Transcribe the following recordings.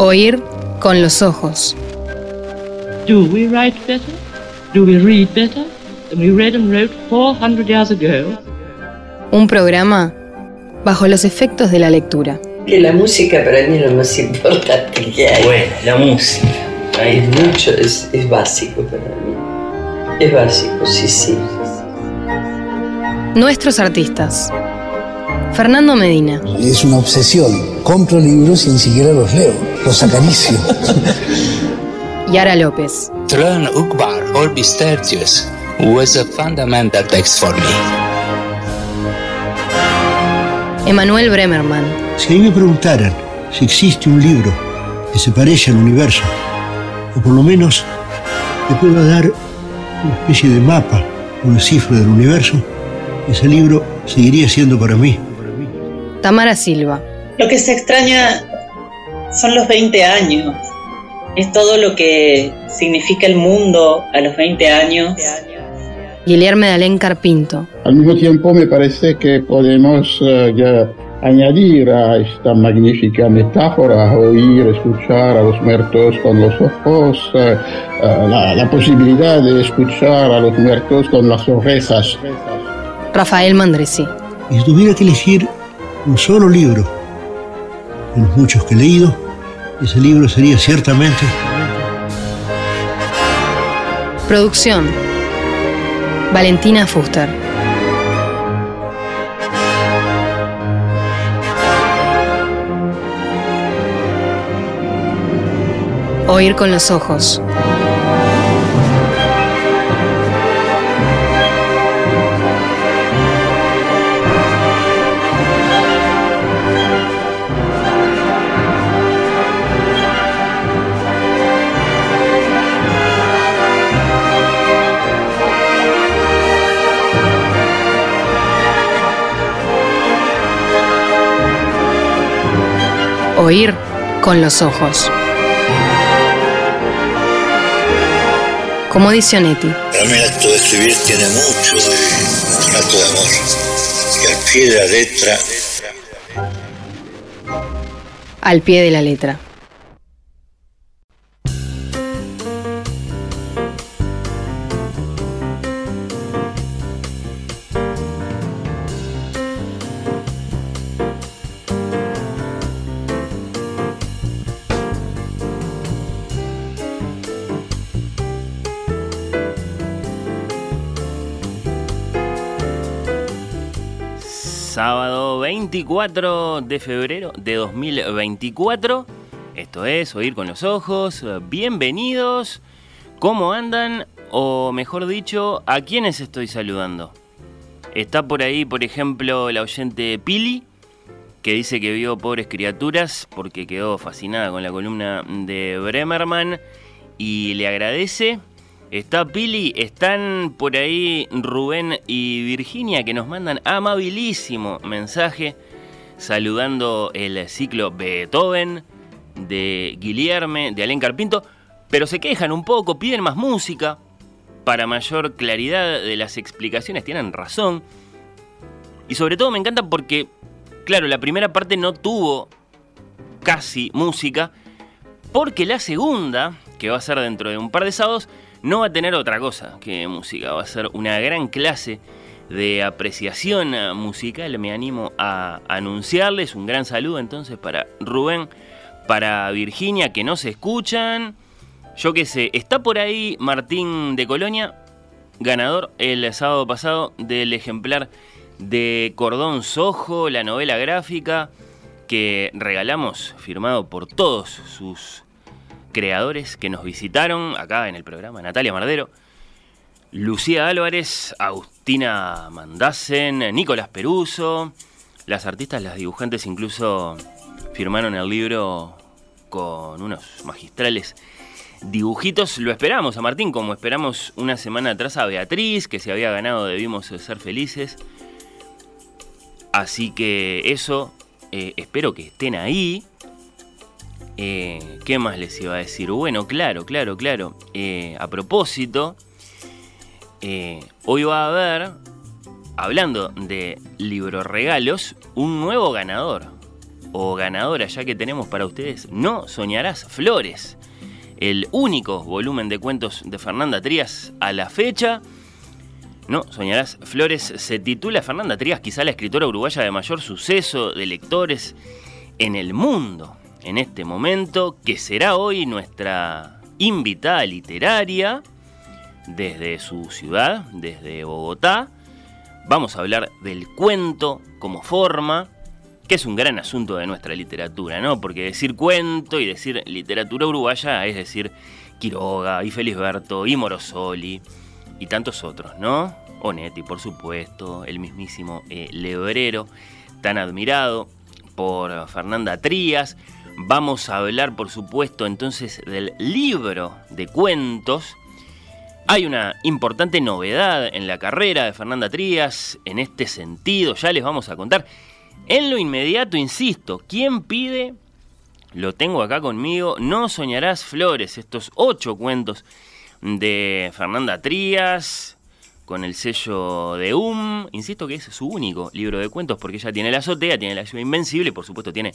Oír con los ojos. Do we write better? Do we read better than we read and wrote 400 years ago? Un programa bajo los efectos de la lectura. Que la música para mí es lo más importante que hay. Bueno, la música. Ahí Es mucho, es, es básico para mí. Es básico, sí, sí. Nuestros artistas. Fernando Medina, Es una obsesión. Compro libros y ni siquiera los leo. Los acaricio. Yara López, Throne Ukbar Orbis Tertius was a fundamental text for me. Emanuel Bremerman, Si a mí me preguntaran si existe un libro que se parece al universo, o por lo menos que pueda dar una especie de mapa, una cifra del universo, ese libro seguiría siendo para mí Tamara Silva, Lo que se extraña son los 20 años. Es todo lo que significa el mundo a los 20 años. Guillermo Dalén Carpinto, Al mismo tiempo me parece que podemos eh, ya añadir a esta magnífica metáfora, oír, escuchar a los muertos con los ojos, eh, eh, la, la posibilidad de escuchar a los muertos con las orejas. Rafael Mandresi, Y si tuviera que elegir un solo libro de los muchos que he leído, ese libro sería ciertamente Producción. Valentina Fuster. Oír con los ojos. Oír con los ojos. Como dice Onetti, Para mí el acto de escribir tiene mucho de un acto de amor. Y al pie de la letra, al pie de la letra. 24 de febrero de 2024. Esto es Oír con los Ojos. Bienvenidos. ¿Cómo andan? O mejor dicho, ¿a quiénes estoy saludando? Está por ahí, por ejemplo, la oyente Pili, que dice que vio Pobres Criaturas porque quedó fascinada con la columna de Bremerman y le agradece. Está Pili, están por ahí Rubén y Virginia que nos mandan amabilísimo mensaje saludando el ciclo Beethoven de Guillerme, de Alén Carpinto, pero se quejan un poco, piden más música para mayor claridad de las explicaciones, tienen razón. Y sobre todo me encanta porque, claro, la primera parte no tuvo casi música, porque la segunda, que va a ser dentro de un par de sábados, no va a tener otra cosa que música, va a ser una gran clase de apreciación musical. Me animo a anunciarles un gran saludo entonces para Rubén, para Virginia, que no se escuchan. Yo qué sé, está por ahí Martín de Colonia, ganador el sábado pasado del ejemplar de Cordón Sojo, la novela gráfica que regalamos, firmado por todos sus creadores que nos visitaron acá en el programa, Natalia Mardero, Lucía Álvarez, Agustina Mandasen, Nicolás Peruso, las artistas, las dibujantes incluso firmaron el libro con unos magistrales dibujitos. Lo esperamos a Martín, como esperamos una semana atrás a Beatriz, que se había ganado Debimos Ser Felices. Así que eso, eh, espero que estén ahí. Eh, ¿Qué más les iba a decir? Bueno, claro, claro, claro. Eh, a propósito, eh, hoy va a haber, hablando de libros regalos, un nuevo ganador. o ganadora, ya que tenemos para ustedes No Soñarás Flores, el único volumen de cuentos de Fernanda Trías a la fecha. No, Soñarás Flores se titula Fernanda Trías, quizá la escritora uruguaya de mayor suceso de lectores en el mundo en este momento, que será hoy nuestra invitada literaria desde su ciudad, desde Bogotá. Vamos a hablar del cuento como forma, que es un gran asunto de nuestra literatura, ¿no? Porque decir cuento y decir literatura uruguaya es decir Quiroga y Felisberto y Morosoli y tantos otros, ¿no? Onetti, por supuesto, el mismísimo eh, Lebrero, tan admirado por Fernanda Trías. Vamos a hablar, por supuesto, entonces del libro de cuentos. Hay una importante novedad en la carrera de Fernanda Trías en este sentido, ya les vamos a contar. En lo inmediato, insisto, ¿quién pide? Lo tengo acá conmigo, No Soñarás Flores, estos ocho cuentos de Fernanda Trías, con el sello de UM. Insisto que es su único libro de cuentos porque ella tiene La azotea, tiene La ciudad invencible por supuesto tiene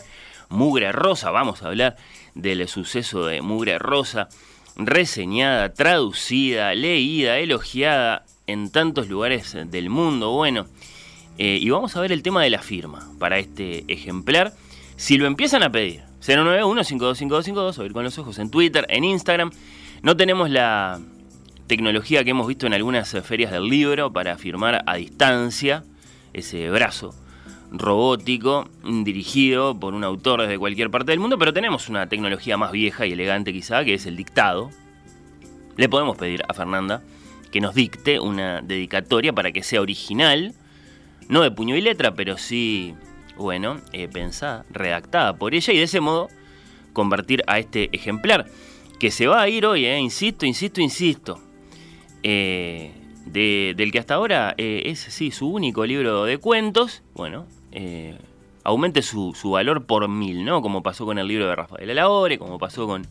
Mugre Rosa. Vamos a hablar del suceso de Mugre Rosa, reseñada, traducida, leída, elogiada en tantos lugares del mundo. Bueno, eh, y vamos a ver el tema de la firma para este ejemplar. Si lo empiezan a pedir, 091-525252, o ir con los ojos en Twitter, en Instagram. No tenemos la tecnología que hemos visto en algunas ferias del libro para firmar a distancia ese brazo robótico dirigido por un autor desde cualquier parte del mundo, pero tenemos una tecnología más vieja y elegante quizá, que es el dictado. Le podemos pedir a Fernanda que nos dicte una dedicatoria para que sea original, no de puño y letra, pero sí, bueno, eh, pensada, redactada por ella y de ese modo convertir a este ejemplar, que se va a ir hoy, eh, insisto, insisto, insisto, eh, del que hasta ahora eh, es sí, su único libro de cuentos, bueno, eh, aumente su, valor por mil, ¿no? Como pasó con el libro de Rafael Alaore, como pasó con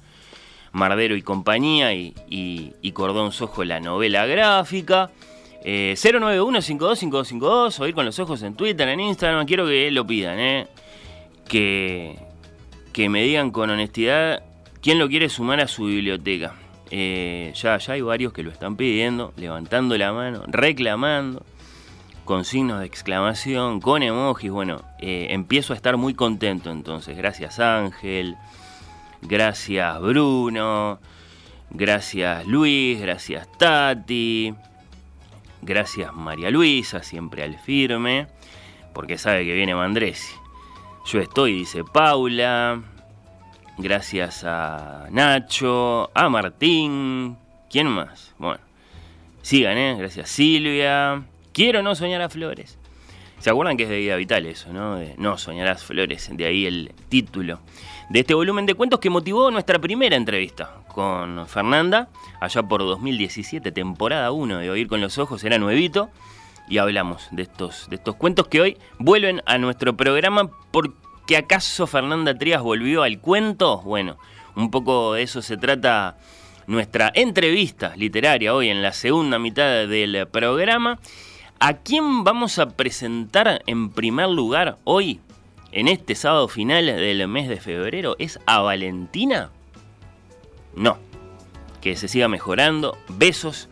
Mardero y compañía y, y, Cordón Sojo, la novela gráfica. 091-525252, oír con los ojos en Twitter, en Instagram, quiero que lo pidan, ¿eh? Que, que me digan con honestidad quién lo quiere sumar a su biblioteca. Eh, ya, ya hay varios que lo están pidiendo, levantando la mano, reclamando, con signos de exclamación, con emojis. Bueno, eh, empiezo a estar muy contento entonces. Gracias Ángel, gracias Bruno, gracias Luis, gracias Tati, gracias María Luisa, siempre al firme, porque sabe que viene Mandresi. Yo estoy, dice Paula. Gracias a Nacho, a Martín. ¿Quién más? Bueno, sigan, ¿eh? Gracias Silvia. Quiero no soñar a flores. ¿Se acuerdan que es de vida vital eso, no? De no soñarás flores, de ahí el título de este volumen de cuentos que motivó nuestra primera entrevista con Fernanda, allá por 2017, temporada 1 de Oír con los Ojos, era nuevito, y hablamos de estos, de estos cuentos que hoy vuelven a nuestro programa porque ¿Que acaso Fernanda Trías volvió al cuento? Bueno, un poco de eso se trata nuestra entrevista literaria hoy en la segunda mitad del programa. ¿A quién vamos a presentar en primer lugar hoy, en este sábado final del mes de febrero? ¿Es a Valentina? No. Que se siga mejorando. Besos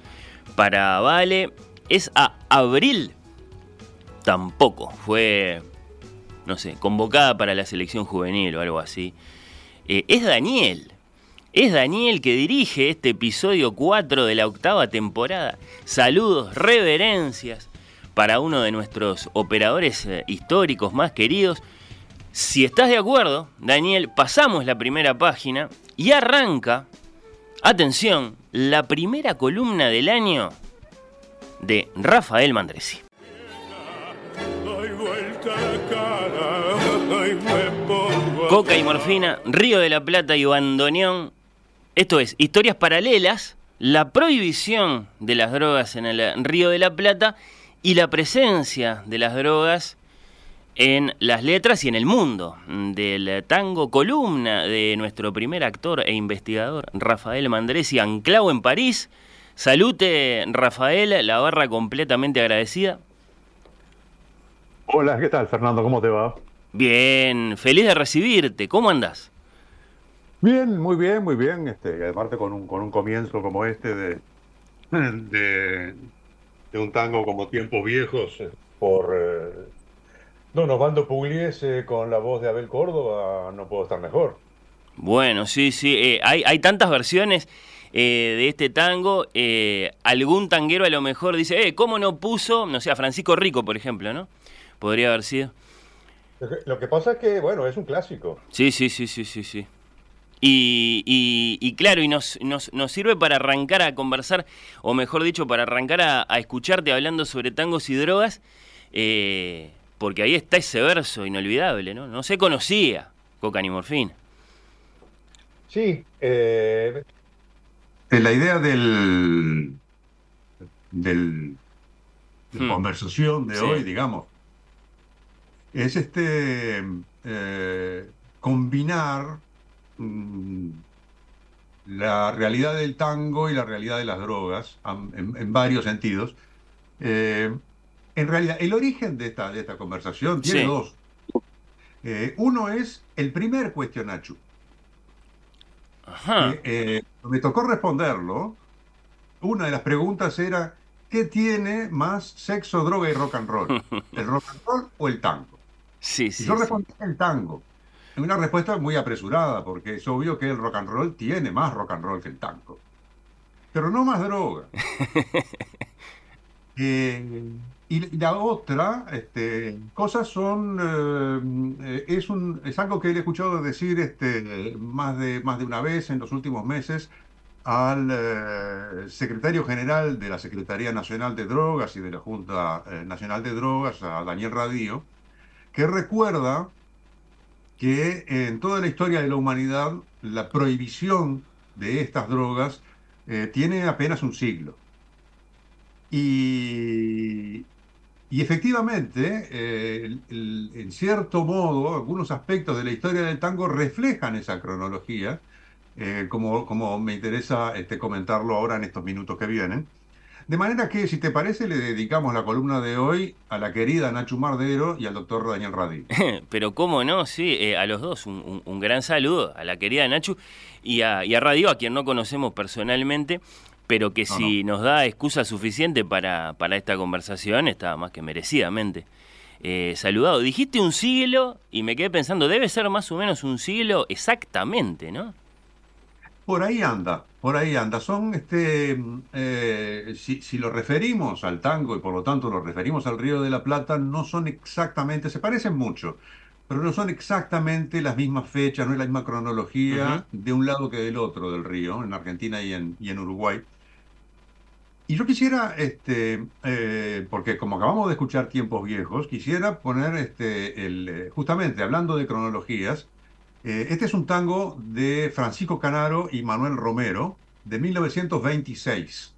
para Vale. ¿Es a Abril? Tampoco. Fue no sé, convocada para la selección juvenil o algo así. Eh, es Daniel. Es Daniel que dirige este episodio 4 de la octava temporada. Saludos, reverencias para uno de nuestros operadores eh, históricos más queridos. Si estás de acuerdo, Daniel, pasamos la primera página y arranca, atención, la primera columna del año de Rafael Mandresi. Coca y morfina, Río de la Plata y bandoneón. Esto es, historias paralelas, la prohibición de las drogas en el Río de la Plata y la presencia de las drogas en las letras y en el mundo del tango, columna de nuestro primer actor e investigador, Rafael Mandresi, anclado en París. Salute, Rafael, la barra completamente agradecida. Hola, ¿qué tal, Fernando? ¿Cómo te va? Bien, feliz de recibirte. ¿Cómo andas? Bien, muy bien, muy bien. Este, aparte con un, con un comienzo como este de, de, de un tango como Tiempos Viejos eh, por eh, Don Osvaldo Pugliese con la voz de Abel Córdoba, no puedo estar mejor. Bueno, sí, sí, eh, hay, hay tantas versiones eh, de este tango. algún tanguero a lo mejor dice, eh, ¿cómo no puso, no sé, a Francisco Rico, por ejemplo, ¿no? Podría haber sido. Lo que pasa es que, bueno, es un clásico. Sí, sí, sí, sí, sí, sí. Y, y- y claro, y nos, nos, nos sirve para arrancar a conversar, o mejor dicho, para arrancar a, a escucharte hablando sobre tangos y drogas, eh, porque ahí está ese verso inolvidable, ¿no? No se conocía coca ni morfina. Sí, eh, la idea del, del de Hmm. conversación de Sí. hoy, digamos, es este eh, combinar mm, la realidad del tango y la realidad de las drogas en, en varios sentidos. Eh, en realidad, el origen de esta, de esta conversación tiene Sí. dos. Eh, uno es el primer cuestionacho. Ajá. Eh, me tocó responderlo. Una de las preguntas era: ¿qué tiene más sexo, droga y rock and roll? ¿El rock and roll o el tango? Sí, Y sí. yo sí. respondí el tango. Una respuesta muy apresurada, porque es obvio que el rock and roll tiene más rock and roll que el tango. Pero no más droga. Eh, y la otra este, cosa son, eh, es, un, es algo que he escuchado decir este, más, de, más de una vez en los últimos meses al eh, secretario general de la Secretaría Nacional de Drogas y de la Junta eh, Nacional de Drogas, a Daniel Radío, que recuerda que en toda la historia de la humanidad la prohibición de estas drogas eh, tiene apenas un siglo. Y, y efectivamente, eh, en cierto modo, algunos aspectos de la historia del tango reflejan esa cronología, eh, como, como me interesa este, comentarlo ahora en estos minutos que vienen. De manera que, si te parece, le dedicamos la columna de hoy a la querida Nacho Mardero y al doctor Daniel Radí. Pero cómo no, sí, eh, a los dos un, un- un gran saludo, a la querida Nachu y a, y a Radio, a quien no conocemos personalmente, pero que No, si nos da excusa suficiente para, para esta conversación, está más que merecidamente eh, saludado. Dijiste un siglo y me quedé pensando, debe ser más o menos un siglo exactamente, ¿no? Por ahí anda, por ahí anda. Son, este, mm, eh, si, si lo referimos al tango y por lo tanto lo referimos al Río de la Plata, no son exactamente, se parecen mucho, pero no son exactamente las mismas fechas, no es la misma cronología de un lado que del otro del río, en Argentina y en, y en Uruguay. Y yo quisiera, este, eh, porque como acabamos de escuchar tiempos viejos, quisiera poner, este, el, eh, justamente hablando de cronologías, eh, este es un tango de Francisco Canaro y Manuel Romero de 1926.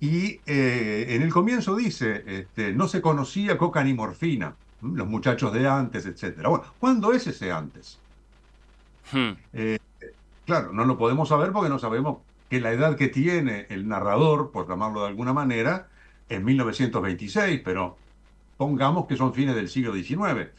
Y eh, en el comienzo dice, este, no se conocía coca ni morfina, los muchachos de antes, etc. Bueno, ¿cuándo es ese antes? Hmm. Eh, claro, no lo podemos saber porque no sabemos que la edad que tiene el narrador, por llamarlo de alguna manera, es 1926, pero pongamos que son fines del siglo XIX.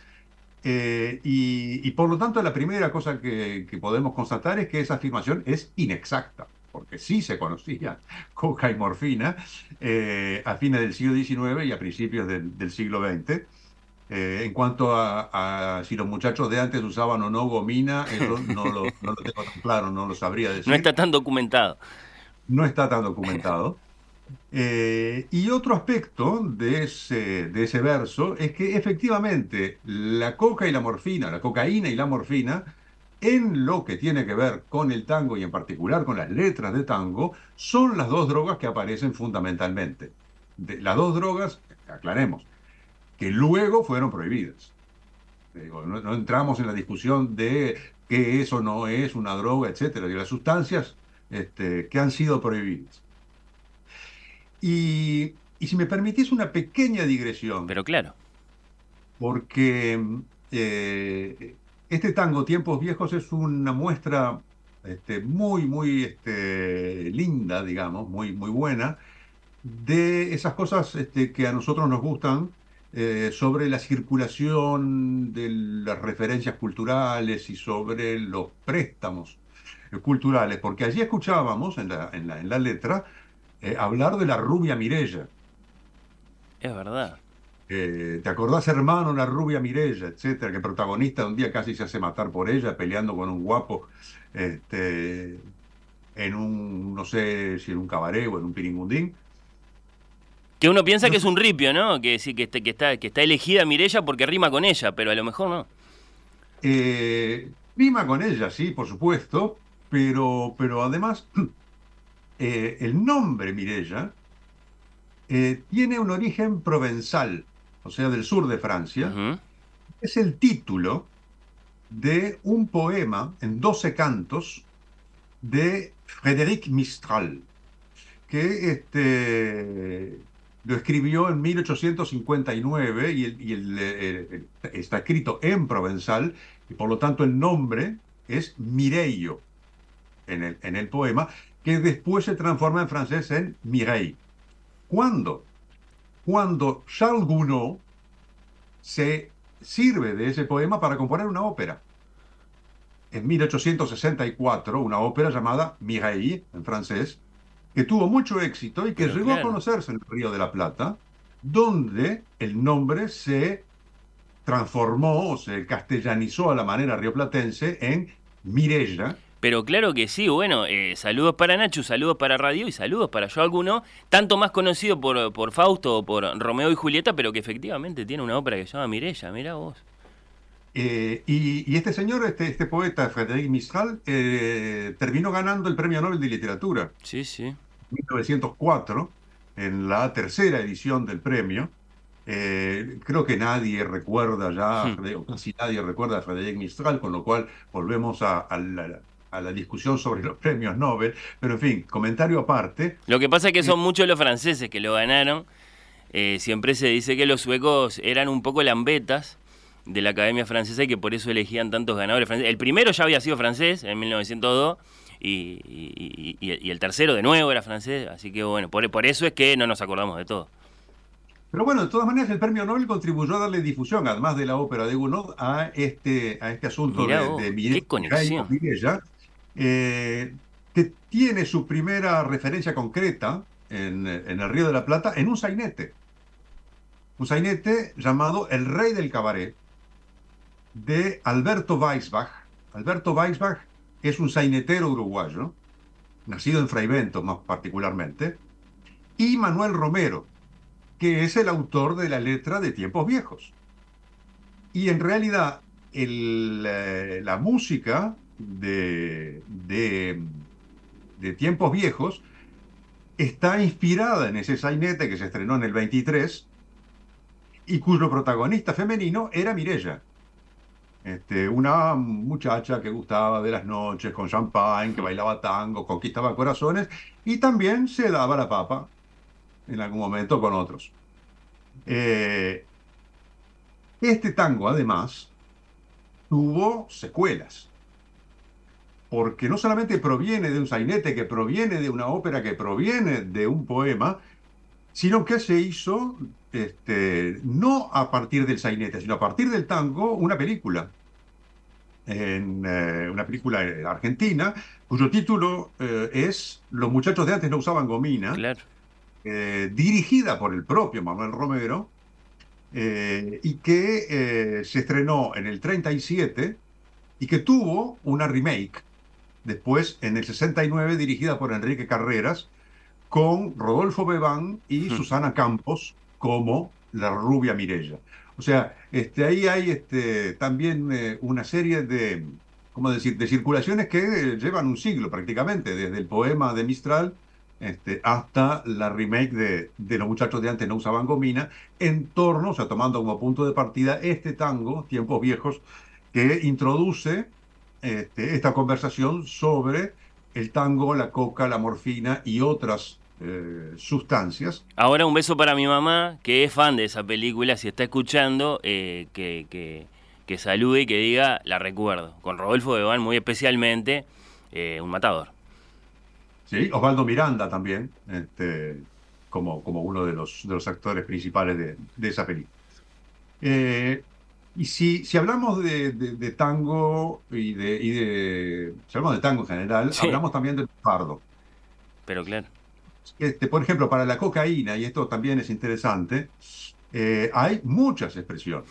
Eh, y, y por lo tanto la primera cosa que, que podemos constatar es que esa afirmación es inexacta, porque sí se conocía coca y morfina eh, a fines del siglo XIX y a principios del, del siglo XX. Eh, en cuanto a, a si los muchachos de antes usaban o no gomina, eso no lo, no lo tengo tan claro, no lo sabría decir. No está tan documentado. No está tan documentado. Eh, y otro aspecto de ese, de ese verso es que efectivamente la coca y la morfina, la cocaína y la morfina, en lo que tiene que ver con el tango y en particular con las letras de tango, son las dos drogas que aparecen fundamentalmente. Las dos drogas, aclaremos, que luego fueron prohibidas. No entramos en la discusión de qué es o no es una droga, etcétera, de las sustancias este, que han sido prohibidas. Y, y si me permitís una pequeña digresión. Pero claro. Porque eh, este tango, Tiempos Viejos, es una muestra este, muy, muy este, linda, digamos, muy, muy buena, de esas cosas este, que a nosotros nos gustan eh, sobre la circulación de las referencias culturales y sobre los préstamos eh, culturales, porque allí escuchábamos en la, en la, en la letra eh, hablar de la rubia Mirella. Es verdad. Eh, ¿Te acordás, hermano, la rubia Mirella, etcétera? Que el protagonista un día casi se hace matar por ella, peleando con un guapo este, en un, no sé si en un cabaret o en un piringundín. Que uno piensa que es un ripio, ¿no? Que sí, que está, que está elegida Mirella porque rima con ella, pero a lo mejor no. Eh, rima con ella, sí, por supuesto, pero, pero además eh, el nombre Mirella eh, tiene un origen provenzal, o sea, del sur de Francia. Es el título de un poema en 12 cantos de Frédéric Mistral, que este, lo escribió en 1859 y, el- y el, eh, está escrito en provenzal y por lo tanto el nombre es Mireio en el, en el poema, que después se transforma en francés en Mireille. ¿Cuándo? Cuando Charles Gounod se sirve de ese poema para componer una ópera. En 1864, una ópera llamada Mireille, en francés, que tuvo mucho éxito y que Pero llegó a conocerse en el Río de la Plata, donde el nombre se transformó o se castellanizó a la manera rioplatense en Mirella, Pero claro que sí, bueno, eh, saludos para Nacho, saludos para Radio y saludos para yo alguno, tanto más conocido por, por Fausto o por Romeo y Julieta, pero que efectivamente tiene una ópera que se llama Mirella, mira vos. Eh, y, y este señor, este, este poeta, Frédéric Mistral, eh, terminó ganando el Premio Nobel de Literatura. Sí, sí. En 1904, en la tercera edición del premio. Eh, creo que nadie recuerda ya, Hmm. O casi nadie recuerda a Frédéric Mistral, con lo cual volvemos a, a la, a la discusión sobre los premios Nobel. Pero en fin, comentario aparte. Lo que pasa es que son muchos los franceses que lo ganaron. Eh, siempre se dice que los suecos eran un poco lambetas de la Academia Francesa y que por eso elegían tantos ganadores franceses. El primero ya había sido francés en 1902 y, y- y- y el tercero de nuevo era francés, así que bueno, por, por eso es que no nos acordamos de todo. Pero bueno, de todas maneras, el premio Nobel contribuyó a darle difusión, además de la ópera de Gounod, a este, a este asunto Mirá de, de qué conexión. Mirella, eh, que tiene su primera referencia concreta en, el Río de la Plata en un sainete. Un sainete llamado El Rey del Cabaret, de Alberto Weisbach. Alberto Weisbach es un sainetero uruguayo, nacido en Fraivento más particularmente, y Manuel Romero, que es el autor de la letra de Tiempos Viejos. Y en realidad eh, la música de, de, Tiempos Viejos está inspirada en ese sainete que se estrenó en el 23 y cuyo protagonista femenino era Mirella. Este, una muchacha que gustaba de las noches con champagne, que bailaba tango, conquistaba corazones y también se daba la papa en algún momento con otros. Eh, este tango, además, tuvo secuelas, porque no solamente proviene de un sainete, que proviene de una ópera, que proviene de un poema, sino que se hizo este, no a partir del sainete, sino a partir del tango, una película. En, eh, una película eh, argentina, cuyo título eh, es Los muchachos de antes no usaban gomina, eh, dirigida por el propio Manuel Romero, y que se estrenó en el 37 y que tuvo una remake después en el 69 dirigida por Enrique Carreras con Rodolfo Bebán y Susana Campos como la rubia Mirella. O sea, este, ahí hay este, también eh, una serie de, ¿cómo decir?, de circulaciones que eh, llevan un siglo prácticamente, desde el poema de Mistral este, hasta la remake de, de Los muchachos de antes no usaban gomina, en torno, o sea, tomando como punto de partida este tango, Tiempos Viejos, que introduce este, esta conversación sobre el tango, la coca, la morfina y otras eh, sustancias. Ahora un beso para mi mamá, que es fan de esa película, si está escuchando, eh, que, que, que salude y que diga, la recuerdo, con Rodolfo Bebán muy especialmente, eh, un matador. Sí, Osvaldo Miranda también, este, como, como uno de los, de los actores principales de, de esa película. Y si, si hablamos de, de- de tango y de, y de- Si hablamos de tango en general, Sí. hablamos también del fardo. Pero claro. Este, por ejemplo, para la cocaína, y esto también es interesante, eh, hay muchas expresiones.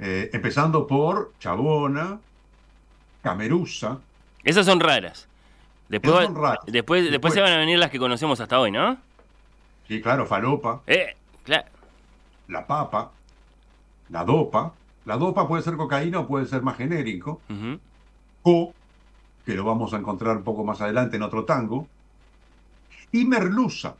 Eh, empezando por chabona, camerusa. Esas son raras. Después, Esas son raras. Después, después, Después- se van a venir las que conocemos hasta hoy, ¿no? Sí, claro, falopa, Eh, claro. la papa, la dopa. La dopa puede ser cocaína o puede ser más genérico. Ujú. O, que lo vamos a encontrar un poco más adelante en otro tango, y merluza.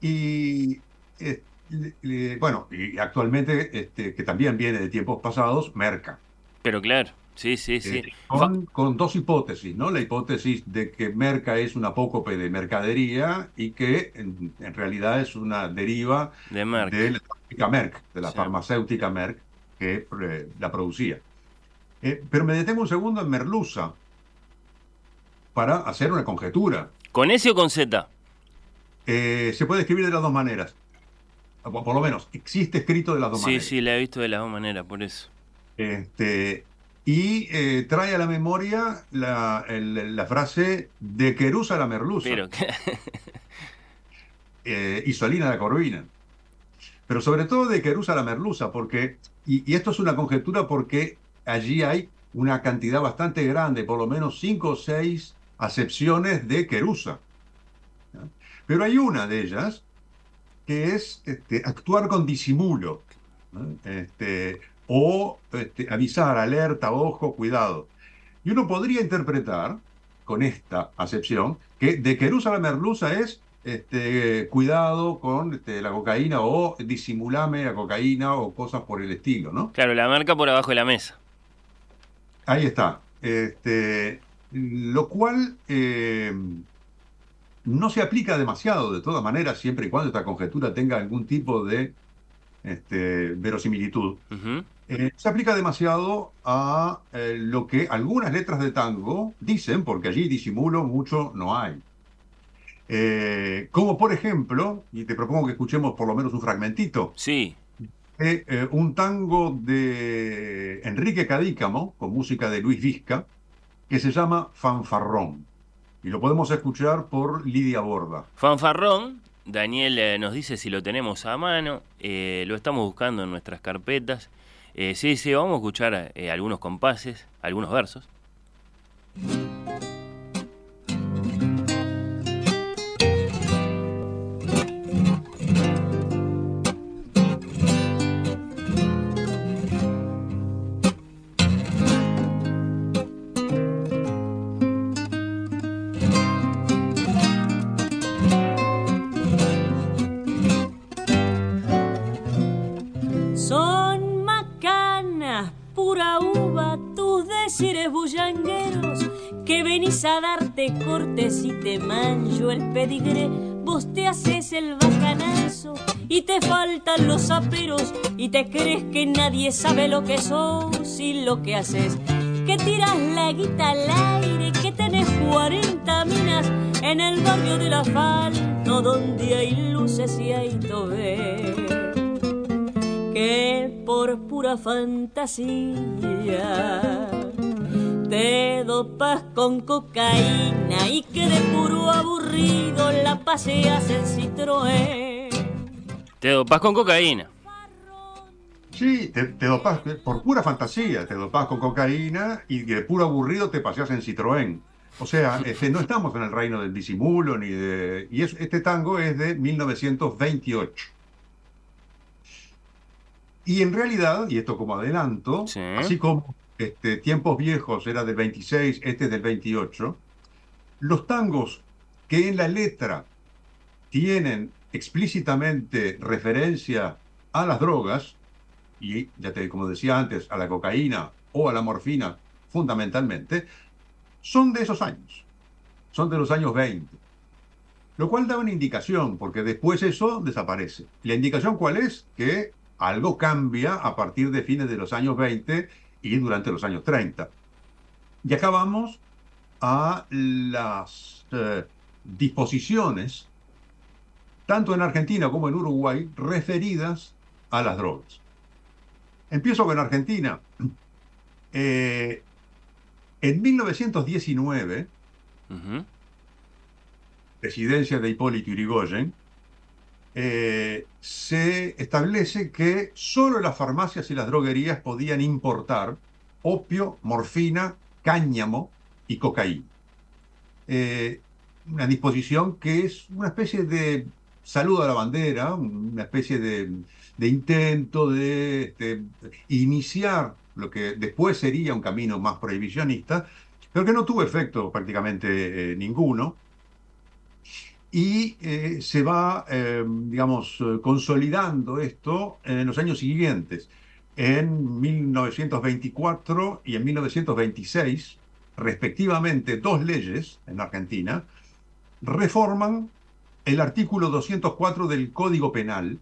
Y, eh, le- le- bueno, y actualmente, este, que también viene de tiempos pasados, merca. Pero claro. Sí, sí, sí. Eh, con, con dos hipótesis, ¿no? La hipótesis de que merca es un apócope de mercadería y que en, en realidad es una deriva De Merck. de la Merck, de la Sí. farmacéutica Merck que eh, la producía. Eh, pero me detengo un segundo en merluza para hacer una conjetura. ¿Con S o con Z? Eh, se puede escribir de las dos maneras. Por lo menos, existe escrito de las dos Sí, maneras. sí, la he visto de las dos maneras, por eso. Este, y eh, trae a la memoria la, el- la frase de Querusa la merluza Pero, eh, y Solina la corvina. Pero sobre todo de Querusa la merluza, porque, y, esto es una conjetura porque allí hay una cantidad bastante grande, por lo menos cinco o seis acepciones de Querusa. Pero hay una de ellas que es este, actuar con disimulo. Este, o este, avisar, alerta, ojo, cuidado. Y uno podría interpretar con esta acepción que de Querusa la merluza es este, cuidado con este, la cocaína o disimulame la cocaína o cosas por el estilo, ¿no? claro, la marca por abajo de la mesa. Ahí está. Este, lo cual eh, no se aplica demasiado, de todas maneras, siempre y cuando esta conjetura tenga algún tipo de este, verosimilitud. Eh, se aplica demasiado a eh, lo que algunas letras de tango dicen, porque allí disimulo mucho no hay. Eh, como por ejemplo, y te propongo que escuchemos por lo menos un fragmentito, Sí. de, eh, un tango de Enrique Cadícamo, con música de Luis Vizca, que se llama Fanfarrón. Y lo podemos escuchar por Lidia Borda. Fanfarrón, Daniel eh, nos dice si lo tenemos a mano, lo estamos buscando en nuestras carpetas. Sí, sí, vamos a escuchar algunos compases, algunos versos. Tus decires bullangueros, que venís a darte cortes y te mancho el pedigré. Vos te haces el bacanazo y te faltan los aperos y te crees que nadie sabe lo que sos y lo que haces. Que tiras la guita al aire, que tenés 40 minas en el barrio del asfalto donde hay luces y hay tobé que por pura fantasía te dopas con cocaína y que de puro aburrido la paseas en Citroën. Te dopas con cocaína. Sí, te, te dopás eh, por pura fantasía, te dopás con cocaína y de puro aburrido te paseas en Citroën. O sea, este, no estamos en el reino del disimulo ni de... Y es- este tango es de 1928. Y en realidad, y esto como adelanto, así como este, Tiempos Viejos era del 26, este es del 28, los tangos que en la letra tienen explícitamente referencia a las drogas, y ya te, como decía antes, a la cocaína o a la morfina fundamentalmente, son de esos años, son de los años 20. Lo cual da una indicación, porque después eso desaparece. ¿La indicación cuál es? Que algo cambia a partir de fines de los años 20 y durante los años 30. Y acá vamos a las eh, disposiciones, tanto en Argentina como en Uruguay, referidas a las drogas. Empiezo con Argentina. Eh, en 1919, presidencia de Hipólito Yrigoyen, eh, se establece que solo las farmacias y las droguerías podían importar opio, morfina, cáñamo y cocaína. Eh, una disposición que es una especie de saludo a la bandera, una especie de, intento de este, iniciar lo que después sería un camino más prohibicionista, pero que no tuvo efecto prácticamente eh, ninguno y eh, se va, eh, digamos, consolidando esto en los años siguientes. En 1924 y en 1926, respectivamente, dos leyes en Argentina reforman el artículo 204 del Código Penal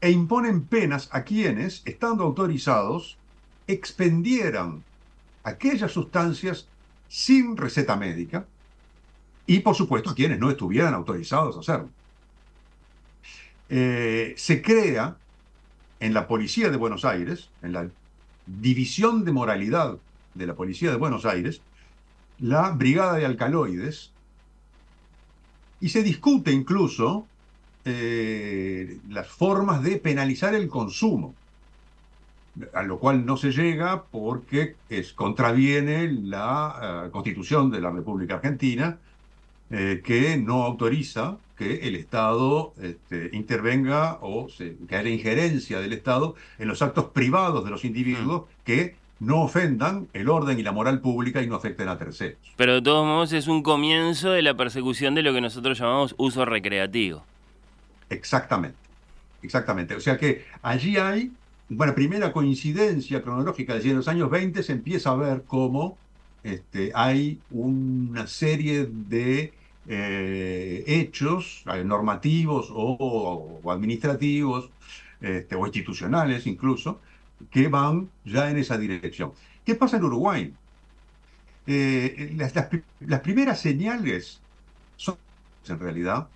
e imponen penas a quienes, estando autorizados, expendieran aquellas sustancias sin receta médica, y por supuesto quienes no estuvieran autorizados a hacerlo. Eh, se crea en la Policía de Buenos Aires, en la División de Moralidad de la Policía de Buenos Aires, la Brigada de Alcaloides, y se discute incluso eh, las formas de penalizar el consumo, a lo cual no se llega porque contraviene la eh, Constitución de la República Argentina eh, que no autoriza que el Estado este, intervenga o que haya injerencia del Estado en los actos privados de los individuos mm. que no ofendan el orden y la moral pública y no afecten a terceros. Pero de todos modos es un comienzo de la persecución de lo que nosotros llamamos uso recreativo. Exactamente, exactamente. O sea que allí hay, bueno, primera coincidencia cronológica, es decir, en los años 20 se empieza a ver cómo este, hay una serie de eh, hechos eh, normativos o, administrativos este, o institucionales incluso que van ya en esa dirección. ¿Qué pasa en Uruguay? Eh, las, primeras señales son en realidad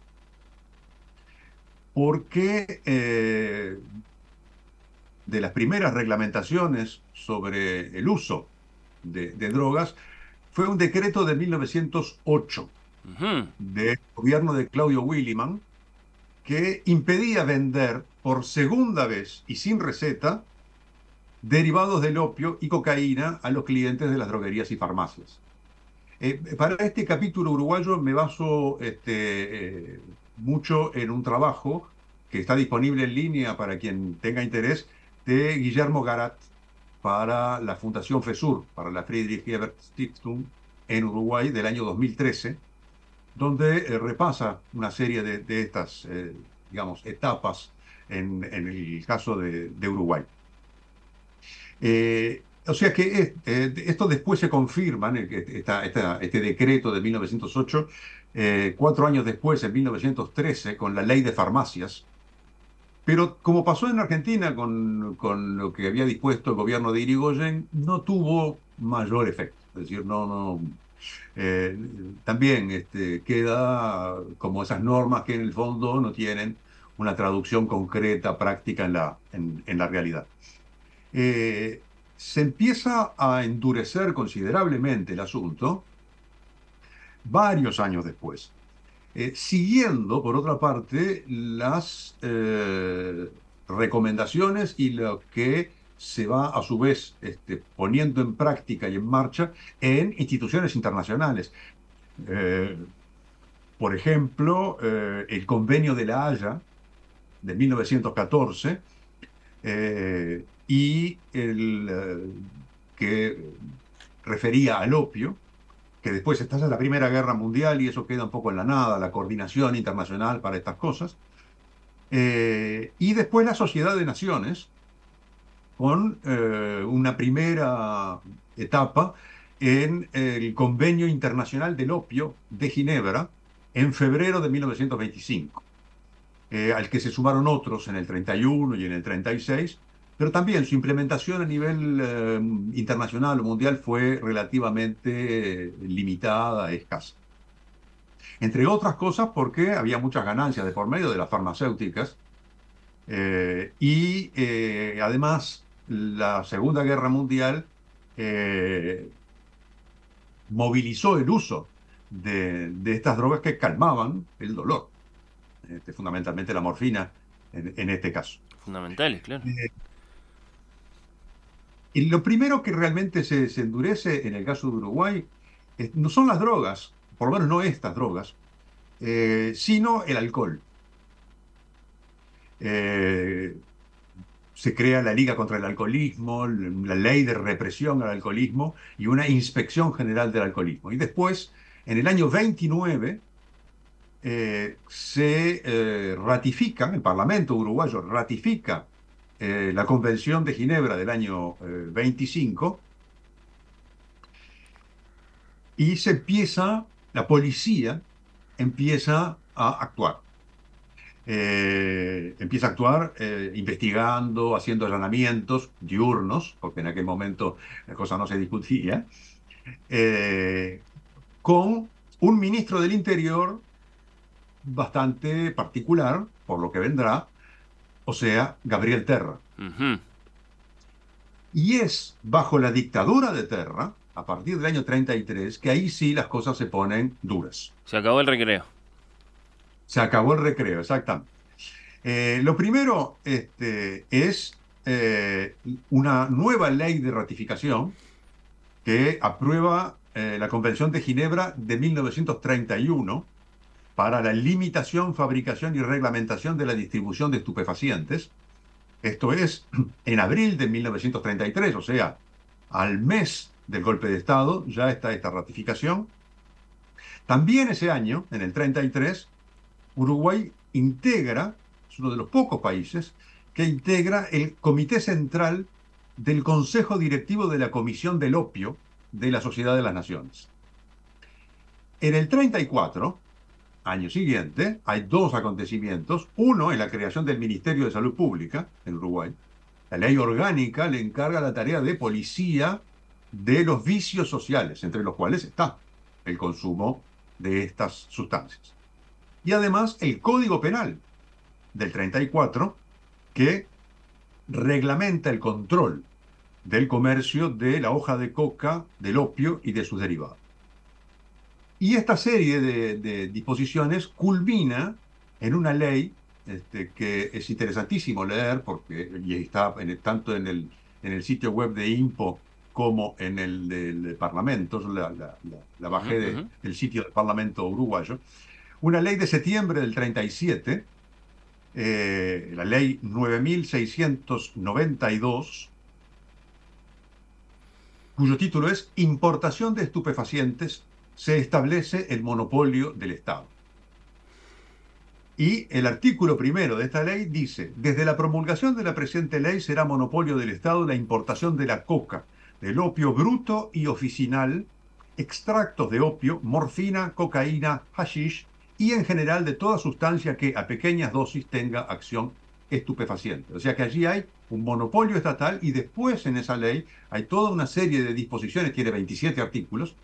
porque de las primeras reglamentaciones sobre el uso de, de drogas fue un decreto de 1908 del gobierno de Claudio Williman que impedía vender por segunda vez y sin receta derivados del opio y cocaína a los clientes de las droguerías y farmacias. Eh, para este capítulo uruguayo me baso este, eh, mucho en un trabajo que está disponible en línea para quien tenga interés de Guillermo Garat para la Fundación FESUR, para la Friedrich Ebert Stiftung en Uruguay del año 2013 donde eh, repasa una serie de, estas, eh, digamos, etapas en, el caso de, Uruguay. Eh, o sea que esto después se confirma, en este decreto de 1908, cuatro años después, en 1913, con la ley de farmacias, pero como pasó en Argentina con, con, lo que había dispuesto el gobierno de Irigoyen, no tuvo mayor efecto. Es decir, no, no, eh, también este, queda como esas normas que en el fondo no tienen una traducción concreta, práctica en la, en, la realidad. Eh, se empieza a endurecer considerablemente el asunto varios años después, eh, siguiendo, por otra parte, las recomendaciones y lo que se va a su vez este, poniendo en práctica y en marcha en instituciones internacionales. Eh, por ejemplo, eh, el convenio de la Haya de 1914 eh, y el que refería al opio, que después estalla la Primera Guerra Mundial y eso queda un poco en la nada, la coordinación internacional para estas cosas. y después la Sociedad de Naciones, con eh, una primera etapa en el Convenio Internacional del Opio de Ginebra en febrero de 1925, eh, al que se sumaron otros en el 31 y en el 36, pero también su implementación a nivel eh, internacional o mundial fue relativamente limitada, escasa. Entre otras cosas porque había muchas ganancias de por medio de las farmacéuticas Eh, y eh, además, la Segunda Guerra Mundial eh, movilizó el uso de, de estas drogas que calmaban el dolor, este, fundamentalmente la morfina en, en este caso. Fundamentales, claro. Eh, y lo primero que realmente se, se endurece en el caso de Uruguay eh, no son las drogas, por lo menos no estas drogas, eh, sino el alcohol. Eh, se crea la Liga contra el Alcoholismo, la ley de represión al alcoholismo y una inspección general del alcoholismo. Y después, en el año 29, eh, se eh, ratifica, el Parlamento uruguayo ratifica eh, la Convención de Ginebra del año eh, 25 y se empieza, la policía empieza a actuar. Eh, empieza a actuar eh, investigando, haciendo allanamientos diurnos, porque en aquel momento la cosa no se discutía, eh, con un ministro del Interior bastante particular, por lo que vendrá, o sea, Gabriel Terra. Y es bajo la dictadura de Terra, a partir del año 33, que ahí sí las cosas se ponen duras. Se acabó el recreo. Se acabó el recreo, exactamente. Eh, lo primero este, es eh, una nueva ley de ratificación que aprueba eh, la Convención de Ginebra de 1931 para la limitación, fabricación y reglamentación de la distribución de estupefacientes. Esto es en abril de 1933, o sea, al mes del golpe de Estado, ya está esta ratificación. También ese año, en el 33, Uruguay integra, es uno de los pocos países, que integra el Comité Central del Consejo Directivo de la Comisión del Opio de la Sociedad de las Naciones. En el 34, año siguiente, hay dos acontecimientos. Uno es la creación del Ministerio de Salud Pública en Uruguay. La ley orgánica le encarga la tarea de policía de los vicios sociales, entre los cuales está el consumo de estas sustancias. Y además el Código Penal del 34, que reglamenta el control del comercio de la hoja de coca, del opio y de sus derivados. Y esta serie de, de disposiciones culmina en una ley este, que es interesantísimo leer, porque y está en el- tanto en el, en el sitio web de INPO como en el del Parlamento, la, la- la- la bajé de- del sitio del Parlamento uruguayo, una ley de septiembre del 37, eh, la ley 9692, cuyo título es Importación de estupefacientes, se establece el monopolio del Estado. Y el artículo primero de esta ley dice, desde la promulgación de la presente ley será monopolio del Estado la importación de la coca, del opio bruto y oficinal, extractos de opio, morfina, cocaína, hashish y en general de toda sustancia que a pequeñas dosis tenga acción estupefaciente. O sea que allí hay un monopolio estatal y después en esa ley hay toda una serie de disposiciones, tiene 27 artículos,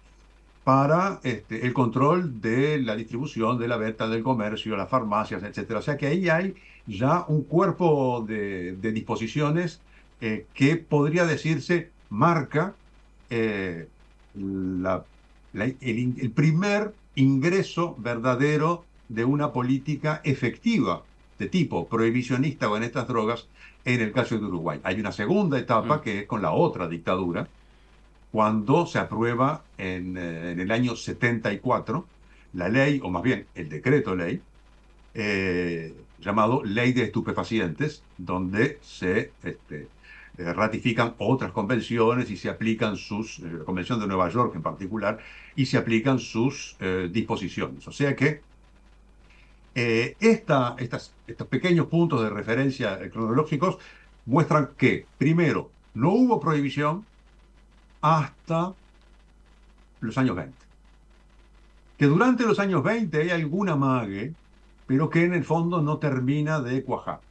para este, el control de la distribución, de la venta, del comercio, las farmacias, etc. O sea que ahí hay ya un cuerpo de, disposiciones eh, que podría decirse marca eh, el primer ingreso verdadero de una política efectiva de tipo prohibicionista o en estas drogas en el caso de Uruguay. Hay una segunda etapa Mm. que es con la otra dictadura, cuando se aprueba en, eh, en el año 74 la ley, o más bien el decreto ley, eh, llamado Ley de Estupefacientes, donde se este, eh, ratifican otras convenciones y se aplican sus, eh, la Convención de Nueva York en particular, y se aplican sus eh, disposiciones. O sea que esta- estas- estos pequeños puntos de referencia cronológicos muestran que, primero, no hubo prohibición hasta los años 20. Que durante los años 20 hay alguna mague, pero que en el fondo no termina de cuajar.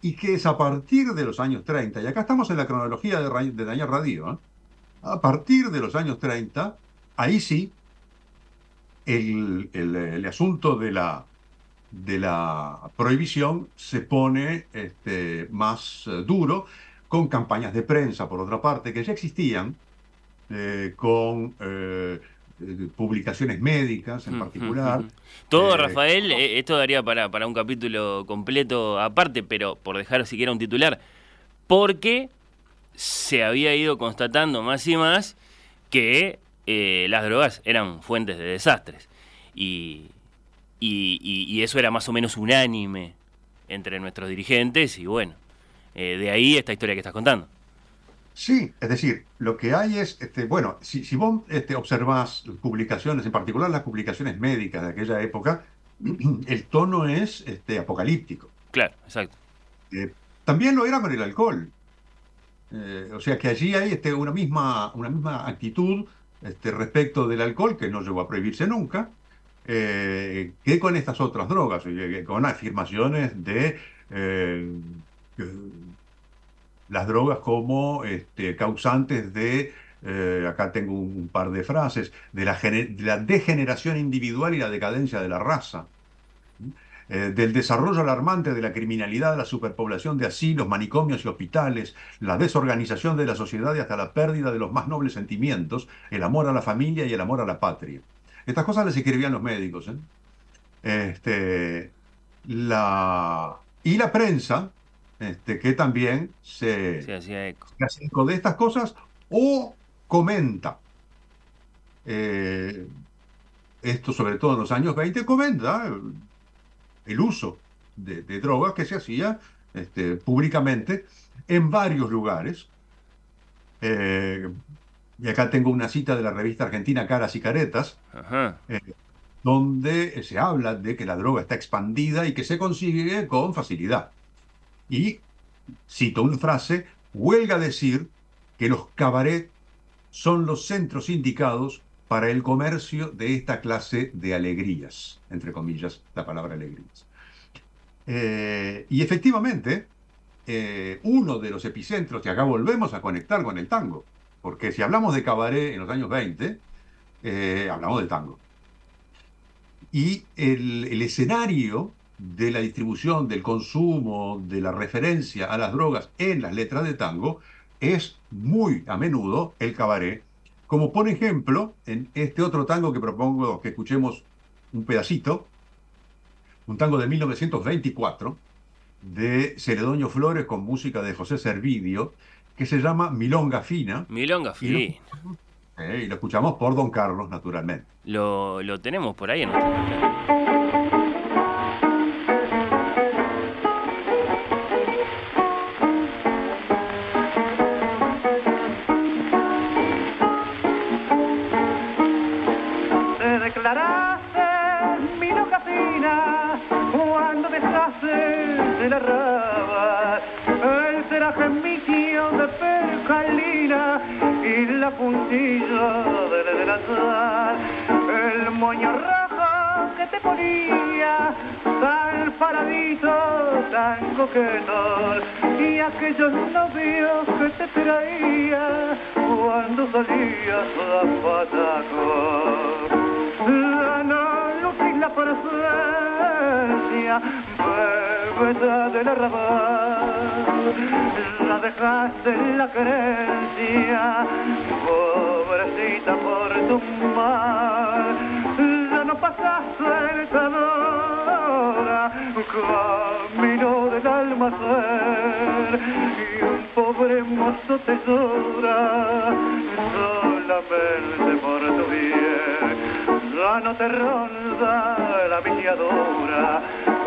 Y que es a partir de los años 30, y acá estamos en la cronología de, de Daniel Radio, ¿eh? a partir de los años 30, ahí sí, el, el- asunto de la, de la prohibición se pone este, más eh, duro, con campañas de prensa, por otra parte, que ya existían, eh, con publicaciones médicas en particular. Todo, Eh, Rafael, eh, esto daría para, para un capítulo completo aparte, pero por dejar siquiera un titular, porque se había ido constatando más y más que eh, las drogas eran fuentes de desastres. Y, y- y- y eso era más o menos unánime entre nuestros dirigentes, y bueno, eh, de ahí esta historia que estás contando. Sí, es decir, lo que hay es, este, bueno, si, si vos este, observás publicaciones, en particular las publicaciones médicas de aquella época, el tono es este, apocalíptico. Claro, exacto. Eh, también lo era con el alcohol. Eh, o sea que allí hay este, una, misma, una misma actitud este, respecto del alcohol, que no llegó a prohibirse nunca, eh, que con estas otras drogas, con afirmaciones de las drogas como este, causantes de, eh, acá tengo un, par de frases, de la, gene- de la degeneración individual y la decadencia de la raza eh, del desarrollo alarmante de la criminalidad, la superpoblación de asilos, manicomios y hospitales, la desorganización de la sociedad y hasta la pérdida de los más nobles sentimientos, el amor a la familia y el amor a la patria. Estas cosas las escribían los médicos. ¿eh? Este, la, y la prensa, este, que también se, Se hacía eco. se hace eco de estas cosas o comenta. Eh, esto sobre todo en los años 20 comenta el uso de, de drogas que se hacía este, públicamente en varios lugares. Eh, y acá tengo una cita de la revista argentina Caras y Caretas, Ajá. eh, donde se habla de que la droga está expandida y que se consigue con facilidad. Y cito una frase, huelga decir que los cabaret son los centros indicados para el comercio de esta clase de alegrías, entre comillas, la palabra alegrías. Eh, y efectivamente, eh, uno de los epicentros, y acá volvemos a conectar con el tango, porque si hablamos de cabaret en los años 20, eh, hablamos del tango. Y el escenario de la distribución, del consumo, de la referencia a las drogas en las letras de tango es muy a menudo el cabaret, como por ejemplo en este otro tango que propongo que escuchemos un pedacito, un tango de 1924 de Celedonio Flores con música de José Servidio, que se llama Milonga Fina. Milonga Y lo- Fina. eh, y lo escuchamos por Don Carlos, naturalmente. Lo, lo tenemos por ahí en nuestro de la raba el ceraje miquio de percalina y la puntilla del delantal, el moño rojo que te ponía tan paradito, tan coqueto y aquellos novios que te traía cuando salías a pataco. La no y la presencia, bebeta del arrabal, la dejaste en la creencia, pobrecita por tu mal, ya no pasaste el hora, camino del almacén, y un pobre mozo te llora, solamente por tu bien no te ronda la viciadura,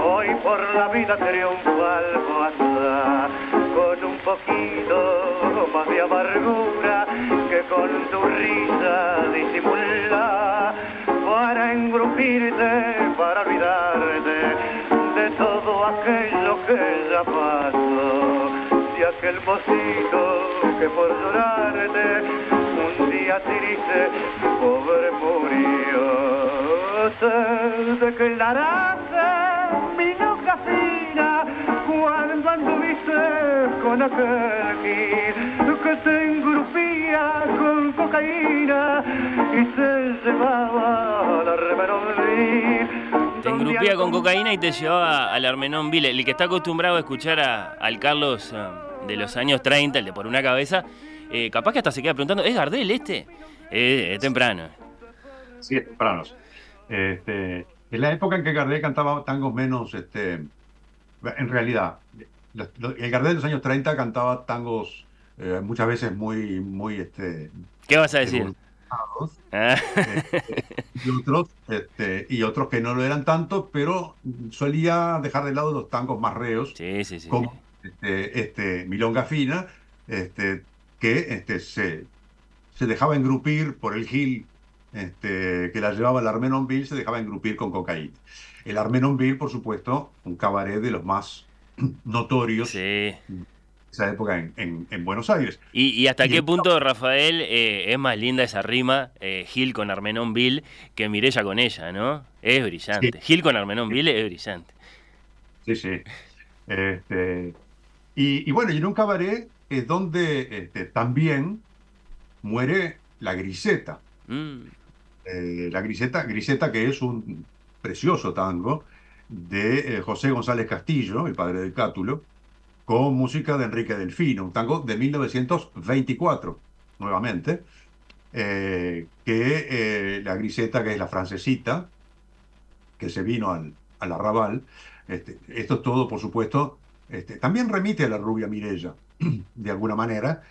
hoy por la vida triunfal pasa, con un poquito más de amargura que con tu risa disimula, para engrupirte, para olvidarte de todo aquello que ya pasó, de aquel mocito que por llorarte un día triste pobre murió. Te declaraste mi loca fina cuando anduviste con aquel gil que te engrupía con cocaína y se llevaba la reverondí. Te engrupía con cocaína y te llevaba al Armenón Ville. El que está acostumbrado a escuchar a- al Carlos eh, de los años 30, el de por una cabeza, eh, capaz que hasta se queda preguntando, ¿es Gardel este? Eh, es temprano. Sí, es temprano. Este, en la época en que Gardel cantaba tangos menos, este, en realidad, el Gardel de los años 30 cantaba tangos eh, muchas veces muy, muy, este, ¿Qué vas a decir? Ah. este, y otros, este, y otros que no lo eran tanto, pero solía dejar de lado los tangos más reos, Sí, sí, sí. como este, este, Milonga Fina, este, que este, se, se dejaba engrupir por el Gil este, que la llevaba al Armenonville, se dejaba engrupir con cocaína. El Armenonville, por supuesto, un cabaret de los más notorios de esa época en, en- en Buenos Aires. ¿Y, y hasta Y qué el- punto, Rafael, eh, es más linda esa rima, eh, Gil con Armenón Bill, que Mirella con ella, ¿no? Es brillante. Gil con Armenón Bill es brillante. Sí, sí. Este, y, y bueno, y en un cabaret es donde este, también muere la griseta. Mm. Eh, la griseta, griseta que es un precioso tango de eh, José González Castillo, el padre del Cátulo, con música de Enrique Delfino, un tango de 1924, nuevamente, eh, que la griseta, que es la francesita, que se vino al, al arrabal, este, esto es todo, por supuesto, este, también remite a la rubia Mirella, de alguna manera,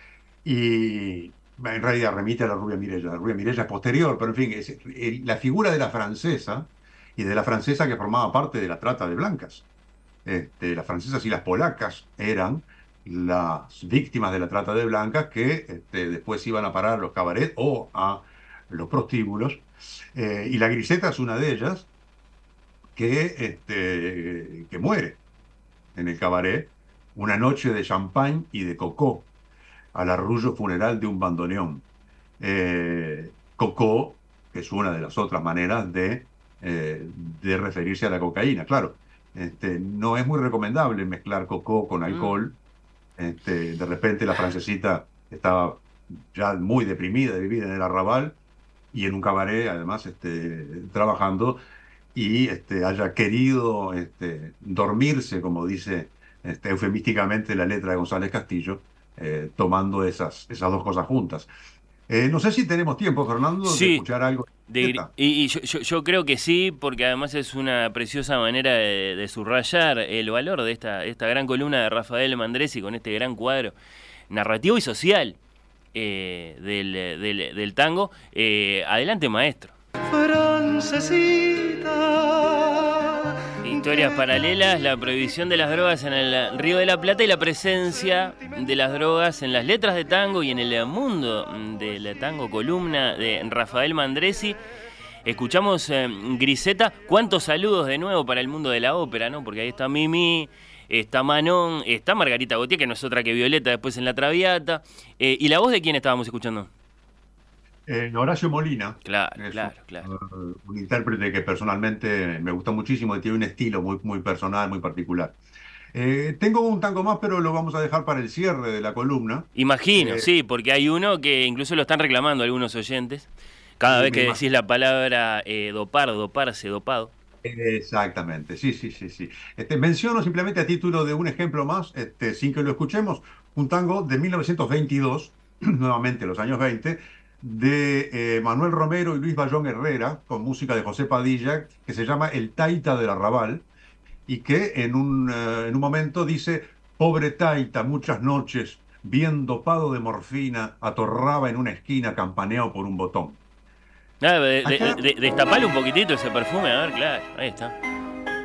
y en realidad remite a la rubia Mirella. La rubia Mirella es posterior, pero en fin, es la figura de la francesa y de la francesa que formaba parte de la trata de blancas. Este, las francesas y las polacas eran las víctimas de la trata de blancas que este, después iban a parar a los cabarets o a los prostíbulos. Eh, y la griseta es una de ellas que, este, que muere en el cabaret una noche de champán y de cocó al arrullo funeral de un bandoneón. Eh, cocó, que es una de las otras maneras de, eh, de referirse a la cocaína. Claro, este, no es muy recomendable mezclar cocó con alcohol. Este, de repente la francesita estaba ya muy deprimida de vivir en el arrabal y en un cabaret, además, este, trabajando y este, haya querido este, dormirse, como dice este, eufemísticamente la letra de González Castillo, eh, tomando esas, esas dos cosas juntas. Eh, no sé si tenemos tiempo, Fernando, de Sí. escuchar algo. De y y yo, yo- yo creo que sí, porque además es una preciosa manera de, de subrayar el valor de esta, esta gran columna de Rafael Mandresi con este gran cuadro narrativo y social eh, del, del- del tango. Eh, adelante, maestro. Francesita. Historias paralelas, la prohibición de las drogas en el Río de la Plata y la presencia de las drogas en las letras de tango y en el mundo del tango, columna de Rafael Mandresi. Escuchamos eh, Griseta. ¿Cuántos saludos de nuevo para el mundo de la ópera, no? Porque ahí está Mimi, está Manon, está Margarita Gautier, que no es otra que Violeta después en La Traviata. Eh, ¿Y la voz de quién estábamos escuchando? Eh, Horacio Molina. Claro, es claro, un, claro. un intérprete que personalmente me gusta muchísimo y tiene un estilo muy, muy personal, muy particular. Eh, tengo un tango más, pero lo vamos a dejar para el cierre de la columna. Imagino, Eh, sí, porque hay uno que incluso lo están reclamando algunos oyentes. Cada vez que imagino. decís la palabra eh, dopar, doparse, dopado. Exactamente, sí, sí, sí, sí. Este, menciono simplemente a título de un ejemplo más, este, sin que lo escuchemos, un tango de 1922, nuevamente los años 20, de eh, Manuel Romero y Luis Bayón Herrera, con música de José Padilla, que se llama El Taita del Arrabal, y que en un, eh, en un momento dice, pobre Taita, muchas noches, bien dopado de morfina, atorraba en una esquina campaneado por un botón. Ah, de- de- Acá- de- destapale un poquitito ese perfume, a ver, claro, ahí está.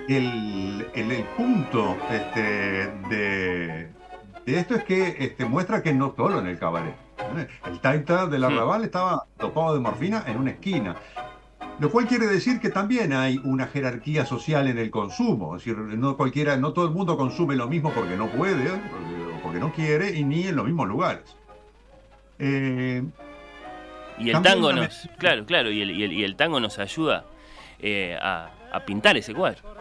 el, el- el punto este, de, de esto es que este, muestra que no solo en el cabaret. ¿Eh? El taita del arrabal estaba topado de morfina en una esquina. Lo cual quiere decir que también hay una jerarquía social en el consumo. Es decir, no, cualquiera, no todo el mundo consume lo mismo porque no puede, o porque no quiere, y ni en los mismos lugares. Eh, Y el tango nos, claro, claro, y el, y el- y el tango nos ayuda eh, a, a pintar ese cuadro.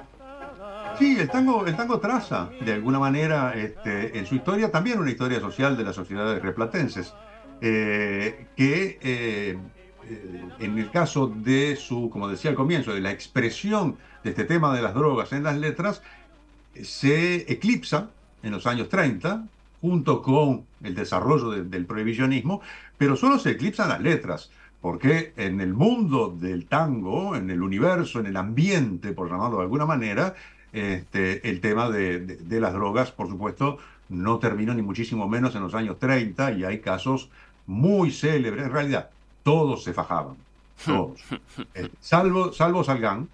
Sí, el tango, el tango traza de alguna manera este, en su historia también una historia social de las sociedades replatenses, eh, que eh, en el caso de su, como decía al comienzo, de la expresión de este tema de las drogas en las letras, se eclipsa en los años 30, junto con el desarrollo de- del prohibicionismo, pero solo se eclipsan las letras, porque en el mundo del tango, en el universo, en el ambiente, por llamarlo de alguna manera, este, el tema de, de- de las drogas, por supuesto, no terminó ni muchísimo menos en los años 30 y hay casos muy célebres. En realidad, todos se fajaban, todos. Eh, salvo, salvo Salgán,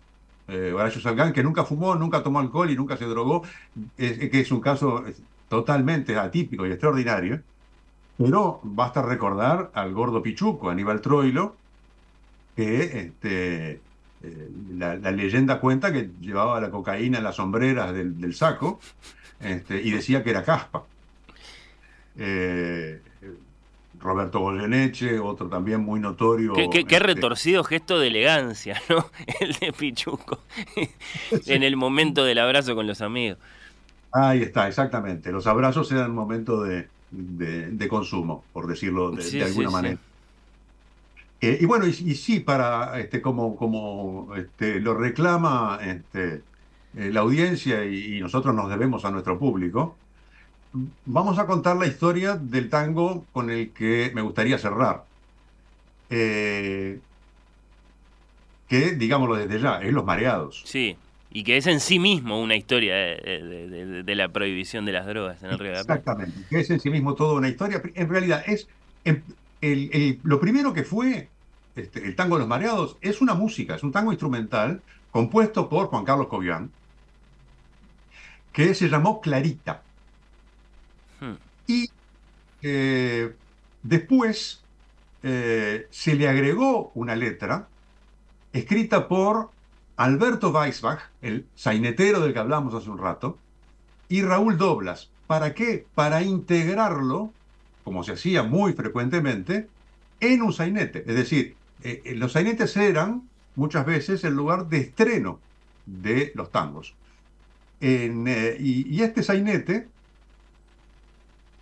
eh, Horacio Salgán, que nunca fumó, nunca tomó alcohol y nunca se drogó, es- que es un caso totalmente atípico y extraordinario. Pero basta recordar al gordo Pichuco, Aníbal Troilo, que este, eh, la, la leyenda cuenta que llevaba la cocaína en las sombreras del, del saco este, y decía que era caspa. Eh, Roberto Goyeneche, otro también muy notorio. Qué, qué- qué este, retorcido gesto de elegancia, ¿no? El de Pichuco. en el momento del abrazo con los amigos. Ahí está, exactamente. Los abrazos eran un momento de, de- de consumo, por decirlo de, Sí, de sí, alguna sí. manera. Eh, y bueno, y, y sí, para este, como, como este, lo reclama este, eh, la audiencia y, y nosotros nos debemos a nuestro público, vamos a contar la historia del tango con el que me gustaría cerrar. Eh, que, digámoslo desde ya, es Los Mareados. Sí. Y que es en sí mismo una historia de, de- de- de la prohibición de las drogas en el Río de la Plata. Exactamente, que es en sí mismo toda una historia. En realidad, es em, el- el- lo primero que fue este, el tango de los mareados es una música, es un tango instrumental compuesto por Juan Carlos Cobian, que se llamó Clarita. Hmm. Y eh, después eh, se le agregó una letra escrita por Alberto Weisbach, el sainetero del que hablamos hace un rato, y Raúl Doblas. ¿Para qué? Para integrarlo, como se hacía muy frecuentemente, en un sainete. Es decir, eh, eh, los sainetes eran muchas veces el lugar de estreno de los tangos. Eh, y, y este sainete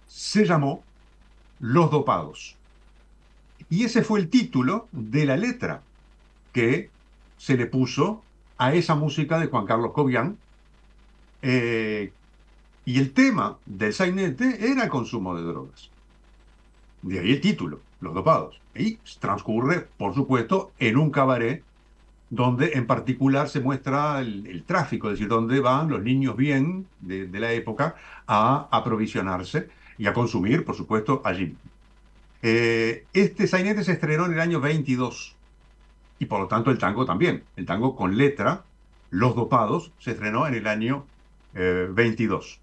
se llamó Los Dopados. Y ese fue el título de la letra que se le puso a esa música de Juan Carlos Cobian. eh, y el tema del sainete era el consumo de drogas. De ahí el título, Los Dopados. Y transcurre, por supuesto, en un cabaret donde en particular se muestra el, tráfico, es decir, donde van los niños bien de, de la época a aprovisionarse y a consumir, por supuesto, allí. Eh, este sainete se estrenó en el año 22 y por lo tanto el tango también. El tango con letra, Los Dopados, se estrenó en el año eh, 22.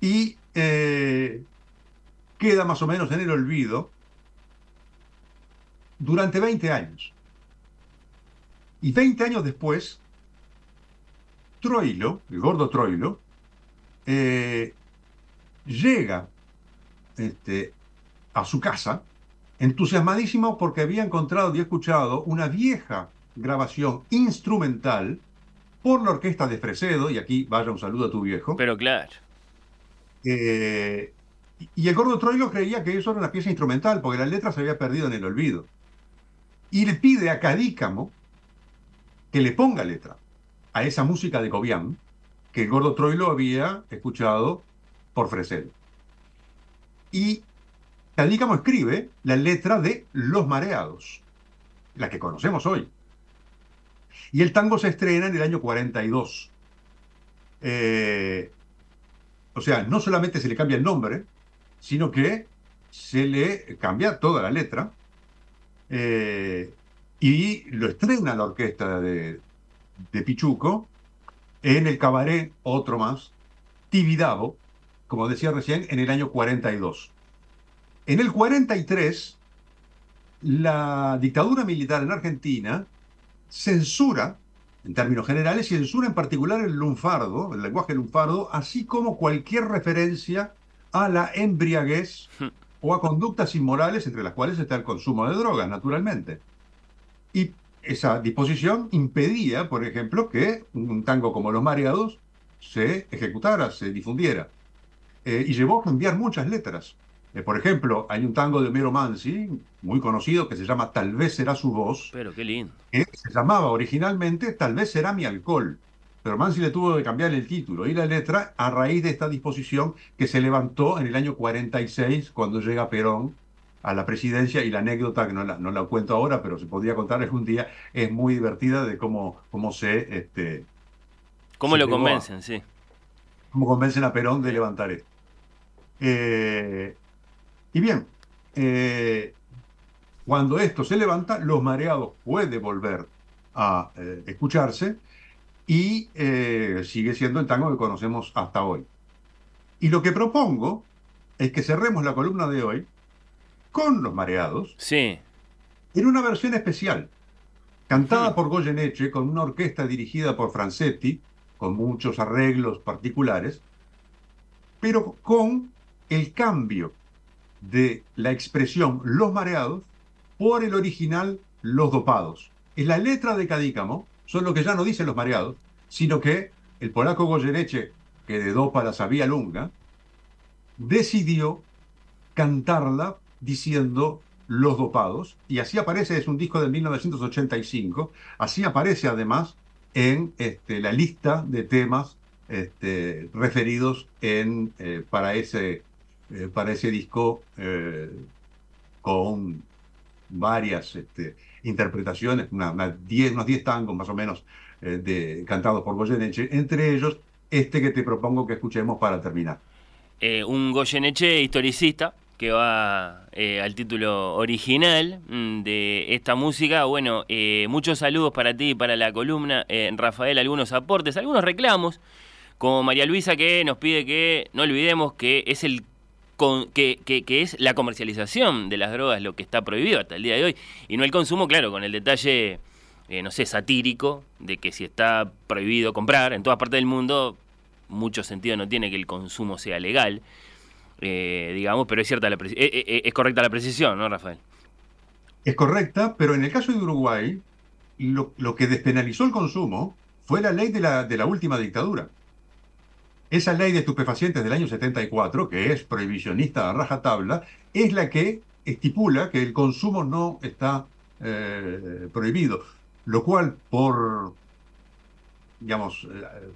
Y eh, queda más o menos en el olvido durante 20 años. Y 20 años después, Troilo, el gordo Troilo, eh, llega este, a su casa entusiasmadísimo porque había encontrado y escuchado una vieja grabación instrumental por la orquesta de Fresedo, y aquí vaya un saludo a tu viejo. Pero claro. Eh, y el gordo Troilo creía que eso era una pieza instrumental, porque la letra se había perdido en el olvido. Y le pide a Cadícamo que le ponga letra a esa música de Cobian que el gordo Troilo había escuchado por Fresedo. Y Cadícamo escribe la letra de Los Mareados, la que conocemos hoy. Y el tango se estrena en el año 42. Eh, o sea, no solamente se le cambia el nombre, sino que se le cambia toda la letra. eh, y lo estrena la orquesta de, de Pichuco en el cabaret, otro más, Tibidabo, como decía recién, en el año 42. En el 43, la dictadura militar en Argentina censura, en términos generales, censura en particular el lunfardo, el lenguaje lunfardo, así como cualquier referencia a la embriaguez o a conductas inmorales, entre las cuales está el consumo de drogas, naturalmente. Y esa disposición impedía, por ejemplo, que un tango como Los Mareados se ejecutara, se difundiera. Eh, y llevó a cambiar muchas letras. Eh, por ejemplo, hay un tango de Homero Mansi, muy conocido, que se llama Tal vez será su voz, Pero qué lindo. que se llamaba originalmente Tal vez será mi alcohol. Pero Mansi le tuvo que cambiar el título y la letra a raíz de esta disposición que se levantó en el año 46 cuando llega Perón a la presidencia y la anécdota, que no la, no la cuento ahora, pero se podría contar algún día, es muy divertida de cómo, cómo se... Este, ¿Cómo se lo a- convencen? Sí. cómo convencen a Perón de levantar esto. Eh, y bien, eh, cuando esto se levanta, los mareados puede volver a eh, escucharse y eh, sigue siendo el tango que conocemos hasta hoy. Y lo que propongo es que cerremos la columna de hoy con los mareados Sí. en una versión especial, cantada por Goyeneche con una orquesta dirigida por Francetti, con muchos arreglos particulares, pero con el cambio de la expresión los mareados por el original los dopados. Es la letra de Cadícamo, solo que ya no dice los mareados, sino que el polaco Goyeneche, que de dopa la sabía lunga, decidió cantarla diciendo Los Dopados, y así aparece, es un disco de 1985, así aparece además en este, la lista de temas este, referidos en, eh, para, ese, eh, para ese disco eh, con varias este, interpretaciones, una, diez, unos 10 tangos más o menos eh, de, cantados por Goyeneche, entre ellos este que te propongo que escuchemos para terminar. Eh, un Goyeneche historicista que va eh, al título original mm, de esta música. Bueno, muchos saludos para ti y para la columna. Rafael, algunos aportes, algunos reclamos, como María Luisa que nos pide que no olvidemos que es el que, es la comercialización de las drogas lo que está prohibido hasta el día de hoy y no el consumo, claro, con el detalle, eh, no sé, satírico de que si está prohibido comprar en todas partes del mundo, mucho sentido no tiene que el consumo sea legal, eh, digamos, pero es cierta la eh, eh, es correcta la precisión, ¿no, Rafael? Es correcta, pero en el caso de Uruguay, lo, lo que despenalizó el consumo fue la ley de la, de la última dictadura. Esa ley de estupefacientes del año 74, que es prohibicionista a rajatabla, es la que estipula que el consumo no está eh, prohibido, lo cual por, digamos, eh,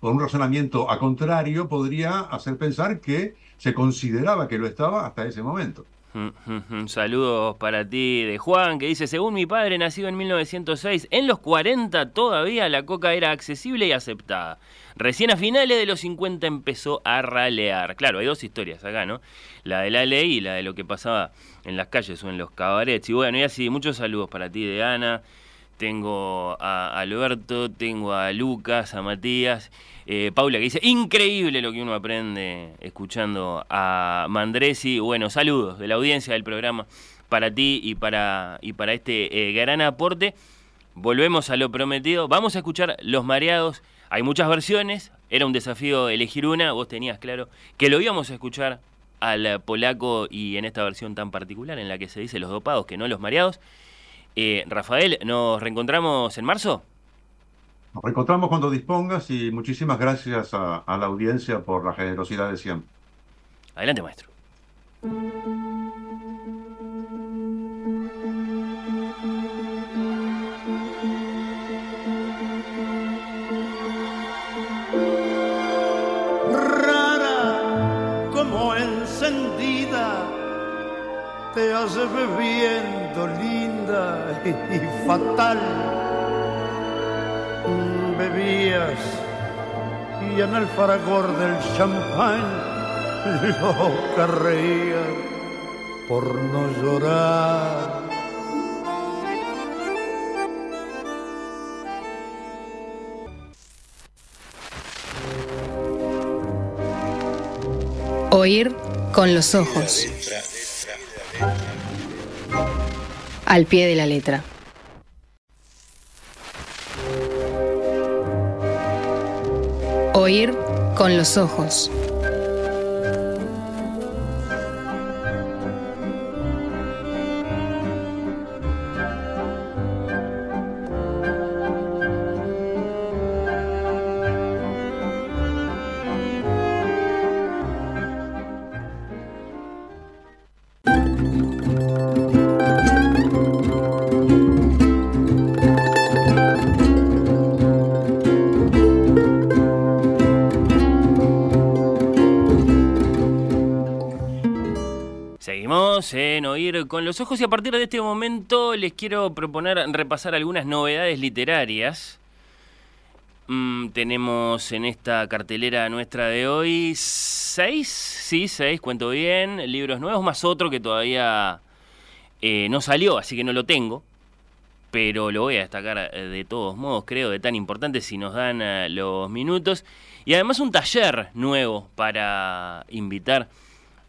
por un razonamiento a contrario podría hacer pensar que se consideraba que lo estaba hasta ese momento. Saludos para ti de Juan, que dice, según mi padre, nacido en 1906, en los 40 todavía la coca era accesible y aceptada. Recién a finales de los 50 empezó a ralear. Claro, hay dos historias acá, ¿no? La de la ley y la de lo que pasaba en las calles o en los cabarets. Y bueno, y así, muchos saludos para ti de Ana. Tengo a Alberto, tengo a Lucas, a Matías, eh, Paula que dice, increíble lo que uno aprende escuchando a Mandresi. Bueno, saludos de la audiencia del programa para ti y para, y para este eh, gran aporte. Volvemos a lo prometido. Vamos a escuchar Los Mareados. Hay muchas versiones. Era un desafío elegir una. Vos tenías claro que lo íbamos a escuchar al polaco y en esta versión tan particular en la que se dice Los Dopados, que no Los Mareados. Eh, Rafael, ¿nos reencontramos en marzo? Nos reencontramos cuando dispongas y muchísimas gracias a, a la audiencia por la generosidad de siempre. Adelante, maestro. Te hace bebiendo linda y fatal. Bebías y en el fragor del champán loca reías por no llorar. Oír con los ojos. Al pie de la letra. Oír con los ojos. Con los Ojos y a partir de este momento les quiero proponer repasar algunas novedades literarias. Mm, tenemos en esta cartelera nuestra de hoy seis, sí, seis, cuento bien, libros nuevos, más otro que todavía eh, no salió, así que no lo tengo, pero lo voy a destacar eh, de todos modos, creo, de tan importante si nos dan eh, los minutos. Y además un taller nuevo para invitar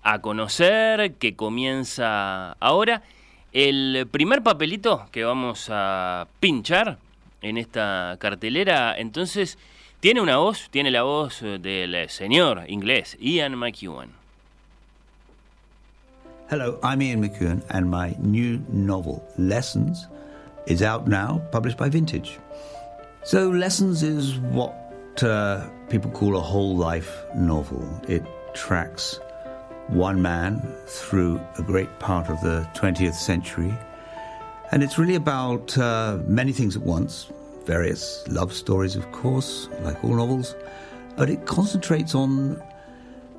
a conocer que comienza ahora. El primer papelito que vamos a pinchar en esta cartelera, entonces, tiene una voz, tiene la voz del señor inglés Ian McEwan. Hello, I'm Ian McEwan, and my new novel, Lessons, is out now, published by Vintage. So, Lessons is what uh, people call a whole life novel. It tracks one man through a great part of the 20th century. And it's really about uh, many things at once various love stories, of course, like all novels, but it concentrates on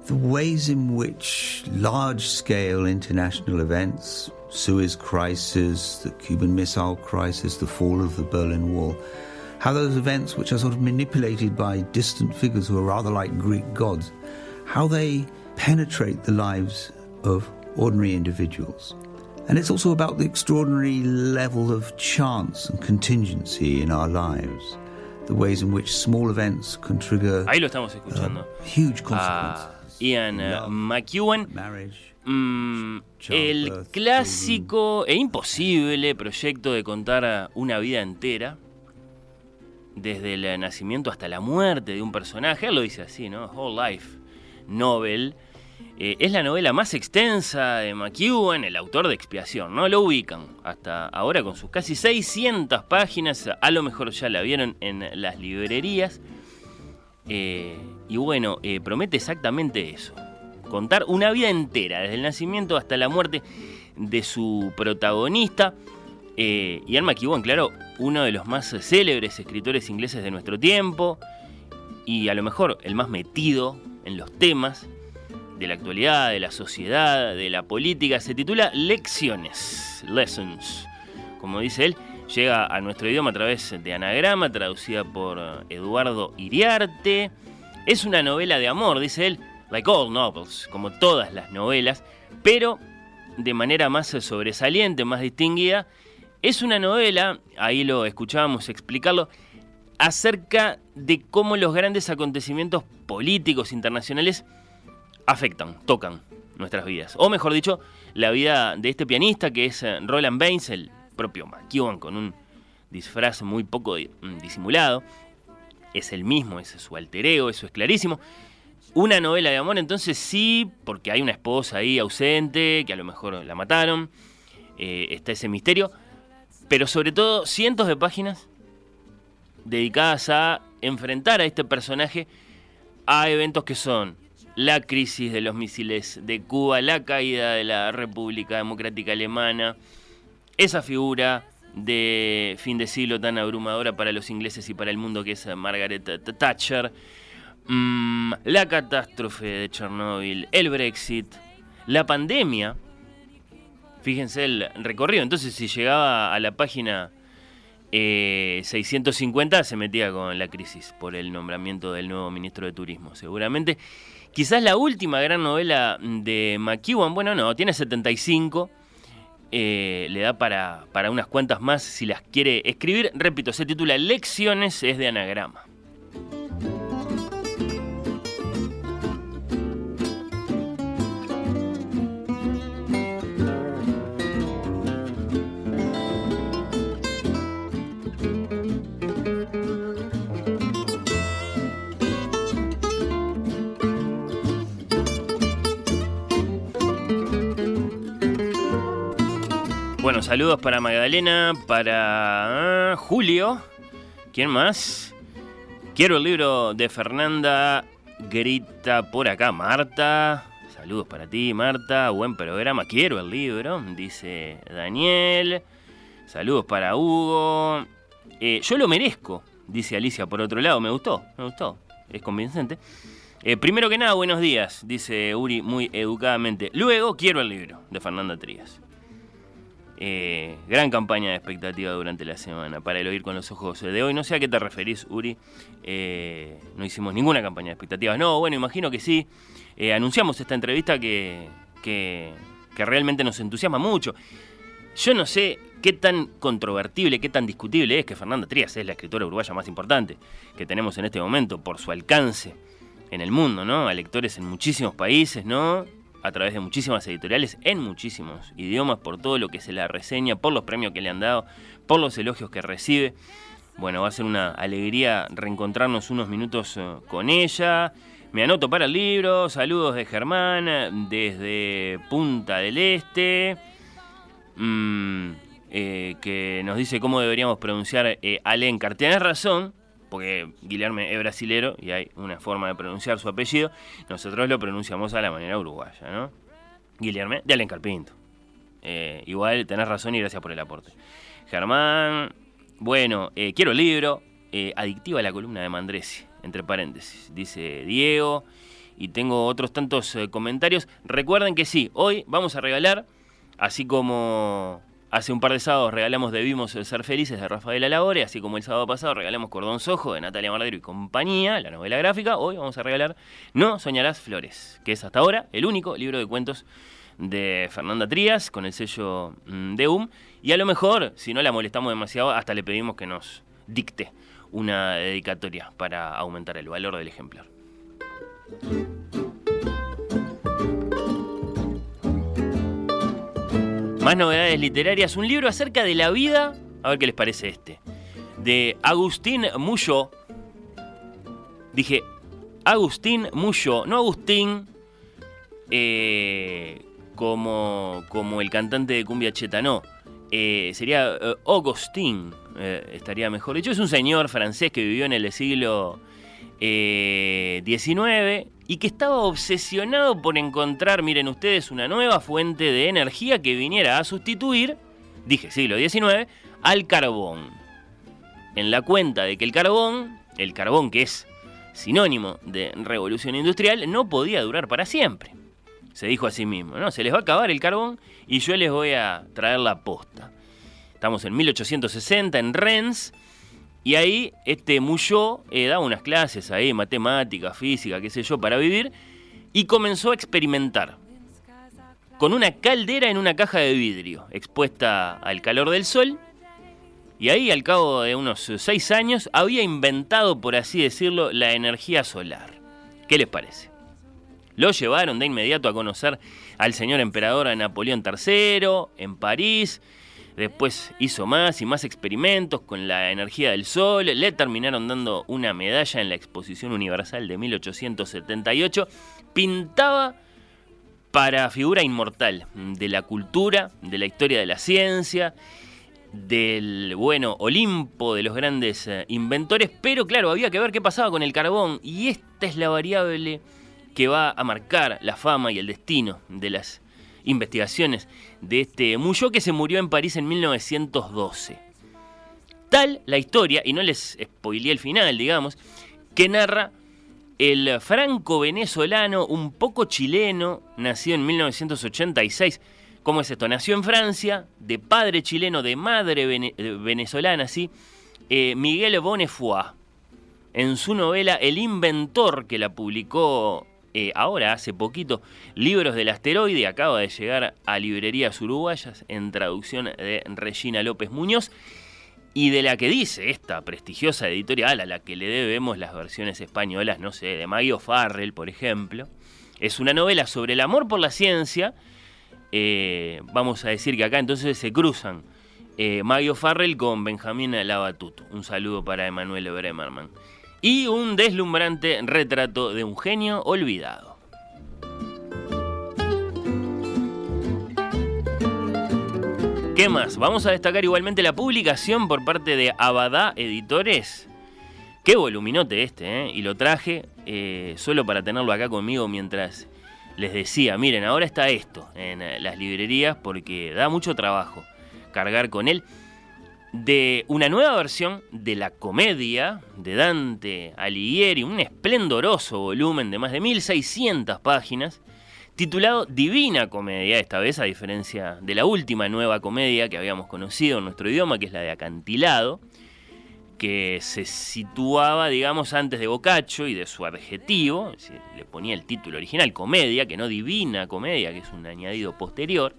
the ways in which large scale international events, Suez Crisis, the Cuban Missile Crisis, the fall of the Berlin Wall, how those events, which are sort of manipulated by distant figures who are rather like Greek gods, how they penetrate the lives of ordinary individuals. And it's also about the extraordinary level of chance and contingency in our lives, the ways in which small events can trigger Ahí lo estamos escuchando. uh, huge a consequences. Ian eh, McEwan. Mm, el clásico e imposible proyecto de contar eh, una vida entera, desde el nacimiento hasta la muerte de un personaje, él lo dice así, ¿no? Whole Life Novel. Eh, es la novela más extensa de McEwan, el autor de Expiación, ¿no? Lo ubican hasta ahora con sus casi 600 páginas, a lo mejor ya la vieron en las librerías. Eh, y bueno, eh, promete exactamente eso. Contar una vida entera, desde el nacimiento hasta la muerte de su protagonista. Eh, Ian McEwan, claro, uno de los más célebres escritores ingleses de nuestro tiempo. Y a lo mejor el más metido en los temas de la actualidad, de la sociedad, de la política. Se titula Lecciones, Lessons. Como dice él, llega a nuestro idioma a través de anagrama, traducida por Eduardo Iriarte. Es una novela de amor, dice él, like all novels, como todas las novelas, pero de manera más sobresaliente, más distinguida. Es una novela, ahí lo escuchábamos explicarlo, acerca de cómo los grandes acontecimientos políticos internacionales afectan, tocan nuestras vidas. O mejor dicho, la vida de este pianista que es eh, Roland Baines, el propio McEwan con un disfraz muy poco mm, disimulado. Es el mismo, es su alter ego, eso es clarísimo. Una novela de amor, entonces sí, porque hay una esposa ahí ausente, que a lo mejor la mataron, eh, está ese misterio, pero sobre todo cientos de páginas dedicadas a enfrentar a este personaje a eventos que son la crisis de los misiles de Cuba, la caída de la República Democrática Alemana, esa figura de fin de siglo tan abrumadora para los ingleses y para el mundo que es Margaret Th- Thatcher, mm, la catástrofe de Chernóbil, el Brexit, la pandemia. Fíjense el recorrido. Entonces, si llegaba a la página eh, 650, se metía con la crisis por el nombramiento del nuevo ministro de Turismo, seguramente. Quizás la última gran novela de McEwan, bueno, no, tiene 75. eh, le da para, para unas cuantas más si las quiere escribir. Repito, se titula Lecciones, es de anagrama. Bueno, saludos para Magdalena, para ah, Julio. ¿Quién más? Quiero el libro de Fernanda. Grita por acá Marta. Saludos para ti, Marta. Buen programa. Quiero el libro, dice Daniel. Saludos para Hugo. Eh, yo lo merezco, dice Alicia por otro lado. Me gustó, me gustó. Es convincente. Eh, primero que nada, buenos días, dice Uri muy educadamente. Luego, quiero el libro de Fernanda Trías. Eh, gran campaña de expectativa durante la semana para el oír con los ojos de hoy. No sé a qué te referís, Uri. Eh, no hicimos ninguna campaña de expectativas. No, bueno, imagino que sí. Eh, anunciamos esta entrevista que, que, realmente nos entusiasma mucho. Yo no sé qué tan controvertible, qué tan discutible es que Fernanda Trías es la escritora uruguaya más importante que tenemos en este momento por su alcance en el mundo, ¿no? A lectores en muchísimos países, ¿no? A través de muchísimas editoriales, en muchísimos idiomas, por todo lo que se la reseña, por los premios que le han dado, por los elogios que recibe. Bueno, va a ser una alegría reencontrarnos unos minutos eh, con ella. Me anoto para el libro. Saludos de Germán desde Punta del Este. Mm, eh, que nos dice cómo deberíamos pronunciar eh, Alencar. Tienes razón, porque Guillermo es brasilero y hay una forma de pronunciar su apellido. Nosotros lo pronunciamos a la manera uruguaya, ¿no? Guillermo de Alencar Pinto. Eh, igual tenés razón y gracias por el aporte. Germán, bueno, eh, quiero el libro. eh, adictiva la columna de Mandresi, entre paréntesis, dice Diego. Y tengo otros tantos comentarios. Recuerden que sí, hoy vamos a regalar, así como hace un par de sábados regalamos Debimos Ser Felices de Rafael Alagore, así como el sábado pasado regalamos Cordón Sojo de Natalia Mardero y compañía, la novela gráfica. Hoy vamos a regalar No Soñarás Flores, que es hasta ahora el único libro de cuentos de Fernanda Trías con el sello mm, de UM. Y a lo mejor, si no la molestamos demasiado, hasta le pedimos que nos dicte una dedicatoria para aumentar el valor del ejemplar. Más novedades literarias, un libro acerca de la vida, a ver qué les parece este, de Agustín Muyo. Dije, Agustín Muyo, no Agustín, eh, como, como el cantante de Cumbia Cheta, no. Eh, sería eh, Augustin, eh, estaría mejor dicho. Es un señor francés que vivió en el siglo XIX y que estaba obsesionado por encontrar, miren ustedes, una nueva fuente de energía que viniera a sustituir, dije siglo XIX, al carbón. En la cuenta de que el carbón, el carbón que es sinónimo de revolución industrial, no podía durar para siempre se dijo a sí mismo, ¿no? Se les va a acabar el carbón y yo les voy a traer la posta. Estamos en 1860 en Rennes y ahí este Muyó eh, daba unas clases ahí, matemática, física, qué sé yo, para vivir y comenzó a experimentar con una caldera en una caja de vidrio expuesta al calor del sol y ahí al cabo de unos seis años había inventado, por así decirlo, la energía solar. ¿Qué les parece? Lo llevaron de inmediato a conocer al señor emperador Napoleón III en París. Después hizo más y más experimentos con la energía del sol. Le terminaron dando una medalla en la Exposición Universal de 1878. Pintaba para figura inmortal de la cultura, de la historia de la ciencia, del bueno Olimpo, de los grandes eh, inventores. Pero claro, había que ver qué pasaba con el carbón. Y esta es la variable que va a marcar la fama y el destino de las investigaciones de este Muyó que se murió en París en 1912. Tal la historia, y no les spoileé el final, digamos, que narra el franco-venezolano, un poco chileno, nacido en 1986. ¿Cómo es esto? Nació en Francia, de padre chileno, de madre vene venezolana, ¿sí? Eh, Miguel Bonnefoy, en su novela El Inventor, que la publicó eh, ahora, hace poquito, Libros del Asteroide, acaba de llegar a librerías uruguayas en traducción de Regina López Muñoz, y de la que dice esta prestigiosa editorial a la que le debemos las versiones españolas, no sé, de Maggie Farrell, por ejemplo. Es una novela sobre el amor por la ciencia. Eh, vamos a decir que acá entonces se cruzan eh, Farrell con Benjamín Lavatuto. Un saludo para Emanuel Bremerman y un deslumbrante retrato de un genio olvidado. ¿Qué más? Vamos a destacar igualmente la publicación por parte de Abadá Editores. Qué voluminote este, ¿eh? Y lo traje eh, solo para tenerlo acá conmigo mientras les decía, miren, ahora está esto en las librerías porque da mucho trabajo cargar con él. De una nueva versión de la comedia de Dante Alighieri, un esplendoroso volumen de más de 1600 páginas, titulado Divina Comedia, esta vez a diferencia de la última nueva comedia que habíamos conocido en nuestro idioma, que es la de Acantilado, que se situaba, digamos, antes de Boccaccio y de su adjetivo, le ponía el título original, comedia, que no divina comedia, que es un añadido posterior,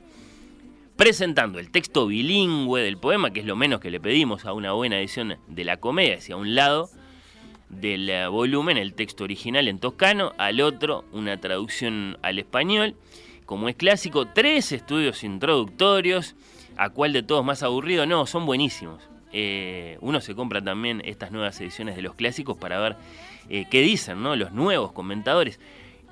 presentando el texto bilingüe del poema, que es lo menos que le pedimos a una buena edición de la comedia, hacia un lado del eh, volumen el texto original en toscano, al otro una traducción al español. Como es clásico, tres estudios introductorios. ¿A cuál de todos más aburrido? No, son buenísimos. Eh, uno se compra también estas nuevas ediciones de los clásicos para ver eh, qué dicen ¿no? los nuevos comentadores.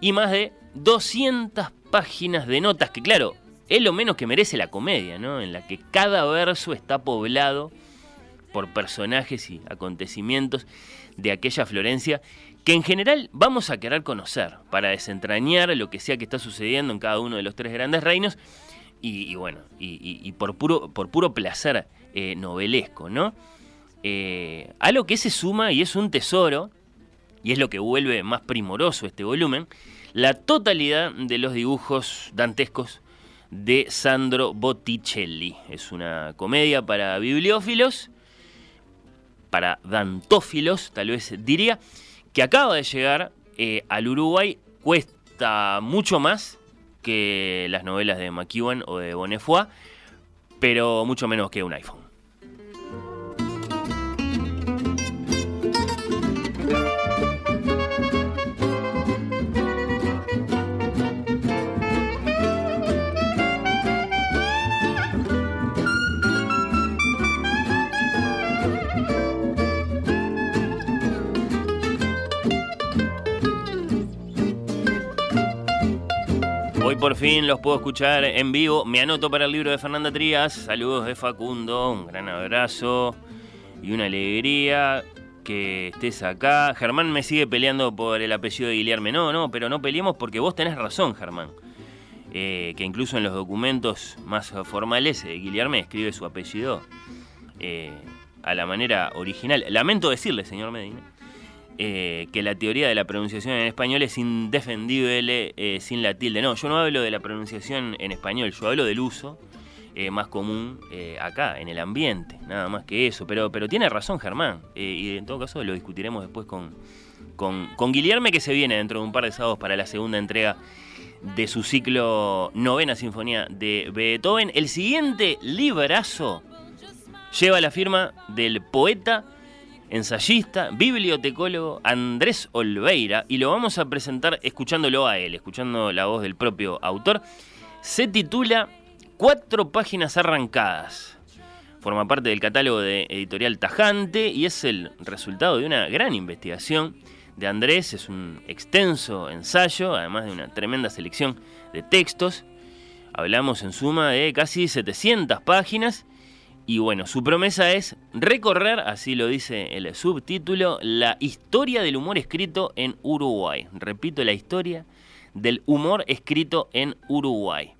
Y más de 200 páginas de notas, que claro, es lo menos que merece la comedia, ¿no? en la que cada verso está poblado por personajes y acontecimientos de aquella Florencia que en general vamos a querer conocer para desentrañar lo que sea que está sucediendo en cada uno de los tres grandes reinos y, bueno, y, por, puro, por puro placer eh, novelesco, ¿no? Eh, a lo que se suma y es un tesoro, y es lo que vuelve más primoroso este volumen, la totalidad de los dibujos dantescos de Sandro Botticelli. Es una comedia para bibliófilos para dantófilos, tal vez diría, que acaba de llegar eh, al Uruguay, cuesta mucho más que las novelas de McEwan o de Bonnefoy, pero mucho menos que un iPhone. Por fin los puedo escuchar en vivo. Me anoto para el libro de Fernanda Trías. Saludos de Facundo, un gran abrazo y una alegría que estés acá. Germán me sigue peleando por el apellido de Guillermo. No, no, pero no peleemos porque vos tenés razón, Germán. Eh, que incluso en los documentos más formales, eh, Guillermo escribe su apellido eh, a la manera original. Lamento decirle, señor Medina, eh, que la teoría de la pronunciación en español es indefendible eh, sin la tilde. No, yo no hablo de la pronunciación en español, yo hablo del uso eh, más común acá, en el ambiente, nada más que eso. Pero, pero tiene razón Germán, y en todo caso lo discutiremos después con, con, con Guillerme, que se viene dentro de un par de sábados para la segunda entrega de su ciclo Novena Sinfonía de Beethoven. El siguiente librazo lleva la firma del poeta ensayista, bibliotecólogo Andrés Olveira, y lo vamos a presentar escuchándolo a él, escuchando la voz del propio autor. Se titula Cuatro páginas arrancadas. Forma parte del catálogo de editorial Tajante y es el resultado de una gran investigación de Andrés. Es un extenso ensayo, además de una tremenda selección de textos. Hablamos en suma de casi 700 páginas y bueno, su promesa es recorrer, así lo dice el subtítulo, la historia del humor escrito en Uruguay. Repito, la historia del humor escrito en Uruguay.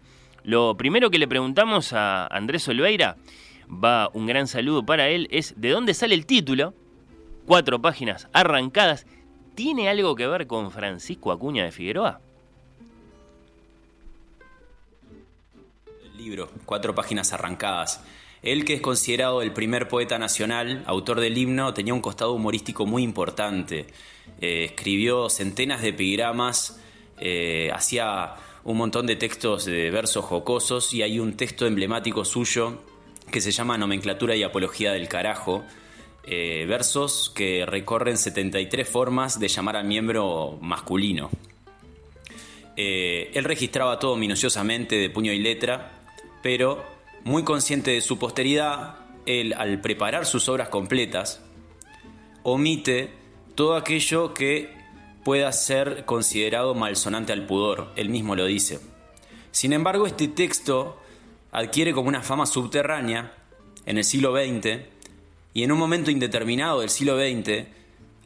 Lo primero que le preguntamos a Andrés Oliveira, va un gran saludo para él, es de dónde sale el título. Cuatro páginas arrancadas. ¿Tiene algo que ver con Francisco Acuña de Figueroa? El libro, cuatro páginas arrancadas. Él, que es considerado el primer poeta nacional, autor del himno, tenía un costado humorístico muy importante. Eh, escribió centenas de epigramas, eh, hacía un montón de textos de versos jocosos y hay un texto emblemático suyo que se llama Nomenclatura y Apología del Carajo. Eh, versos que recorren 73 formas de llamar al miembro masculino. él registraba todo minuciosamente de puño y letra, pero muy consciente de su posteridad, él al preparar sus obras completas, omite todo aquello que pueda ser considerado malsonante al pudor, él mismo lo dice. Sin embargo, este texto adquiere como una fama subterránea en el siglo XX y en un momento indeterminado del siglo XX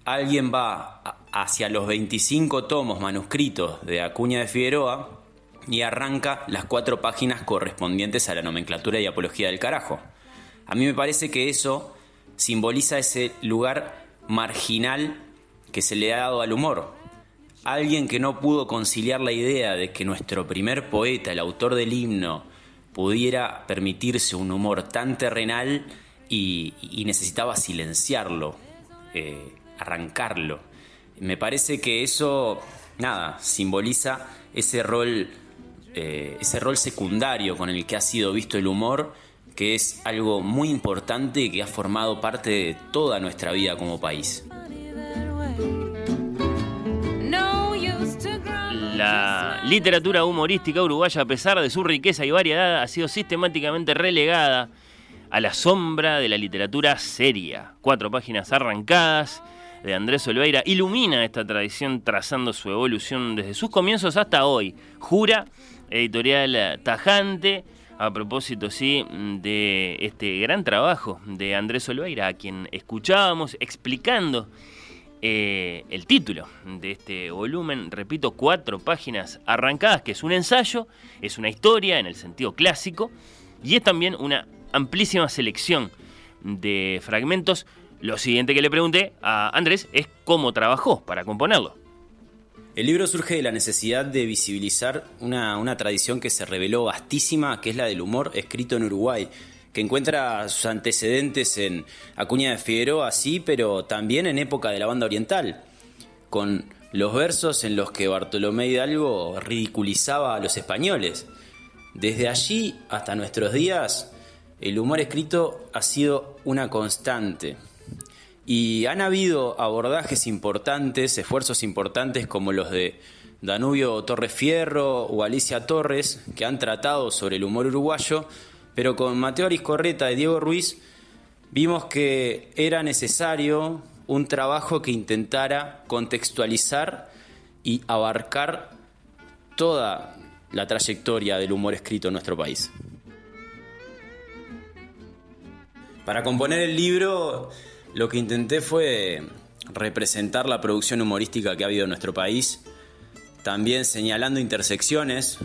alguien va hacia los 25 tomos manuscritos de Acuña de Figueroa y arranca las cuatro páginas correspondientes a la nomenclatura y apología del carajo. A mí me parece que eso simboliza ese lugar marginal que se le ha dado al humor. Alguien que no pudo conciliar la idea de que nuestro primer poeta, el autor del himno, pudiera permitirse un humor tan terrenal y, necesitaba silenciarlo, eh, arrancarlo. Me parece que eso, nada, simboliza ese rol, eh, ese rol secundario con el que ha sido visto el humor, que es algo muy importante y que ha formado parte de toda nuestra vida como país. La literatura humorística uruguaya, a pesar de su riqueza y variedad, ha sido sistemáticamente relegada a la sombra de la literatura seria. Cuatro páginas arrancadas de Andrés Olveira ilumina esta tradición trazando su evolución desde sus comienzos hasta hoy. Jura, editorial tajante, a propósito, sí, de este gran trabajo de Andrés Olveira, a quien escuchábamos explicando eh, el título de este volumen, repito, cuatro páginas arrancadas, que es un ensayo, es una historia en el sentido clásico, y es también una amplísima selección de fragmentos. Lo siguiente que le pregunté a Andrés es cómo trabajó para componerlo. El libro surge de la necesidad de visibilizar una, una, tradición que se reveló vastísima, que es la del humor escrito en Uruguay, que encuentra sus antecedentes en Acuña de Figueroa, sí, pero también en época de la banda oriental, con los versos en los que Bartolomé Hidalgo ridiculizaba a los españoles. Desde allí hasta nuestros días, el humor escrito ha sido una constante. Y han habido abordajes importantes, esfuerzos importantes como los de Danubio Torres Fierro o Alicia Torres, que han tratado sobre el humor uruguayo, pero con Mateo Ariscorreta y Diego Ruiz vimos que era necesario un trabajo que intentara contextualizar y abarcar toda la trayectoria del humor escrito en nuestro país. Para componer el libro, lo que intenté fue representar la producción humorística que ha habido en nuestro país, también señalando intersecciones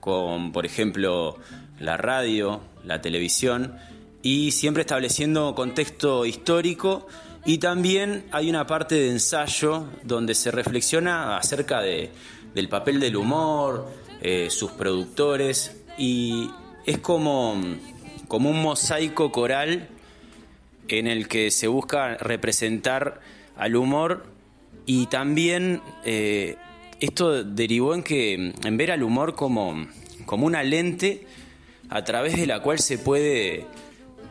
con, por ejemplo, la radio, la televisión, y siempre estableciendo contexto histórico y también hay una parte de ensayo donde se reflexiona acerca de, del papel del humor, eh, sus productores, y es como como un mosaico coral en el que se busca representar al humor y también eh, esto derivó en que en ver al humor como, como una lente a través de la cual se puede,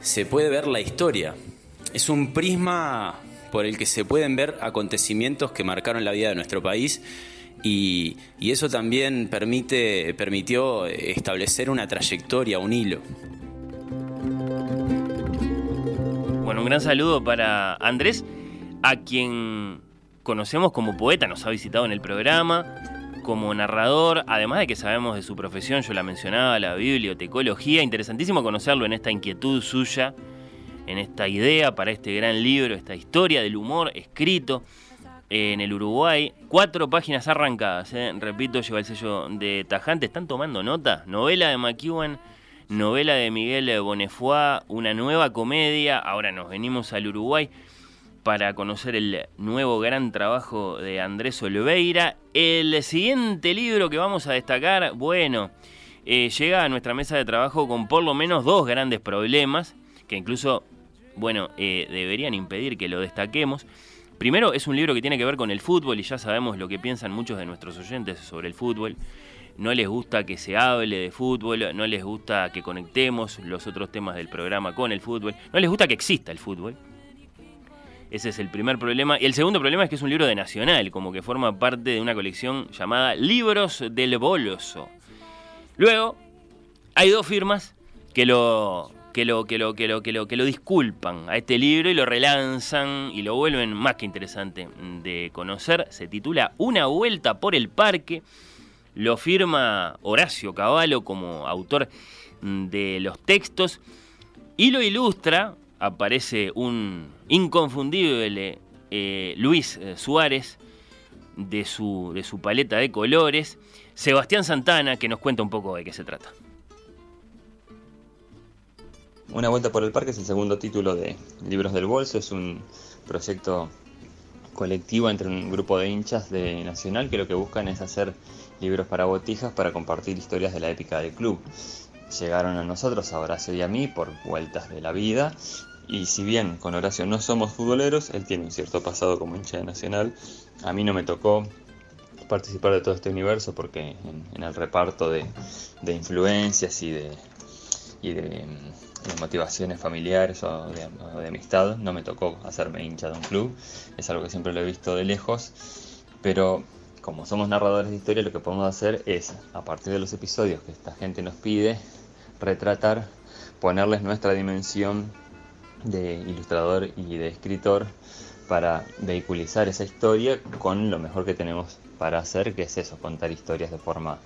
se puede ver la historia. Es un prisma por el que se pueden ver acontecimientos que marcaron la vida de nuestro país y, y eso también permite, permitió establecer una trayectoria, un hilo. Bueno, un gran saludo para Andrés, a quien conocemos como poeta, nos ha visitado en el programa, como narrador, además de que sabemos de su profesión, yo la mencionaba, la bibliotecología, interesantísimo conocerlo en esta inquietud suya, en esta idea para este gran libro, esta historia del humor escrito en el Uruguay. Cuatro páginas arrancadas, ¿eh? repito, lleva el sello de Tajante, están tomando nota, novela de McEwan novela de Miguel Bonefoy, una nueva comedia. Ahora nos venimos al Uruguay para conocer el nuevo gran trabajo de Andrés Oliveira. El siguiente libro que vamos a destacar, bueno, eh, llega a nuestra mesa de trabajo con por lo menos dos grandes problemas, que incluso, bueno, eh, deberían impedir que lo destaquemos. Primero, es un libro que tiene que ver con el fútbol y ya sabemos lo que piensan muchos de nuestros oyentes sobre el fútbol no les gusta que se hable de fútbol, no les gusta que conectemos los otros temas del programa con el fútbol, no les gusta que exista el fútbol. Ese es el primer problema. Y el segundo problema es que es un libro de Nacional, como que forma parte de una colección llamada Libros del Boloso. Luego, hay dos firmas que lo, que lo, que lo, que lo, que lo, que lo disculpan a este libro y lo relanzan y lo vuelven más que interesante de conocer. Se titula Una vuelta por el parque lo firma Horacio Cavallo como autor de los textos y lo ilustra, aparece un inconfundible eh, Luis eh, Suárez de su, de su paleta de colores, Sebastián Santana que nos cuenta un poco de qué se trata. Una vuelta por el parque es el segundo título de Libros del Bolso, es un proyecto colectivo entre un grupo de hinchas de Nacional que lo que buscan es hacer libros para botijas para compartir historias de la épica del club. Llegaron a nosotros, a Horacio y a mí, por vueltas de la vida, y si bien con Horacio no somos futboleros, él tiene un cierto pasado como hincha de Nacional, a mí no me tocó participar de todo este universo porque en, el reparto de, influencias y de, y de, motivaciones familiares o de, o de, amistad no me tocó hacerme hincha de un club, es algo que siempre lo he visto de lejos, pero como somos narradores de historia lo que podemos hacer es, a partir de los episodios que esta gente nos pide, retratar, ponerles nuestra dimensión de ilustrador y de escritor para vehiculizar esa historia con lo mejor que tenemos para hacer, que es eso, contar historias de forma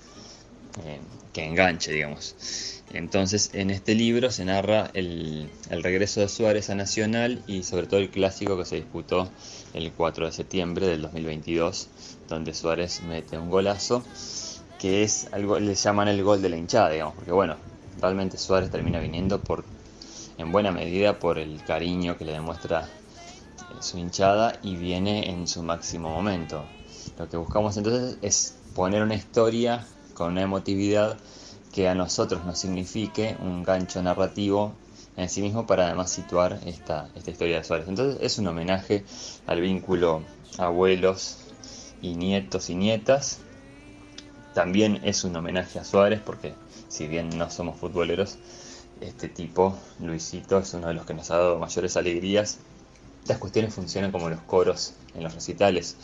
eh, que enganche, digamos. Entonces, en este libro se narra el, el, regreso de Suárez a Nacional y sobre todo el clásico que se disputó el 4 de septiembre del 2022, donde Suárez mete un golazo, que es algo, le llaman el gol de la hinchada, digamos, porque bueno, realmente Suárez termina viniendo por, en buena medida por el cariño que le demuestra su hinchada y viene en su máximo momento. Lo que buscamos entonces es poner una historia con una emotividad que a nosotros nos signifique un gancho narrativo en sí mismo para además situar esta, esta historia de Suárez. Entonces es un homenaje al vínculo abuelos y nietos y nietas. También es un homenaje a Suárez porque si bien no somos futboleros, este tipo, Luisito, es uno de los que nos ha dado mayores alegrías estas cuestiones funcionan como los coros en los recitales.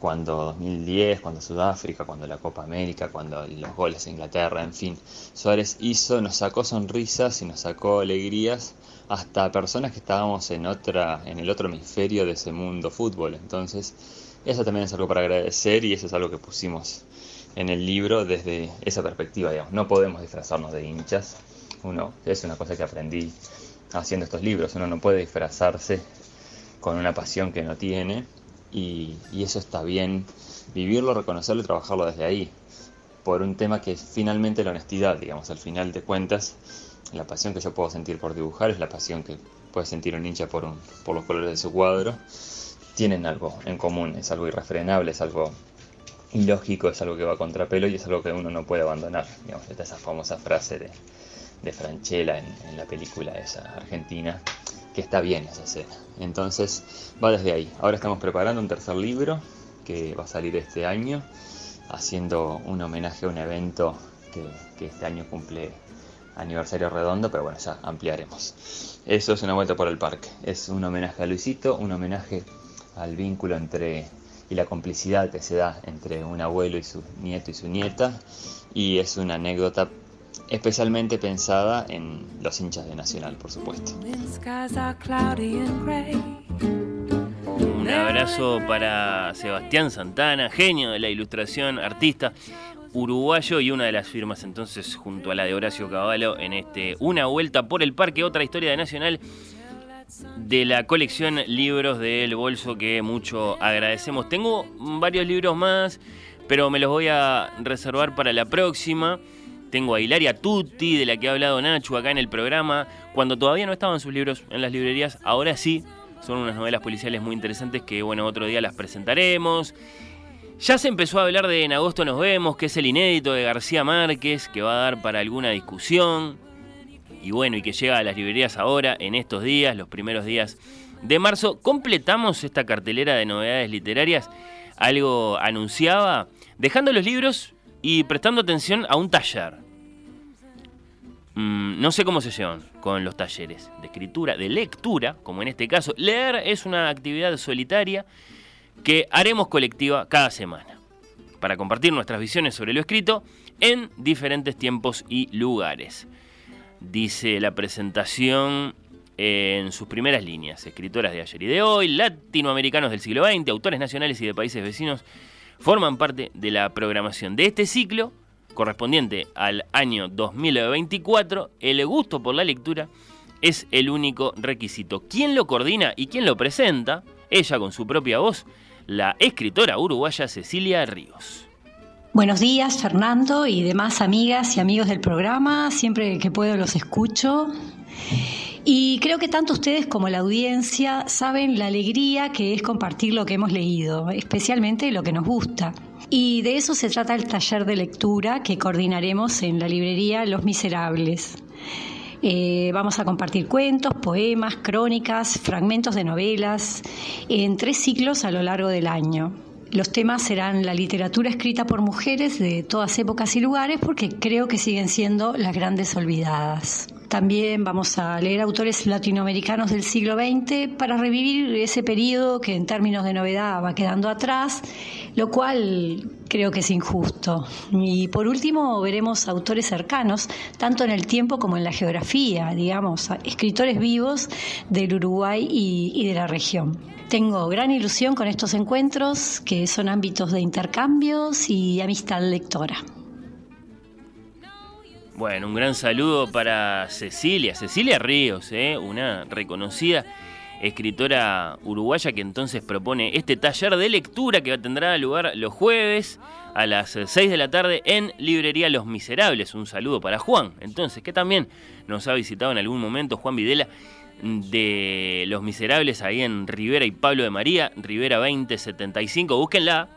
Cuando 2010, cuando Sudáfrica, cuando la Copa América, cuando los goles de Inglaterra, en fin. Suárez hizo, nos sacó sonrisas y nos sacó alegrías hasta personas que estábamos en otra, en el otro hemisferio de ese mundo fútbol. Entonces, eso también es algo para agradecer y eso es algo que pusimos en el libro desde esa perspectiva, digamos. No podemos disfrazarnos de hinchas. Uno, es una cosa que aprendí haciendo estos libros. Uno no puede disfrazarse con una pasión que no tiene y, eso está bien vivirlo, reconocerlo y trabajarlo desde ahí. Por un tema que es finalmente la honestidad, digamos, al final de cuentas, la pasión que yo puedo sentir por dibujar es la pasión que puede sentir un hincha por, por los colores de su cuadro. Tienen algo en común, es algo irrefrenable, es algo ilógico, es algo que va a contrapelo y es algo que uno no puede abandonar. Digamos, esta esa famosa frase de, de Franchella en la película esa argentina, que está bien esa escena. Entonces va desde ahí. Ahora estamos preparando un tercer libro que va a salir este año, haciendo un homenaje a un evento que, este año cumple aniversario redondo, pero bueno, ya ampliaremos. Eso es una vuelta por el parque. Es un homenaje a Luisito, un homenaje al vínculo entre y la complicidad que se da entre un abuelo y su nieto y su nieta. Y es una anécdota especialmente pensada en los hinchas de Nacional, por supuesto. Un abrazo para Sebastián Santana, genio de la ilustración, artista uruguayo y una de las firmas entonces junto a la de Horacio Cavallo en este Una vuelta por el parque, otra historia de Nacional de la colección libros del bolso que mucho agradecemos. Tengo varios libros más, pero me los voy a reservar para la próxima. Tengo a Hilaria Tutti, de la que ha hablado Nacho acá en el programa, cuando todavía no estaban sus libros en las librerías, ahora sí, son unas novelas policiales muy interesantes que, bueno, otro día las presentaremos. Ya se empezó a hablar de En agosto nos vemos, que es el inédito de García Márquez, que va a dar para alguna discusión. Y bueno, y que llega a las librerías ahora, en estos días, los primeros días de marzo. Completamos esta cartelera de novedades literarias. Algo anunciaba, dejando los libros y prestando atención a un taller. Mm, no sé cómo se llevan con los talleres de escritura, de lectura, como en este caso. Leer es una actividad solitaria que haremos colectiva cada semana para compartir nuestras visiones sobre lo escrito en diferentes tiempos y lugares. Dice la presentación en sus primeras líneas, escritoras de ayer y de hoy, latinoamericanos del siglo XX, autores nacionales y de países vecinos, forman parte de la programación de este ciclo correspondiente al año 2024, el gusto por la lectura es el único requisito. ¿Quién lo coordina y quién lo presenta? Ella con su propia voz, la escritora uruguaya Cecilia Ríos. Buenos días, Fernando y demás amigas y amigos del programa. Siempre que puedo los escucho. Y creo que tanto ustedes como la audiencia saben la alegría que es compartir lo que hemos leído, especialmente lo que nos gusta. Y de eso se trata el taller de lectura que coordinaremos en la librería Los Miserables. Eh, vamos a compartir cuentos, poemas, crónicas, fragmentos de novelas, en tres ciclos a lo largo del año. Los temas serán la literatura escrita por mujeres de todas épocas y lugares porque creo que siguen siendo las grandes olvidadas. También vamos a leer autores latinoamericanos del siglo XX para revivir ese periodo que en términos de novedad va quedando atrás, lo cual creo que es injusto. Y por último veremos autores cercanos, tanto en el tiempo como en la geografía, digamos, escritores vivos del Uruguay y, y de la región. Tengo gran ilusión con estos encuentros, que son ámbitos de intercambios y amistad lectora. Bueno, un gran saludo para Cecilia, Cecilia Ríos, ¿eh? una reconocida escritora uruguaya que entonces propone este taller de lectura que tendrá lugar los jueves a las 6 de la tarde en Librería Los Miserables. Un saludo para Juan, entonces, que también nos ha visitado en algún momento, Juan Videla de Los Miserables ahí en Rivera y Pablo de María, Rivera 2075, búsquenla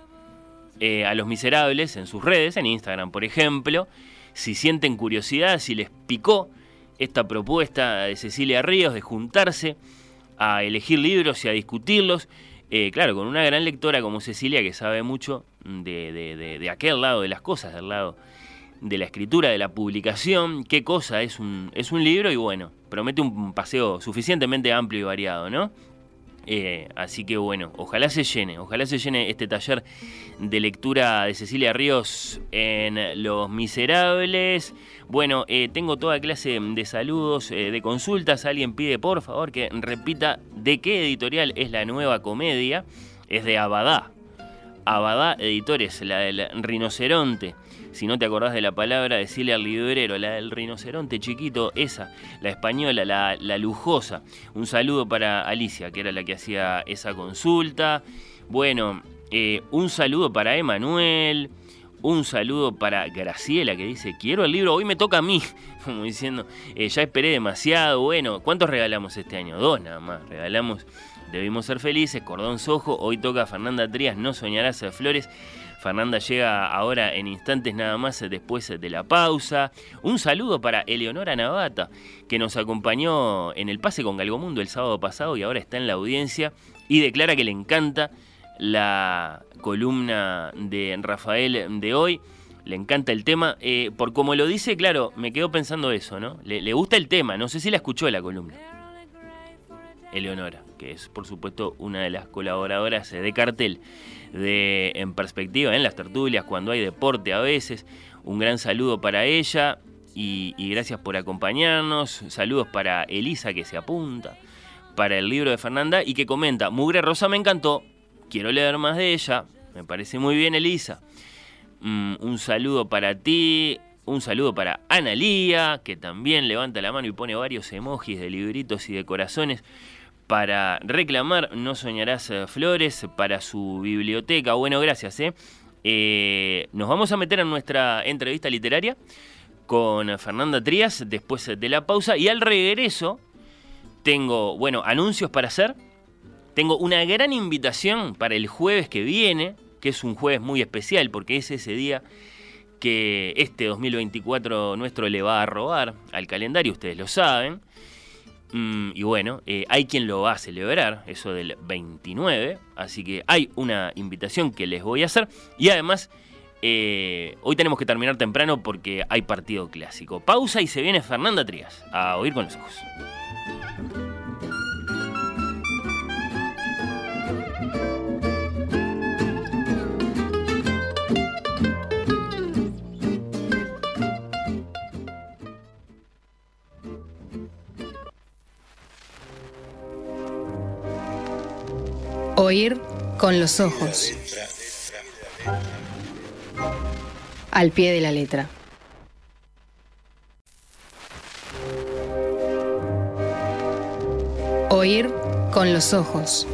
eh, a Los Miserables en sus redes, en Instagram por ejemplo, si sienten curiosidad, si les picó esta propuesta de Cecilia Ríos de juntarse a elegir libros y a discutirlos, eh, claro, con una gran lectora como Cecilia que sabe mucho de, de, aquel lado de las cosas, del lado de la escritura, de la publicación, qué cosa es un, es un libro y bueno, promete un paseo suficientemente amplio y variado, ¿no? Eh, así que bueno, ojalá se llene, ojalá se llene este taller de lectura de Cecilia Ríos en Los Miserables. Bueno, eh, tengo toda clase de saludos, eh, de consultas. Alguien pide por favor que repita de qué editorial es la nueva comedia. Es de Abadá. Abadá Editores, la del rinoceronte. Si no te acordás de la palabra, decirle al librero, la del rinoceronte chiquito, esa, la española, la, lujosa. Un saludo para Alicia, que era la que hacía esa consulta. Bueno, eh, un saludo para Emanuel. Un saludo para Graciela que dice, quiero el libro, hoy me toca a mí. Como diciendo, eh, ya esperé demasiado. Bueno, ¿cuántos regalamos este año? Dos nada más. Regalamos Debimos ser felices, Cordón Sojo. Hoy toca Fernanda Trías, No Soñarás Flores. Fernanda llega ahora en instantes nada más después de la pausa. Un saludo para Eleonora Navata, que nos acompañó en el pase con Galgomundo el sábado pasado y ahora está en la audiencia y declara que le encanta la columna de Rafael de hoy. Le encanta el tema. Eh, por como lo dice, claro, me quedo pensando eso, ¿no? Le, le gusta el tema. No sé si la escuchó la columna. Eleonora, que es por supuesto una de las colaboradoras de cartel de En Perspectiva, en las tertulias, cuando hay deporte a veces. Un gran saludo para ella y, gracias por acompañarnos. Saludos para Elisa que se apunta, para el libro de Fernanda y que comenta, Mugre Rosa me encantó, quiero leer más de ella, me parece muy bien Elisa. Mm, un saludo para ti, un saludo para Analía, que también levanta la mano y pone varios emojis de libritos y de corazones para reclamar No Soñarás eh, Flores para su biblioteca. Bueno, gracias. ¿eh? ¿eh? nos vamos a meter en nuestra entrevista literaria con Fernanda Trías después de la pausa y al regreso tengo, bueno, anuncios para hacer. Tengo una gran invitación para el jueves que viene, que es un jueves muy especial porque es ese día que este 2024 nuestro le va a robar al calendario, ustedes lo saben. Mm, y bueno, eh, hay quien lo va a celebrar, eso del 29, así que hay una invitación que les voy a hacer. Y además, eh, hoy tenemos que terminar temprano porque hay partido clásico. Pausa y se viene Fernanda Trías a oír con los ojos. Oír con los ojos. Al pie de la letra. Oír con los ojos.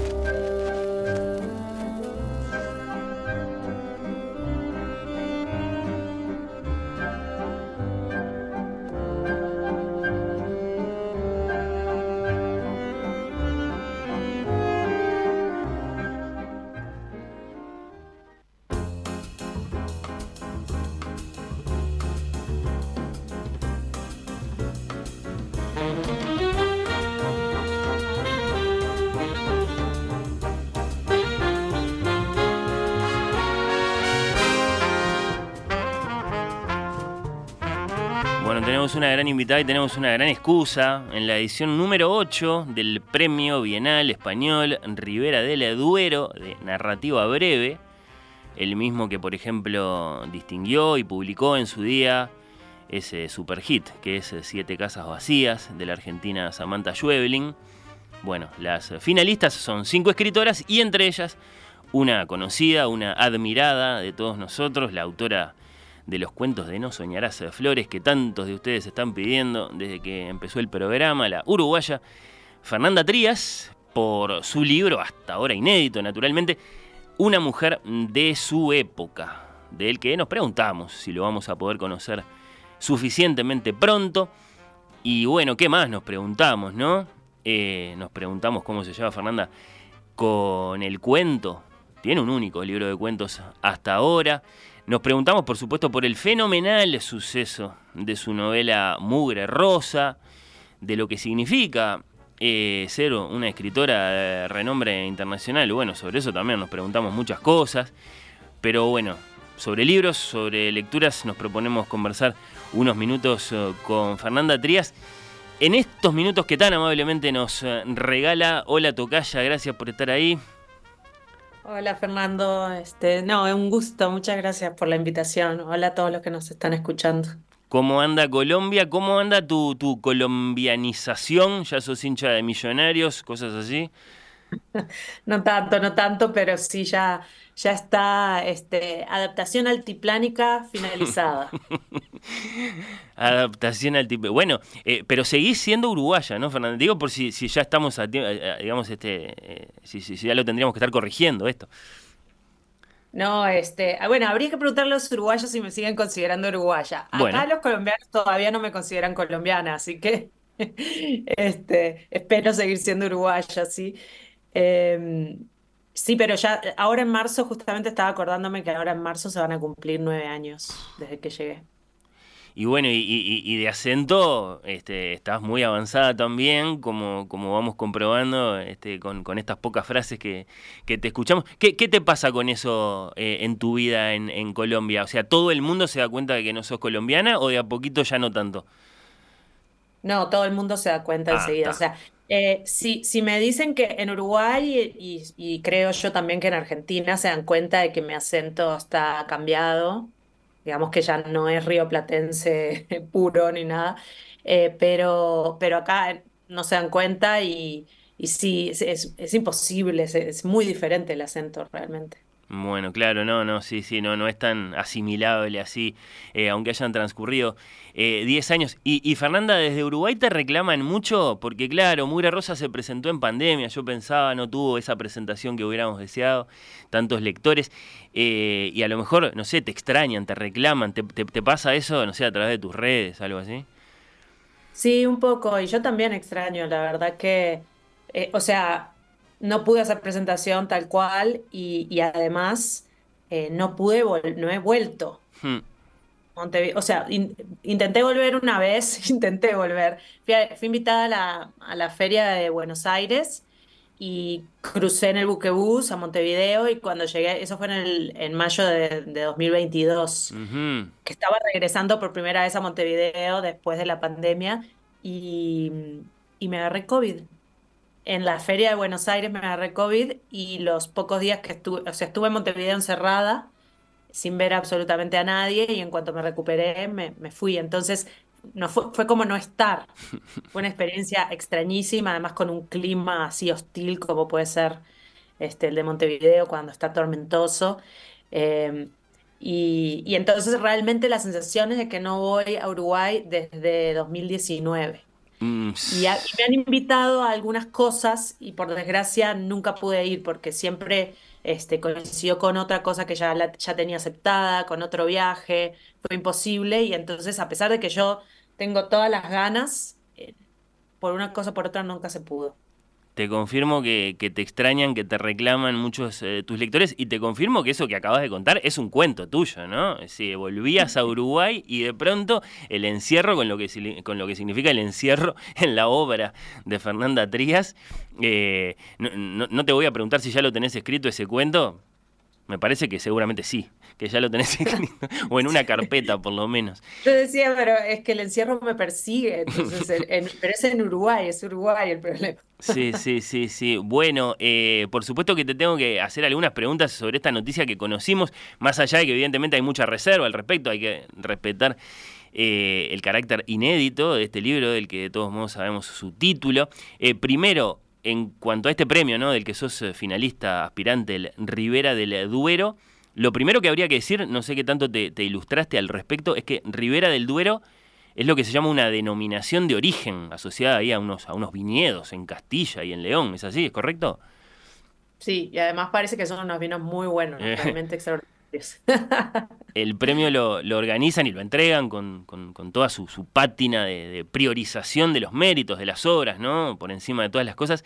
Bueno, tenemos una gran invitada y tenemos una gran excusa en la edición número 8 del Premio Bienal Español Rivera del Duero de Narrativa Breve, el mismo que, por ejemplo, distinguió y publicó en su día ese super hit que es Siete Casas Vacías de la argentina Samantha Schweblin. Bueno, las finalistas son cinco escritoras y entre ellas una conocida, una admirada de todos nosotros, la autora de los cuentos de No Soñarás Flores que tantos de ustedes están pidiendo desde que empezó el programa, la uruguaya Fernanda Trías, por su libro, hasta ahora inédito naturalmente, Una mujer de su época, del que nos preguntamos si lo vamos a poder conocer suficientemente pronto. Y bueno, ¿qué más nos preguntamos, no? Eh, nos preguntamos cómo se llama Fernanda con el cuento. Tiene un único libro de cuentos hasta ahora. Nos preguntamos, por supuesto, por el fenomenal suceso de su novela Mugre Rosa, de lo que significa eh, ser una escritora de renombre internacional. Bueno, sobre eso también nos preguntamos muchas cosas. Pero bueno, sobre libros, sobre lecturas, nos proponemos conversar unos minutos eh, con Fernanda Trías. En estos minutos que tan amablemente nos eh, regala, hola Tocaya, gracias por estar ahí. Hola Fernando, este, no, es un gusto, muchas gracias por la invitación. Hola a todos los que nos están escuchando. ¿Cómo anda Colombia? ¿Cómo anda tu, tu colombianización? ¿Ya sos hincha de millonarios? ¿Cosas así? No tanto, no tanto, pero sí ya, ya está este, adaptación altiplánica finalizada. adaptación altiplánica. Bueno, eh, pero seguís siendo uruguaya, ¿no, Fernando? Digo por si, si ya estamos, a, digamos, este, eh, si, si, ya lo tendríamos que estar corrigiendo esto. No, este, ah, bueno, habría que preguntarle a los uruguayos si me siguen considerando uruguaya. Acá los colombianos todavía no me consideran colombiana, así que este, espero seguir siendo uruguaya, sí. Em, sí, pero ya, ahora en marzo, justamente estaba acordándome que ahora en marzo se van a cumplir nueve años desde que llegué. Y bueno, y, de acento este, estás muy avanzada también, como, como vamos comprobando este, con, estas pocas frases que, te escuchamos. ¿Qué, te pasa con eso eh, en tu vida en, en, Colombia? O sea, ¿todo el mundo se da cuenta de que no sos colombiana o de a poquito ya no tanto? No, todo el mundo se da cuenta ah, enseguida. O sea, eh, si, me dicen que en Uruguay y, creo yo también que en Argentina se dan cuenta de que mi acento está cambiado, digamos que ya no es rioplatense puro ni nada, eh, pero, pero acá no se dan cuenta y, sí, es, imposible, es muy diferente el acento realmente. Bueno, claro, no, no, sí, sí, no, no es tan asimilable así, eh, aunque hayan transcurrido 10 eh, años. Y, Fernanda, desde Uruguay te reclaman mucho, porque claro, Mura Rosa se presentó en pandemia, yo pensaba, no tuvo esa presentación que hubiéramos deseado, tantos lectores, eh, y a lo mejor, no sé, te extrañan, te reclaman, te, te, pasa eso, no sé, a través de tus redes, algo así. Sí, un poco, y yo también extraño, la verdad que, o sea, no pude hacer presentación tal cual y, además eh, no pude, no he vuelto. Hmm. o sea, intenté volver una vez, intenté volver. Fui, invitada a la, feria de Buenos Aires y crucé en el buquebús a Montevideo y cuando llegué, eso fue en, el, en mayo de, 2022, que estaba regresando por primera vez a Montevideo después de la pandemia y, y me agarré COVID en la feria de Buenos Aires me agarré COVID y los pocos días que estuve, o sea, estuve en Montevideo encerrada, sin ver absolutamente a nadie, y en cuanto me recuperé, me, fui. Entonces, no fue, fue como no estar. Fue una experiencia extrañísima, además con un clima así hostil como puede ser este, el de Montevideo cuando está tormentoso. Em, y, y entonces realmente la sensación es de que no voy a Uruguay desde 2019. Mm, y, me han invitado a algunas cosas y por desgracia nunca pude ir porque siempre este, coincidió con otra cosa que ya, ya tenía aceptada, con otro viaje, fue imposible y entonces a pesar de que yo tengo todas las ganas, eh, por una cosa o por otra nunca se pudo. Te confirmo que, te extrañan, que te reclaman muchos de eh, tus lectores y te confirmo que eso que acabas de contar es un cuento tuyo, ¿no? Si volvías a Uruguay y de pronto el encierro, con lo que, con lo que significa el encierro en la obra de Fernanda Trías, eh, no, te voy a preguntar si ya lo tenés escrito ese cuento, me parece que seguramente sí. Que ya lo tenés escrito, o en una carpeta por lo menos. Yo decía, pero es que el encierro me persigue, entonces, pero es en Uruguay, es Uruguay el problema. Sí, sí, sí, sí. Bueno, eh, por supuesto que te tengo que hacer algunas preguntas sobre esta noticia que conocimos, más allá de que evidentemente hay mucha reserva al respecto, hay que respetar eh, el carácter inédito de este libro, del que de todos modos sabemos su título. Eh, primero, en cuanto a este premio, ¿no? Del que sos eh, finalista aspirante, el Rivera del Duero, lo primero que habría que decir, no sé qué tanto te, ilustraste al respecto, es que Rivera del Duero es lo que se llama una denominación de origen, asociada ahí a unos, a unos viñedos en Castilla y en León, ¿es así? ¿Es correcto? Sí, y además parece que son unos vinos muy buenos, realmente extraordinarios. El premio lo, organizan y lo entregan con, toda su, pátina de, priorización de los méritos de las obras, ¿no? Por encima de todas las cosas.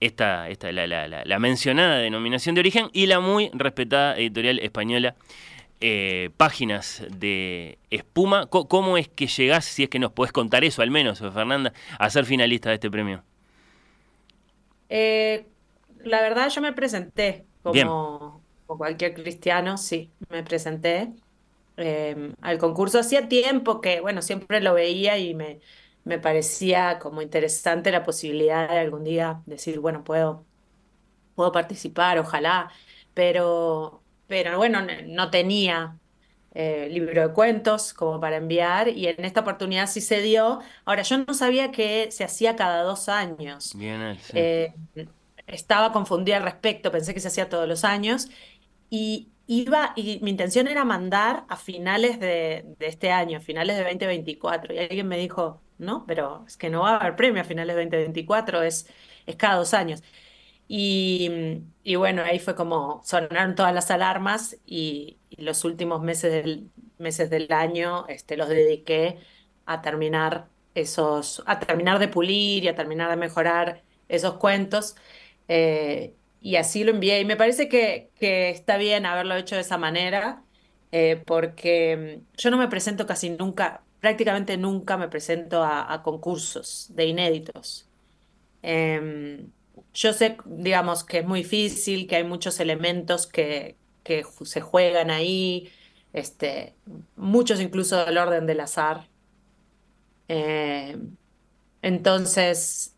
Esta, esta la, la, mencionada denominación de origen y la muy respetada editorial española. Eh, páginas de espuma. ¿Cómo es que llegás, si es que nos podés contar eso al menos, Fernanda, a ser finalista de este premio? Eh, la verdad, yo me presenté como, como cualquier cristiano, sí, me presenté em, al concurso. Hacía tiempo que, bueno, siempre lo veía y me, me parecía como interesante la posibilidad de algún día decir, bueno, puedo, puedo participar, ojalá, pero, pero bueno, no tenía eh, libro de cuentos como para enviar y en esta oportunidad sí se dio. Ahora, yo no sabía que se hacía cada dos años. Bien, sí. Eh, estaba confundida al respecto, pensé que se hacía todos los años y iba, y mi intención era mandar a finales de, este año, finales de 2024. Y alguien me dijo, no, pero es que no va a haber premio a finales de 2024, es, es cada dos años. Y, bueno, ahí fue como sonaron todas las alarmas y, los últimos meses del, meses del año este, los dediqué a terminar esos, a terminar de pulir y a terminar de mejorar esos cuentos. Eh, y así lo envié. Y me parece que, que está bien haberlo hecho de esa manera, eh, porque mm, yo no me presento casi nunca, prácticamente nunca me presento a, concursos de inéditos. Em, yo sé, digamos, que es muy difícil, que hay muchos elementos que, que se juegan ahí, este, muchos incluso del orden del azar. Em, entonces,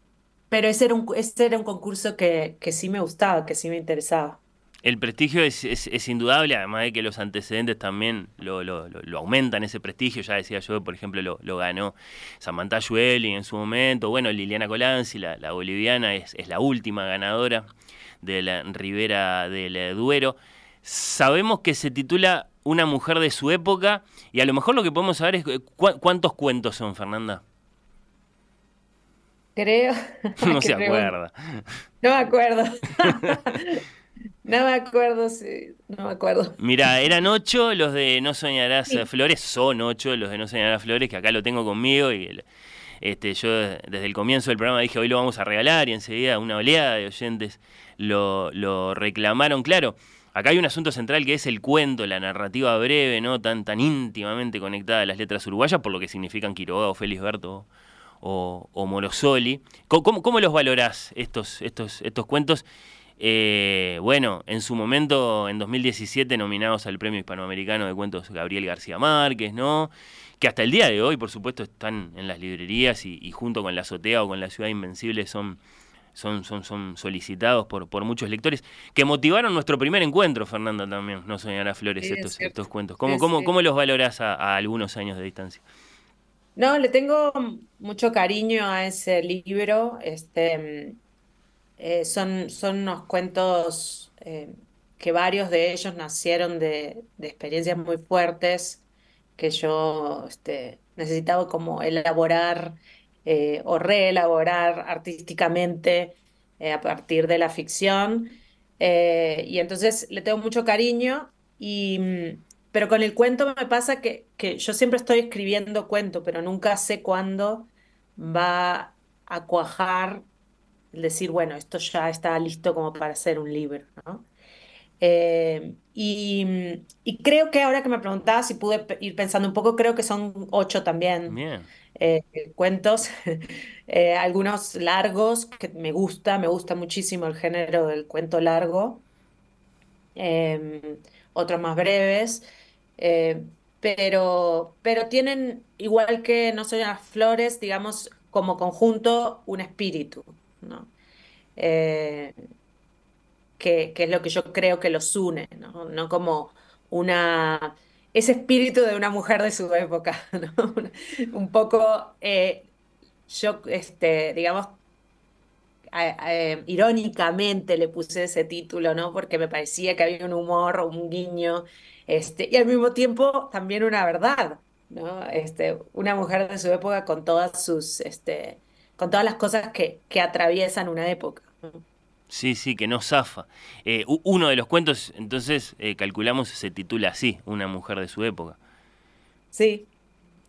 pero ese era un, era un concurso que, sí me gustaba, que sí me interesaba. El prestigio es, indudable, además de que los antecedentes también lo, aumentan ese prestigio. Ya decía yo, por ejemplo, lo, ganó Samantha Jueli en su momento. Bueno, Liliana Colanzi, la, boliviana, es, la última ganadora de la Ribera del Duero. Sabemos que se titula Una mujer de su época y a lo mejor lo que podemos saber es cuántos cuentos son, Fernanda. Creo. No se acuerda. No me acuerdo. No me acuerdo, sí, no me acuerdo. Mira, eran ocho los de No Soñarás Flores, son ocho los de No Soñarás Flores, que acá lo tengo conmigo y este, yo desde el comienzo del programa dije hoy lo vamos a regalar y enseguida una oleada de oyentes lo, lo reclamaron. Claro, acá hay un asunto central que es el cuento, la narrativa breve, ¿no? Tan, tan íntimamente conectada a las letras uruguayas, por lo que significan Quiroga o Félix Berto o, Morosoli. ¿Cómo, los valorás estos, estos, estos cuentos? Eh, bueno, en su momento, en 2017, nominados al Premio Hispanoamericano de Cuentos Gabriel García Márquez, ¿no? Que hasta el día de hoy, por supuesto, están en las librerías y, junto con La Azotea o con La Ciudad Invencible son, son, son, son solicitados por, por muchos lectores, que motivaron nuestro primer encuentro, Fernanda, también, no soñará Flores, estos, estos cuentos. ¿Cómo, cómo, cómo los valorás a algunos años de distancia? No, le tengo mucho cariño a ese libro. Este, eh, son, son unos cuentos eh, que varios de ellos nacieron de, experiencias muy fuertes que yo este, necesitaba como elaborar eh, o reelaborar artísticamente a partir de la ficción. y entonces le tengo mucho cariño y mm, pero con el cuento me pasa que, que yo siempre estoy escribiendo cuento, pero nunca sé cuándo va a cuajar el decir, bueno, esto ya está listo como para hacer un libro, ¿no? Eh, y, y, creo que ahora que me preguntabas si pude ir pensando un poco, creo que son ocho también eh, cuentos, eh, algunos largos que me gusta, me gusta muchísimo el género del cuento largo. Otros más breves. Eh, pero, pero tienen, igual que No soy las flores, digamos, como conjunto, un espíritu, ¿no? Eh, que, que, es lo que yo creo que los une, ¿no? No como una ese espíritu de una mujer de su época, ¿no? Un poco, eh, yo, este, digamos, irónicamente le puse ese título, ¿no? Porque me parecía que había un humor, un guiño, este, y al mismo tiempo también una verdad, ¿no? Este, una mujer de su época con todas sus, este, con todas las cosas que, que atraviesan una época. Sí, sí, que no zafa. Eh, uno de los cuentos, entonces, eh, calculamos, se titula así, Una mujer de su época. Sí,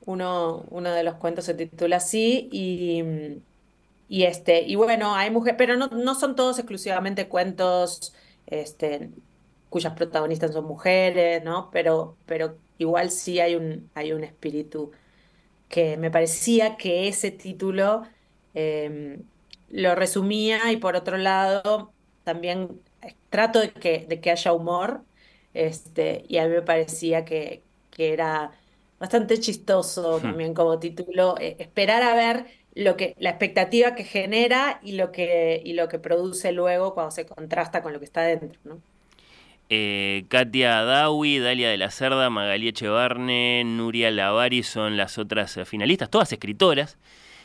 uno, uno de los cuentos se titula así y, y, este, y bueno, hay mujeres, pero no, no son todos exclusivamente cuentos este, cuyas protagonistas son mujeres, ¿no? Pero, pero igual sí hay un, hay un espíritu que me parecía que ese título... Em, lo resumía y por otro lado también trato de que, de que haya humor este, y a mí me parecía que, que era bastante chistoso hmm. también como título, eh, esperar a ver lo que, la expectativa que genera y lo que, y lo que produce luego cuando se contrasta con lo que está dentro, ¿no? Eh, Katia Dawi, Dalia de la Cerda, Magalí Echevarne, Nuria Lavari son las otras eh, finalistas, todas escritoras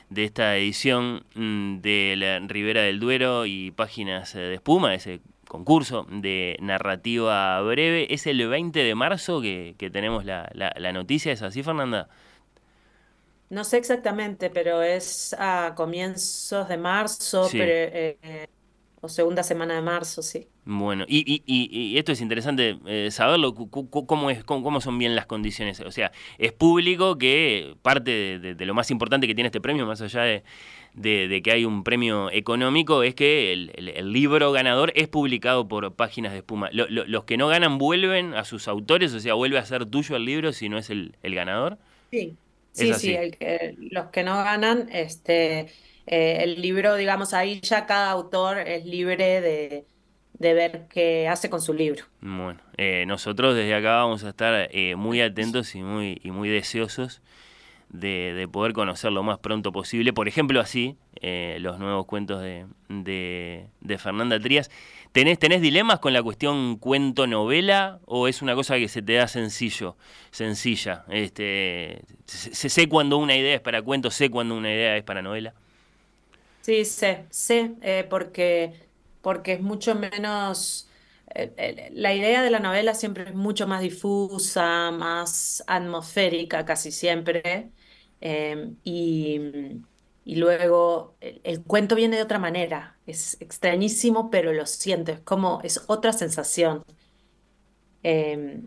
de esta edición mm, de la Ribera del Duero y Páginas eh, de Espuma, ese concurso de narrativa breve. Es el 20 de marzo que, tenemos la, la, noticia, ¿es así, Fernanda? No sé exactamente, pero es a comienzos de marzo, pero, eh, o segunda semana de marzo, sí. Bueno, y, y, y, esto es interesante eh, saberlo, cómo, es, cómo, son bien las condiciones. O sea, es público que parte de, lo más importante que tiene este premio, más allá de, de que hay un premio económico, es que el, libro ganador es publicado por Páginas de Espuma. los que no ganan vuelven a sus autores, o sea, vuelve a ser tuyo el libro si no es el, ganador. Sí, sí, sí, los que no ganan, este eh, el libro, digamos, ahí ya cada autor es libre de, ver qué hace con su libro. Bueno, eh, nosotros desde acá vamos a estar eh, muy atentos y muy, y muy deseosos de, poder conocer lo más pronto posible. Por ejemplo, así, los nuevos cuentos de, de, Fernanda Trías. ¿Tenés, ¿Tenés dilemas con la cuestión cuento-novela o es una cosa que se te da sencillo, sencilla? Este, sé, sé cuando una idea es para cuento, sé cuando una idea es para novela. Sí, sé, sé, eh, porque, porque es mucho menos... Eh, la idea de la novela siempre es mucho más difusa, más atmosférica casi siempre. Em, y, y luego el, cuento viene de otra manera. Es extrañísimo, pero lo siento, es como, es otra sensación. Em,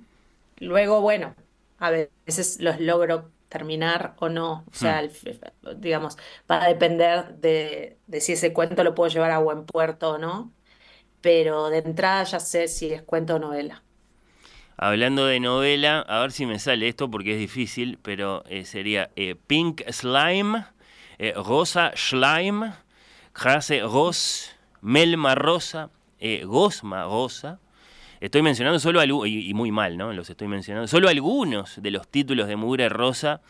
luego, bueno, a veces los logro terminar o no. O sea, hmm. digamos, va a depender de, si ese cuento lo puedo llevar a buen puerto o no. Pero de entrada ya sé si es cuento o novela. Hablando de novela, a ver si me sale esto porque es difícil, pero eh, sería eh, Pink Slime, eh, Rosa Slime, Jase Ros, Melma Rosa, Gosma Rosa, Estoy mencionando solo algunos, y, muy mal, ¿no? Los estoy mencionando, solo algunos de los títulos de Mugre Rosa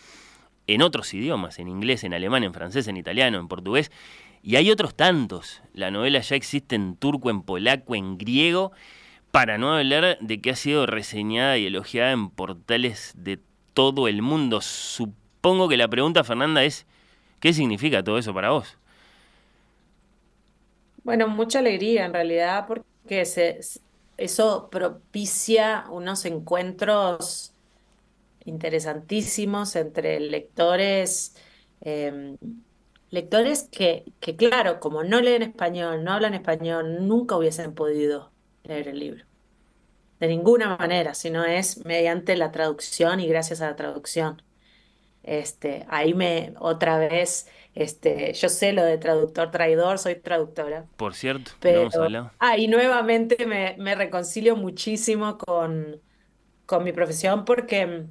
en otros idiomas, en inglés, en alemán, en francés, en italiano, en portugués. Y hay otros tantos. La novela ya existe en turco, en polaco, en griego, para no hablar de que ha sido reseñada y elogiada en portales de todo el mundo. Supongo que la pregunta, Fernanda, es, ¿qué significa todo eso para vos? Bueno, mucha alegría en realidad, porque eso propicia unos encuentros interesantísimos entre lectores, em, lectores que, que, claro, como no leen español, no hablan español, nunca hubiesen podido leer el libro. De ninguna manera, sino es mediante la traducción y gracias a la traducción. Este, ahí me otra vez este, yo sé lo de traductor traidor, soy traductora. Por cierto, pero, ah, y nuevamente me, me reconcilio muchísimo con, con mi profesión porque,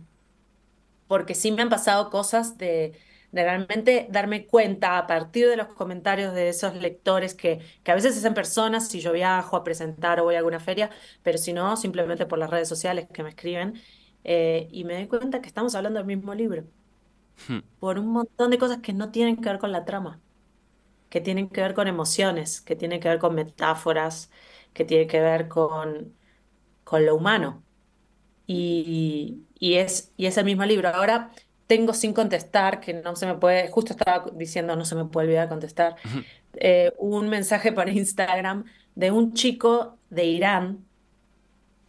porque sí me han pasado cosas de, de realmente darme cuenta a partir de los comentarios de esos lectores que, que a veces es en personas, si yo viajo a presentar o voy a alguna feria, pero si no, simplemente por las redes sociales que me escriben, eh, y me doy cuenta que estamos hablando del mismo libro, Hmm. por un montón de cosas que no tienen que ver con la trama, que tienen que ver con emociones, que tienen que ver con metáforas, que tienen que ver con, con lo humano. Y, y es, y es el mismo libro. Ahora tengo sin contestar, que no se me puede, justo estaba diciendo no se me puede olvidar contestar, eh, un mensaje por Instagram de un chico de Irán,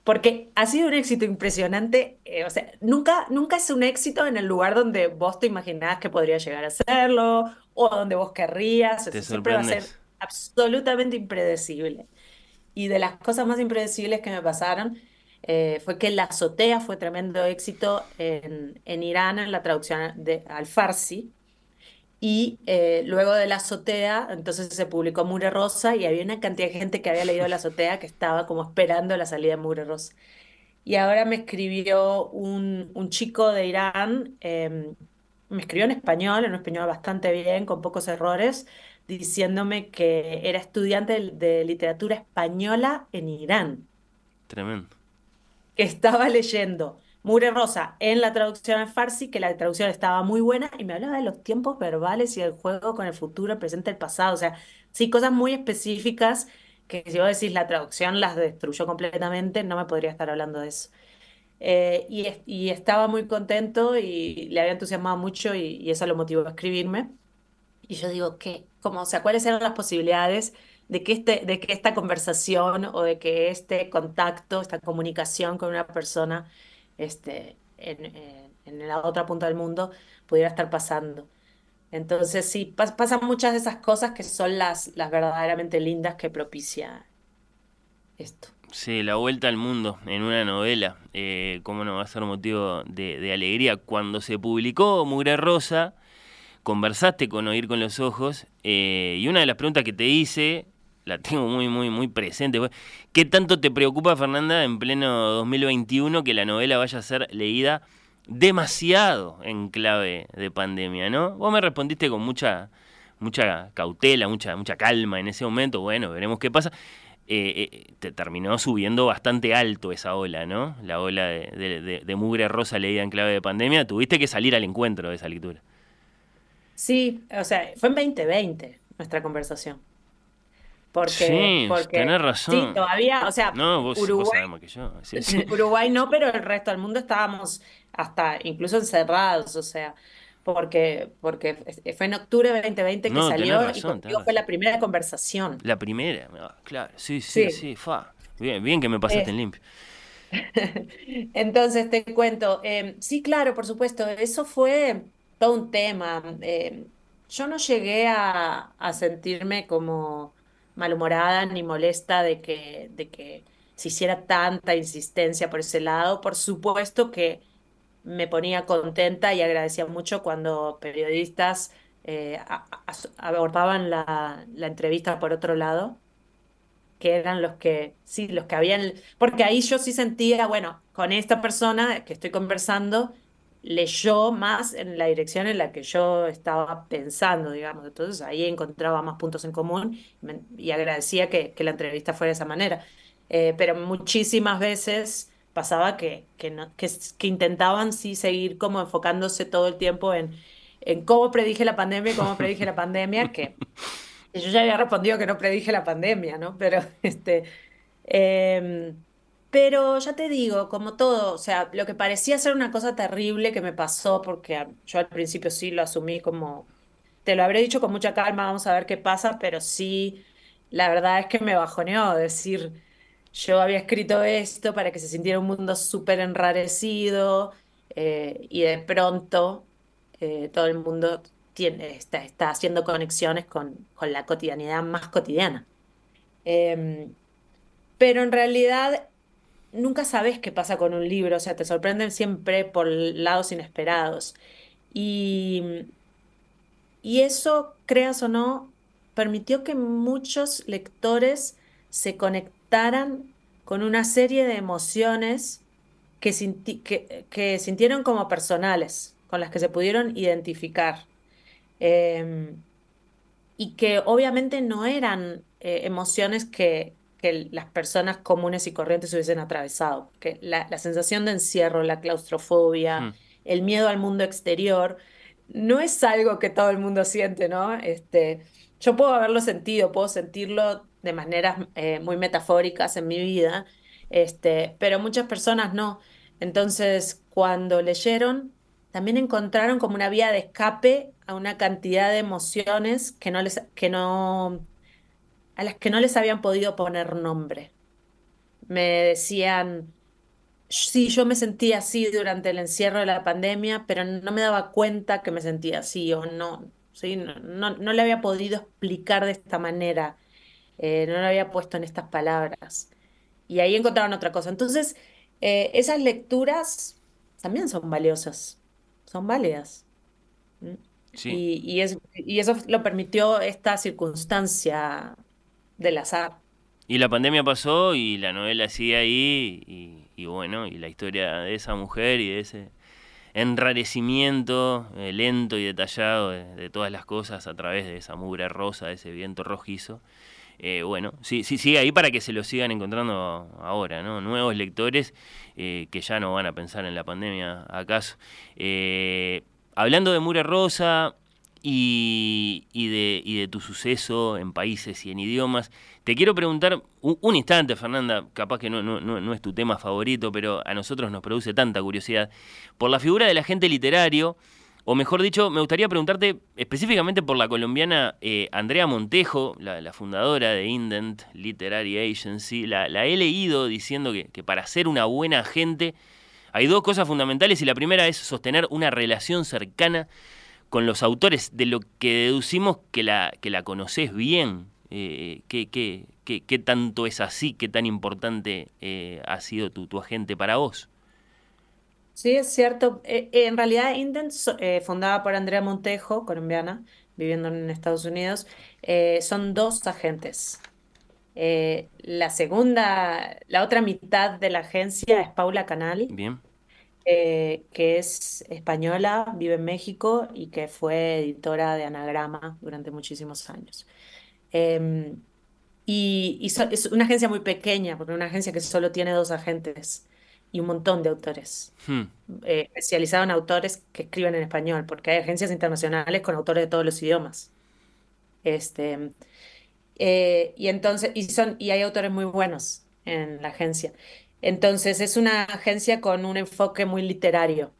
porque ha sido un éxito impresionante, eh, o sea, nunca, nunca es un éxito en el lugar donde vos te imaginabas que podría llegar a serlo, o donde vos querrías, o Te sea, siempre va a ser absolutamente impredecible. Y de las cosas más impredecibles que me pasaron eh, fue que La Azotea fue tremendo éxito en, en Irán en la traducción de, al farsi. Y eh, luego de La Azotea, entonces se publicó Mure Rosa y había una cantidad de gente que había leído La Azotea que estaba como esperando la salida de Mure Rosa. Y ahora me escribió un, un chico de Irán, eh, me escribió en español, en un español bastante bien, con pocos errores, diciéndome que era estudiante de, de literatura española en Irán, Tremendo. que estaba leyendo Mure Rosa en la traducción al farsi, que la traducción estaba muy buena, y me hablaba de los tiempos verbales y el juego con el futuro, el presente, el pasado, o sea, sí, cosas muy específicas que si vos decís la traducción las destruyó completamente, no me podría estar hablando de eso. Eh, y estaba muy contento y le había entusiasmado mucho y, y eso lo motivó a escribirme. Y yo digo, ¿qué? Como, o sea, ¿cuáles eran las posibilidades de que, este, de que esta conversación o de que este contacto, esta comunicación con una persona este, en, en- la otra punta del mundo pudiera estar pasando? Entonces, sí, pas- pasan muchas de esas cosas que son las, las verdaderamente lindas que propicia esto. Sí, la vuelta al mundo en una novela. Eh, ¿Cómo no va a ser motivo de, de alegría? Cuando se publicó Mugre Rosa, conversaste con Oír con los Ojos eh, y una de las preguntas que te hice, la tengo muy, muy, muy presente. ¿Qué tanto te preocupa, Fernanda, en pleno 2021 que la novela vaya a ser leída demasiado en clave de pandemia, ¿no? Vos me respondiste con mucha, mucha cautela, mucha, mucha calma en ese momento. Bueno, veremos qué pasa. Eh, eh, te terminó subiendo bastante alto esa ola, ¿no? La ola de mugre rosa leída en clave de pandemia. Tuviste que salir al encuentro de esa lectura. Sí, o sea, fue en 2020 nuestra conversación. Porque, Sí, porque tenés razón. sí, todavía, o sea, No, vos, Uruguay, que yo. Sí, sí. Uruguay no, pero el resto del mundo estábamos hasta incluso encerrados, o sea, porque, porque fue en octubre de 2020 que No, salió y razón, contigo tenés fue la primera conversación. La primera, ah, claro, sí, sí, sí, Sí. fa. Bien, bien que me pasaste Eh, en limpio. Entonces te cuento, eh, sí, claro, por supuesto, eso fue todo un tema. Eh, yo no llegué a, a sentirme como malhumorada ni molesta de que, de que se hiciera tanta insistencia por ese lado. Por supuesto que me ponía contenta y agradecía mucho cuando periodistas eh, abordaban la, la entrevista por otro lado que eran los que, sí, los que habían, porque ahí yo sí sentía, bueno, con esta persona que estoy conversando, leyó más en la dirección en la que yo estaba pensando, digamos. Entonces ahí encontraba más puntos en común y agradecía que, que la entrevista fuera de esa manera. Eh, pero muchísimas veces pasaba que, que, no- que, que intentaban sí seguir como enfocándose todo el tiempo en, en cómo predije la pandemia cómo predije la pandemia, que Yo ya había respondido que no predije la pandemia, ¿no? Pero, este, em, pero ya te digo, como todo, o sea, lo que parecía ser una cosa terrible que me pasó, porque yo al principio sí lo asumí como, te lo habré dicho con mucha calma, vamos a ver qué pasa, pero sí, la verdad es que me bajoneó decir, yo había escrito esto para que se sintiera un mundo súper enrarecido eh, y de pronto eh, todo el mundo está haciendo conexiones con, con la cotidianidad más cotidiana. Em, pero en realidad nunca sabes qué pasa con un libro, o sea, te sorprenden siempre por lados inesperados. Y, y eso, creas o no, permitió que muchos lectores se conectaran con una serie de emociones que, sinti- que, que sintieron como personales, con las que se pudieron identificar. eh, y que obviamente no eran eh, emociones que, que las personas comunes y corrientes hubiesen atravesado. Que la, la sensación de encierro, la claustrofobia, Hmm. el miedo al mundo exterior, no es algo que todo el mundo siente, ¿no? Este, yo puedo haberlo sentido, puedo sentirlo de maneras eh, muy metafóricas en mi vida, este, pero muchas personas no. Entonces, cuando leyeron, también encontraron como una vía de escape a una cantidad de emociones que no les, que no, a las que no les habían podido poner nombre. Me decían, sí, yo me sentía así durante el encierro de la pandemia, pero no me daba cuenta que me sentía así o no, sí, no, no, no le había podido explicar de esta manera, eh, no lo había puesto en estas palabras. Y ahí encontraron otra cosa. Entonces, eh, esas lecturas también son valiosas, son válidas. Sí. Y, y es- y eso lo permitió esta circunstancia del azar. Y la pandemia pasó y la novela sigue ahí y, y bueno, y la historia de esa mujer y de ese enrarecimiento eh, lento y detallado de, todas las cosas a través de esa mugre rosa, de ese viento rojizo. Eh, bueno, sí, sí, sigue ahí para que se lo sigan encontrando ahora, ¿no? Nuevos lectores eh, que ya no van a pensar en la pandemia, ¿acaso? Eh, hablando de Mure Rosa y, de, y de tu suceso en países y en idiomas, te quiero preguntar un, instante, Fernanda, capaz que no, no, no, es tu tema favorito, pero a nosotros nos produce tanta curiosidad, por la figura del agente literario, o mejor dicho, me gustaría preguntarte específicamente por la colombiana eh, Andrea Montejo, la, la fundadora de Indent Literary Agency. La, la he leído diciendo que, que para ser una buena agente hay dos cosas fundamentales y la primera es sostener una relación cercana con los autores, de lo que deducimos que la, que la conoces bien. Eh, ¿qué, qué, qué, qué tanto es así? ¿Qué tan importante eh, ha sido tu, tu agente para vos? Sí, es cierto. Eh, en realidad, Indent, fundada por Andrea Montejo, colombiana, viviendo en Estados Unidos, son dos agentes. La segunda, la otra mitad de la agencia es Paula Canal, Bien. Eh, que es española, vive en México y que fue editora de Anagrama durante muchísimos años. Em, y y so- es una agencia muy pequeña, porque una agencia que solo tiene dos agentes y un montón de autores Hmm. eh, especializado en autores que escriben en español, porque hay agencias internacionales con autores de todos los idiomas. Este, eh, y entonces, y son, y hay autores muy buenos en la agencia. Entonces, es una agencia con un enfoque muy literario.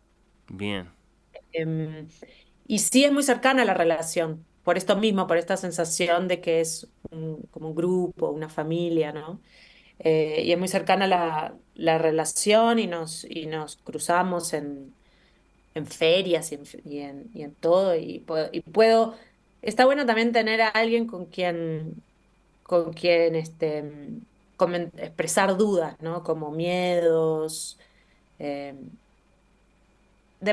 Bien. Em, y sí es muy cercana a la relación, por esto mismo, por esta sensación de que es un- como un grupo, una familia, ¿no? Eh, y es muy cercana la, la relación y nos, y nos cruzamos en, en ferias y en, y en, y en todo. Y puedo, y puedo, está bueno también tener a alguien con quien, con quien este, expresar dudas, ¿no? Como miedos. eh,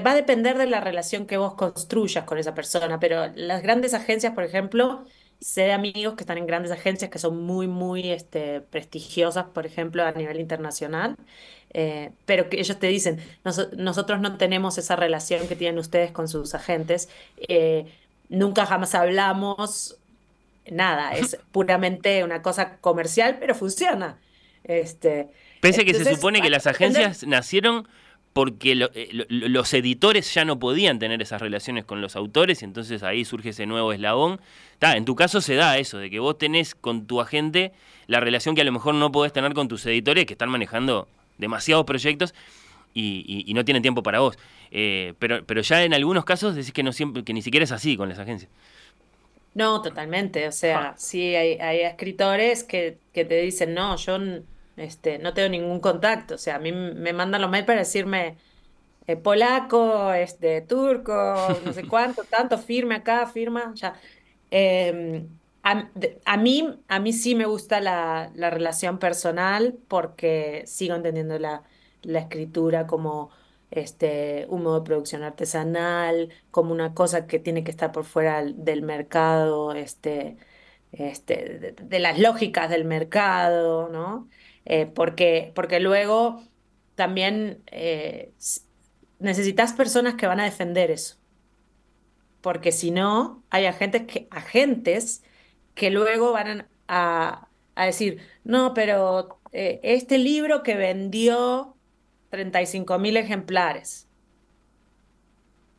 va a depender de la relación que vos construyas con esa persona, pero las grandes agencias, por ejemplo, sé de amigos que están en grandes agencias que son muy, muy este, prestigiosas, por ejemplo, a nivel internacional, eh, pero que ellos te dicen, "Noso- nosotros no tenemos esa relación que tienen ustedes con sus agentes, eh, nunca jamás hablamos, nada, es puramente una cosa comercial, pero funciona. Este, Pese a que se supone que va a las agencias nacieron porque eh, lo- lo- los editores ya no podían tener esas relaciones con los autores, y entonces ahí surge ese nuevo eslabón. Ta, en tu caso se da eso, de que vos tenés con tu agente la relación que a lo mejor no podés tener con tus editores, que están manejando demasiados proyectos y, y- y no tienen tiempo para vos. Eh, pero, pero ya en algunos casos decís que, no siempre, que ni siquiera es así con las agencias. No, totalmente. O sea, sí hay, hay escritores que, que te dicen, no, yo n- este, no tengo ningún contacto. O sea, a mí m- me mandan los mails para decirme eh, polaco, este, turco, no sé cuánto, tanto, firme acá, firma, ya. Eh, a, de- a mí, a mí sí me gusta la, la relación personal porque sigo entendiendo la, la escritura como este, un modo de producción artesanal, como una cosa que tiene que estar por fuera del mercado, este, este, de, las lógicas del mercado, ¿no? Eh, porque, porque luego también eh, necesitas personas que van a defender eso. porque si no, hay agentes que, agentes que luego van a, a decir, no, pero eh, este libro que vendió 35 mil ejemplares,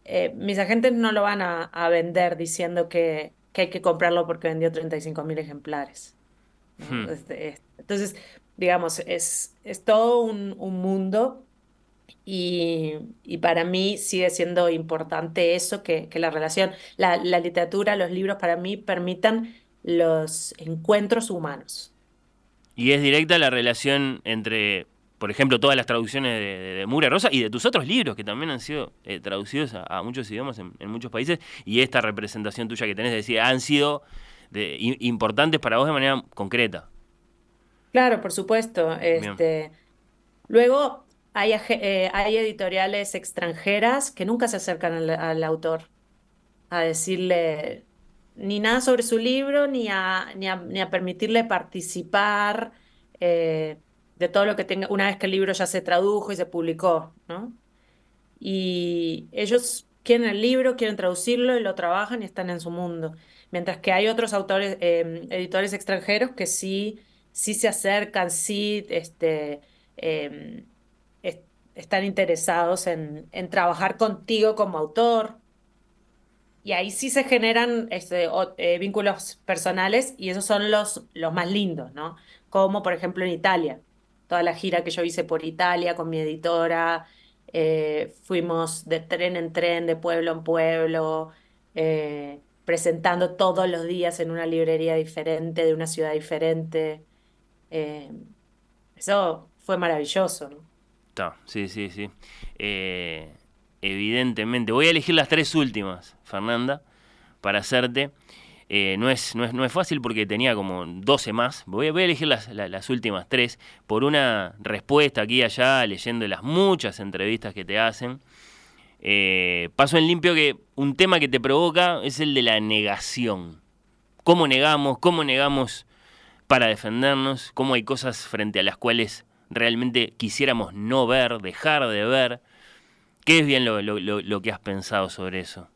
eh, mis agentes no lo van a, a vender diciendo que, que, hay que comprarlo porque vendió 35 mil ejemplares. Hmm. Este, entonces, digamos, es, es todo un, un mundo y, y, para mí sigue siendo importante eso, que, que la relación, la, la, literatura, los libros para mí permitan los encuentros humanos. Y es directa la relación entre, por ejemplo, todas las traducciones de, de, de Mura Rosa y de tus otros libros que también han sido eh, traducidos a, a, muchos idiomas en, en, muchos países y esta representación tuya que tenés, es decir, han sido de, importantes para vos de manera concreta. Claro, por supuesto. Este, luego hay, eh, hay, editoriales extranjeras que nunca se acercan al, al, autor a decirle ni nada sobre su libro, ni a, ni a, ni a permitirle participar eh, de todo lo que tenga, una vez que el libro ya se tradujo y se publicó, ¿no? Y ellos quieren el libro, quieren traducirlo y lo trabajan y están en su mundo. Mientras que hay otros autores, eh, editores extranjeros que sí, sí se acercan, sí este, est están interesados en, en, trabajar contigo como autor. Y ahí sí se generan este, eh, vínculos personales y esos son los, los más lindos, ¿no? Como por ejemplo en Italia. Toda la gira que yo hice por Italia con mi editora, eh, fuimos de tren en tren, de pueblo en pueblo, eh, presentando todos los días en una librería diferente, de una ciudad diferente. Eh, eso fue maravilloso. ¿no? Está, sí, sí, sí. Evidentemente. Voy a elegir las tres últimas, Fernanda, para hacerte. Eh, no, es, no, es, no es fácil porque tenía como 12 más. Voy a, elegir las, las, últimas tres por una respuesta aquí y allá, leyendo las muchas entrevistas que te hacen. Eh, paso en limpio que un tema que te provoca es el de la negación. ¿Cómo negamos? ¿Cómo negamos para defendernos? ¿Cómo hay cosas frente a las cuales realmente quisiéramos no ver, dejar de ver? ¿Qué es bien lo, lo, lo que has pensado sobre eso?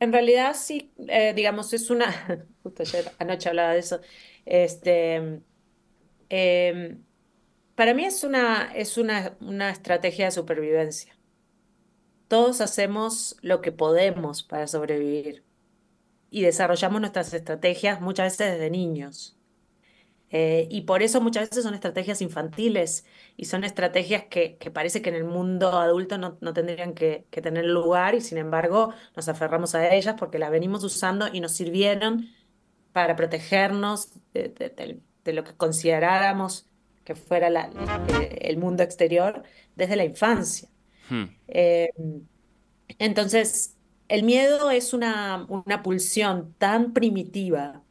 En realidad sí, eh, digamos, es una, justo ayer anoche hablaba de eso, este, eh, para mí es una, es una, una estrategia de supervivencia. Todos hacemos lo que podemos para sobrevivir y desarrollamos nuestras estrategias muchas veces desde niños. Eh, y por eso muchas veces son estrategias infantiles y son estrategias que, que parece que en el mundo adulto no, no tendrían que, que, tener lugar y sin embargo nos aferramos a ellas porque las venimos usando y nos sirvieron para protegernos de, de, de, de lo que consideráramos que fuera la, el mundo exterior desde la infancia. Hmm. Eh, entonces, el miedo es una, una pulsión tan primitiva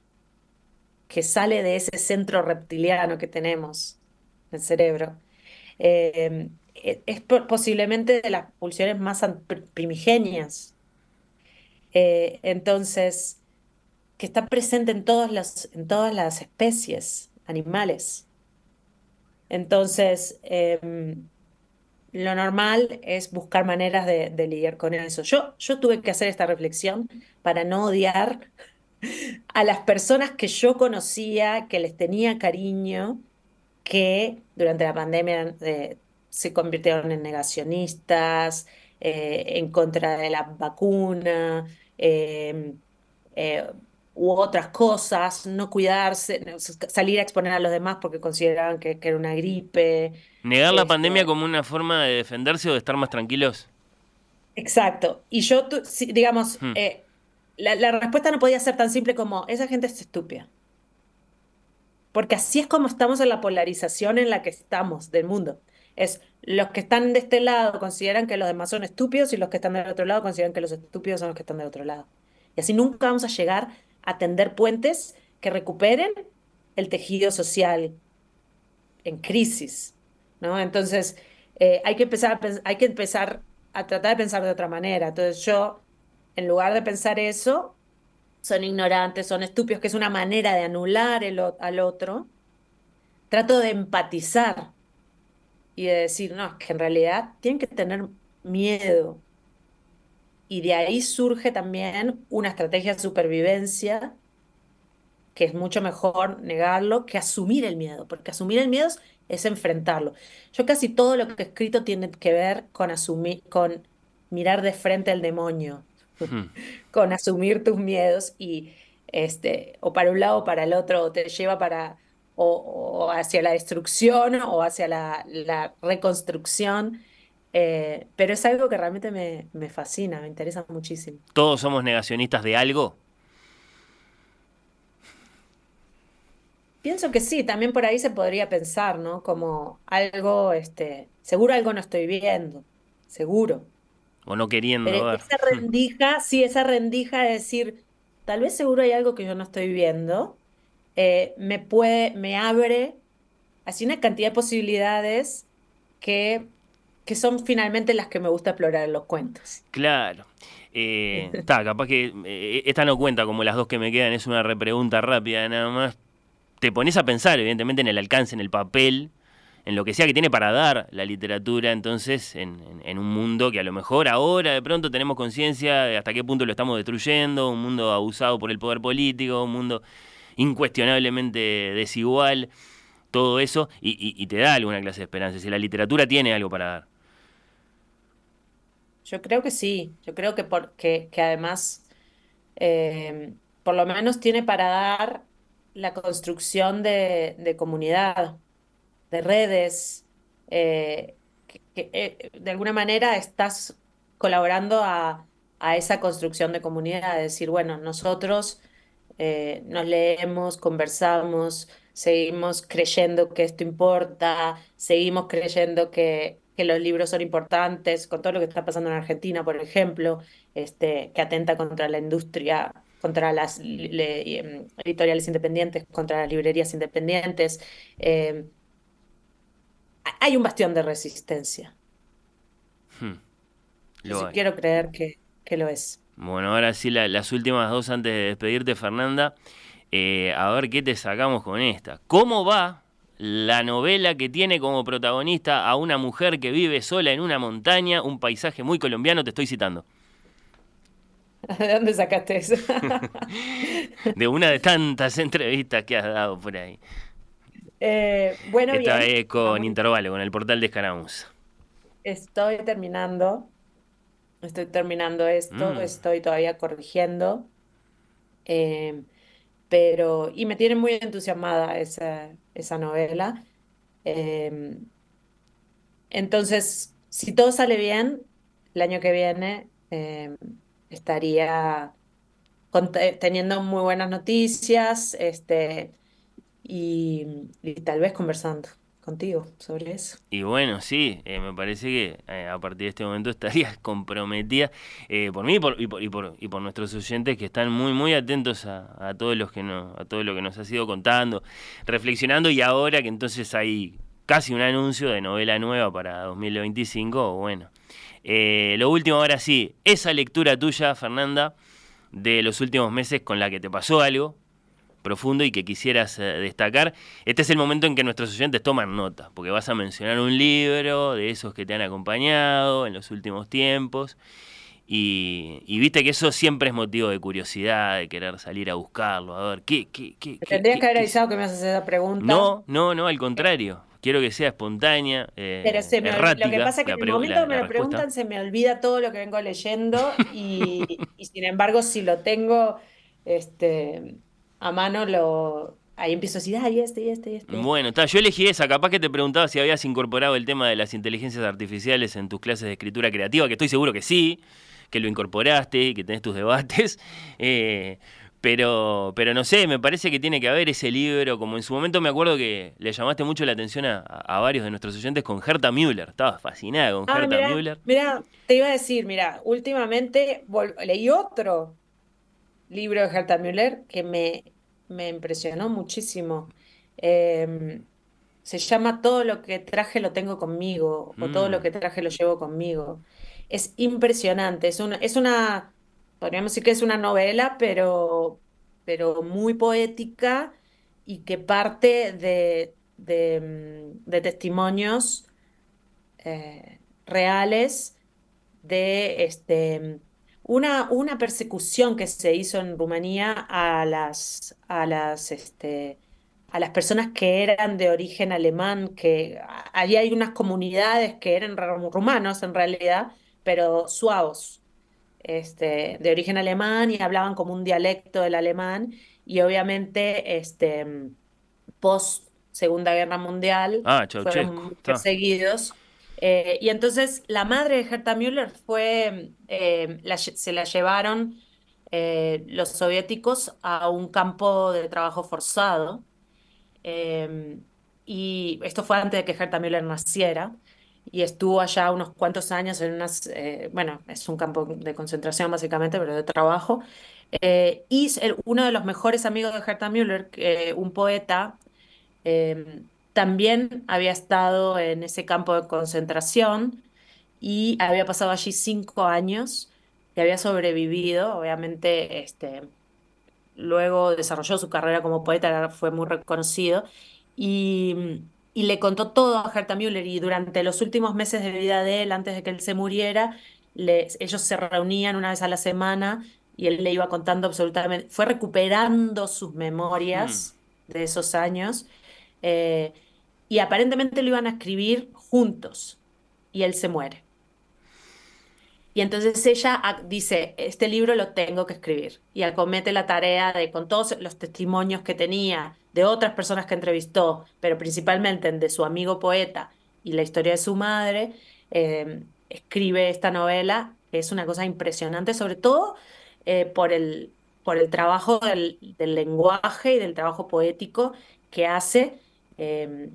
que sale de ese centro reptiliano que tenemos en el cerebro. Eh, es posiblemente de las pulsiones más primigenias. Eh, entonces, que está presente en todas las, en todas las especies animales. Entonces, eh, lo normal es buscar maneras de, de, lidiar con eso. Yo, yo tuve que hacer esta reflexión para no odiar a las personas que yo conocía, que les tenía cariño, que durante la pandemia eh, se convirtieron en negacionistas, eh, en contra de la vacuna, eh, eh u otras cosas, no cuidarse, salir a exponer a los demás porque consideraban que, que era una gripe. Negar la pandemia como una forma de defenderse o de estar más tranquilos. Exacto. Y yo, digamos, hmm. eh, la, respuesta no podía ser tan simple como, esa gente es estúpida. Porque así es como estamos en la polarización en la que estamos del mundo. Es los que están de este lado consideran que los demás son estúpidos y los que están del otro lado consideran que los estúpidos son los que están del otro lado. Y así nunca vamos a llegar a tender puentes que recuperen el tejido social en crisis. ¿no? Entonces, eh, hay, que empezar hay que empezar a tratar de pensar de otra manera. Entonces yo en lugar de pensar eso, son ignorantes, son estúpidos, que es una manera de anular al otro, trato de empatizar y de decir, no, es que en realidad tienen que tener miedo y de ahí surge también una estrategia de supervivencia que es mucho mejor negarlo que asumir el miedo, porque asumir el miedo es enfrentarlo. Yo casi todo lo que he escrito tiene que ver con asumir, con mirar de frente al demonio, Hmm. con asumir tus miedos y este, o para un lado o para el otro, o te lleva para o, o hacia la destrucción o hacia la, la reconstrucción. eh, pero es algo que realmente me, me fascina, me interesa muchísimo. ¿Todos somos negacionistas de algo? Pienso que sí, también por ahí se podría pensar, ¿no? Como algo, este, seguro algo no estoy viendo, seguro. ¿O no queriendo Pero ver? esa rendija, sí, esa rendija de decir, tal vez seguro hay algo que yo no estoy viendo, eh, me puede, me abre así una cantidad de posibilidades que, que son finalmente las que me gusta explorar en los cuentos. Claro. Eh, Está, capaz que eh, esta no cuenta como las dos que me quedan, es una repregunta rápida nada más. Te pones a pensar, evidentemente, en el alcance, en el papel, en lo que sea que tiene para dar la literatura, entonces, en, un mundo que a lo mejor ahora de pronto tenemos conciencia de hasta qué punto lo estamos destruyendo, un mundo abusado por el poder político, un mundo incuestionablemente desigual, todo eso, y, te da alguna clase de esperanza. Si la literatura tiene algo para dar. Yo creo que sí, yo creo que, por, que, que además eh, por lo menos tiene para dar la construcción de comunidad, de redes, eh, que, eh, de alguna manera estás colaborando a, a esa construcción de comunidad, de decir, bueno, nosotros eh, nos leemos, conversamos, seguimos creyendo que esto importa, seguimos creyendo que, que los libros son importantes, con todo lo que está pasando en Argentina, por ejemplo, este, que atenta contra la industria, contra las em, editoriales independientes, contra las librerías independientes. Ha- hay un bastión de resistencia. Hmm. Yo sí quiero creer que, que lo es. Bueno, ahora sí, la- las últimas dos antes de despedirte, Fernanda. Eh, a ver qué te sacamos con esta. ¿Cómo va la novela que tiene como protagonista a una mujer que vive sola en una montaña, un paisaje muy colombiano? Te estoy citando. ¿De dónde sacaste eso? De una de tantas entrevistas que has dado por ahí. Eh, bueno, Esta bien, vez con intervalo, con el portal de Escaramuza. estoy terminando, estoy terminando esto, Mm. estoy todavía corrigiendo, eh, pero, y me tiene muy entusiasmada esa, esa novela. Eh, entonces, si todo sale bien, el año que viene estaría teniendo muy buenas noticias, este, y, tal vez conversando contigo sobre eso. Y bueno, sí, eh, me parece que eh, a partir de este momento estarías comprometida eh, por mí y por, y, por, y, por, y por nuestros oyentes que están muy muy atentos a, a todos los que no, a todo lo que nos has ido contando, reflexionando y ahora que entonces hay casi un anuncio de novela nueva para 2025, bueno. Eh, lo último ahora sí, esa lectura tuya, Fernanda, de los últimos meses con la que te pasó algo, profundo y que quisieras eh, destacar, este es el momento en que nuestros oyentes toman nota, porque vas a mencionar un libro de esos que te han acompañado en los últimos tiempos, y, y viste que eso siempre es motivo de curiosidad, de querer salir a buscarlo, a ver, ¿qué? qué, qué, Tendrías que haber avisado que me haces esa pregunta. No, no, no, al contrario, quiero que sea espontánea, eh, Pero se me errática, lo que pasa es que en el momento que me lo preguntan se me olvida todo lo que vengo leyendo y, y sin embargo si lo tengo este, a mano lo ahí empiezo a decir, ay, este y este y este. Bueno, está, yo elegí esa, capaz que te preguntaba si habías incorporado el tema de las inteligencias artificiales en tus clases de escritura creativa, que estoy seguro que sí, que lo incorporaste y que tenés tus debates. eh, pero, pero no sé, me parece que tiene que haber ese libro, como en su momento me acuerdo que le llamaste mucho la atención a, a varios de nuestros oyentes con Herta Müller. Estaba fascinada con Ah, Herta mirá, Müller. mirá, te iba a decir, mira, últimamente leí otro libro de Herta Müller que me, me impresionó muchísimo. Em, se llama Todo lo que traje lo tengo conmigo, o Todo lo Mm. que traje lo llevo conmigo. Es impresionante, es una, es una, podríamos decir que es una novela, pero, pero muy poética y que parte de, de, de testimonios eh, reales de este, una, una persecución que se hizo en Rumanía a las, a las, este, a las personas que eran de origen alemán, que allí hay unas comunidades que eran rumanos en realidad, pero suavos, este, de origen alemán y hablaban como un dialecto del alemán y obviamente este, post Segunda Guerra Mundial Ah, fueron perseguidos. Eh, y entonces la madre de Herta Müller fue, eh, la se la llevaron eh, los soviéticos a un campo de trabajo forzado. Eh, y esto fue antes de que Herta Müller naciera. Y estuvo allá unos cuantos años en unas, eh, bueno, es un campo de concentración básicamente, pero de trabajo. Eh, y uno de los mejores amigos de Herta Müller, un poeta, eh, también había estado en ese campo de concentración y había pasado allí cinco años y había sobrevivido. Obviamente, este, luego desarrolló su carrera como poeta, fue muy reconocido y, y le contó todo a Herta Müller y durante los últimos meses de vida de él, antes de que él se muriera, le- ellos se reunían una vez a la semana y él le iba contando absolutamente, fue recuperando sus memorias de esos años eh, y aparentemente lo iban a escribir juntos y él se muere. Y entonces ella ac- dice, este libro lo tengo que escribir. Y acomete la tarea de, con todos los testimonios que tenía, de otras personas que entrevistó, pero principalmente de su amigo poeta y la historia de su madre, eh, escribe esta novela, es una cosa impresionante, sobre todo eh, por el, por el trabajo del, lenguaje y del trabajo poético que hace eh,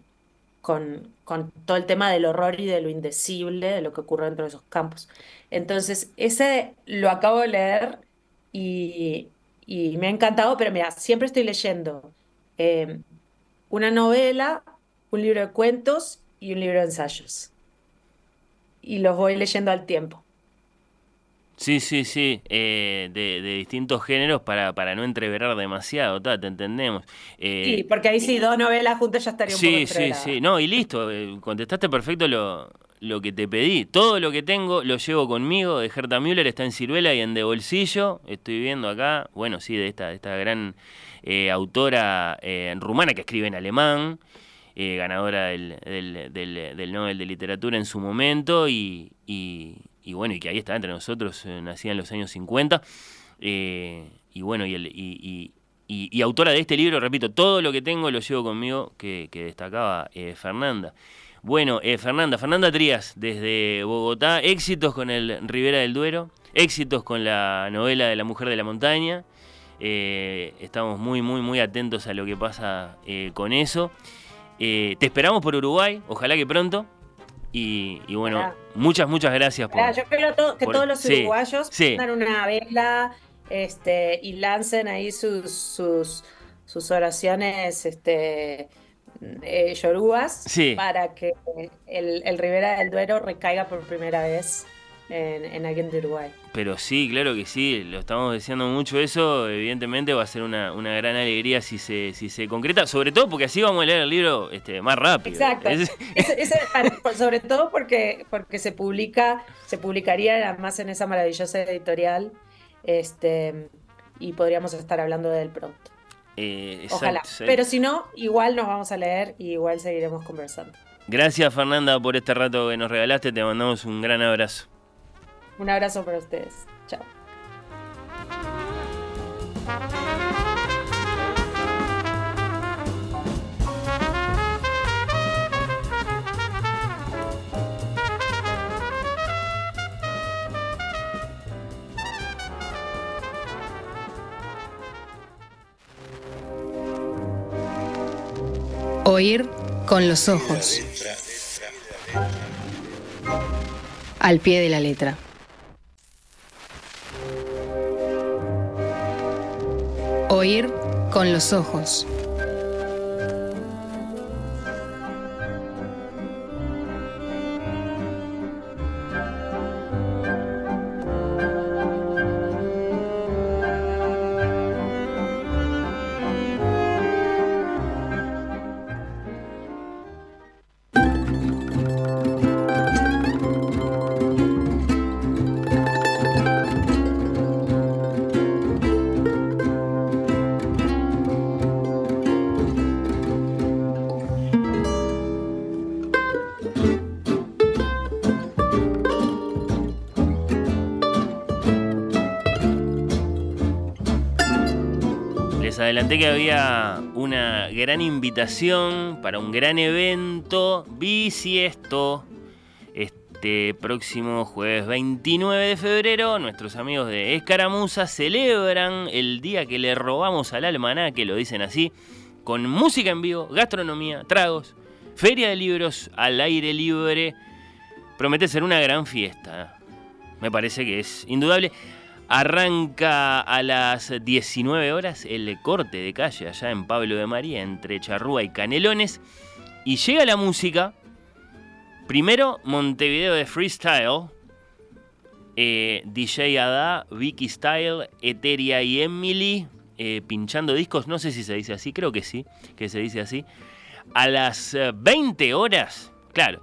con, con todo el tema del horror y de lo indecible, de lo que ocurre dentro de esos campos. Entonces, ese lo acabo de leer y, y me ha encantado, pero mira, siempre estoy leyendo eh, una novela, un libro de cuentos y un libro de ensayos. Y los voy leyendo al tiempo. Sí, sí, sí, eh, de, de distintos géneros para, para no entreverar demasiado, ta, te entendemos. Eh, Sí, porque ahí sí, dos novelas juntas ya estaría un poco Sí, sí, sí. No, y listo. eh, Contestaste perfecto lo, lo que te pedí. Todo lo que tengo lo llevo conmigo. De Herta Müller está en Ciruela y en De Bolsillo. Estoy viendo acá, bueno, sí, de esta, de esta gran eh, autora eh, rumana que escribe en alemán. ganadora del, del, del- del Nobel de Literatura en su momento y, y- y bueno, y que ahí está entre nosotros, eh, nacida en los años 50. eh, y bueno, y, el, y, y- autora de este libro, repito, todo lo que tengo lo llevo conmigo, que, destacaba eh, Fernanda. Bueno, Fernanda, Fernanda Trías, desde Bogotá, éxitos con el Ribera del Duero, éxitos con la novela de la mujer de la montaña. estamos muy, muy, muy atentos a lo que pasa con eso. Te esperamos por Uruguay, ojalá que pronto. Y, y bueno, muchas, muchas gracias por. Yo creo to- que por- todos los uruguayos sí. pongan una vela este, y lancen ahí sus, sus, sus oraciones este, eh, yorubas Sí. para que el, el Ribera del Duero recaiga por primera vez en, en Uruguay. Pero sí, claro que sí, lo estamos deseando mucho eso. Evidentemente va a ser una, una gran alegría si se, si se concreta, sobre todo porque así vamos a leer el libro este, más rápido. Exacto. Es- sobre todo porque, porque se publica, se publicaría además en esa maravillosa editorial, este, y podríamos estar hablando de él pronto. eh, Ojalá. exacto. Pero si no, igual nos vamos a leer y igual seguiremos conversando. Gracias Fernanda por este rato que nos regalaste, te mandamos un gran abrazo. Un abrazo para ustedes. Chao. Oír con los ojos. Al pie de la letra. Oír con los ojos. Adelanté que había una gran invitación para un gran evento bisiesto. Este próximo jueves 29 de febrero, nuestros amigos de Escaramuza celebran el día que le robamos al almanaque, lo dicen así, con música en vivo, gastronomía, tragos, feria de libros al aire libre. Promete ser una gran fiesta. Me parece que es indudable. Arranca a las 19 horas el corte de calle allá en Pablo de María, entre Charrúa y Canelones. Y llega la música. Primero Montevideo de Freestyle. eh, DJ Ada, Vicky Style, Eteria y Emily. eh, pinchando discos. No sé si se dice así, creo que sí, que se dice así. A las eh, 20 horas, claro.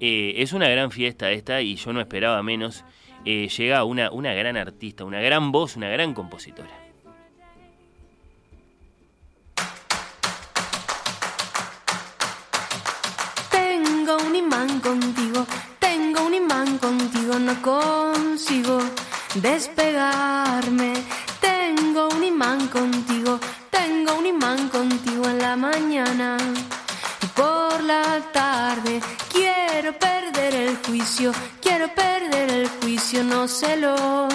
eh, es una gran fiesta esta y yo no esperaba menos eh, llega una, una gran artista, una gran voz, una gran compositora. Tengo un imán contigo, tengo un imán contigo, no consigo despegarme. Tengo un imán contigo, tengo un imán contigo en la mañana por la tarde. Quiero perder el juicio, quiero perder el juicio, no se lo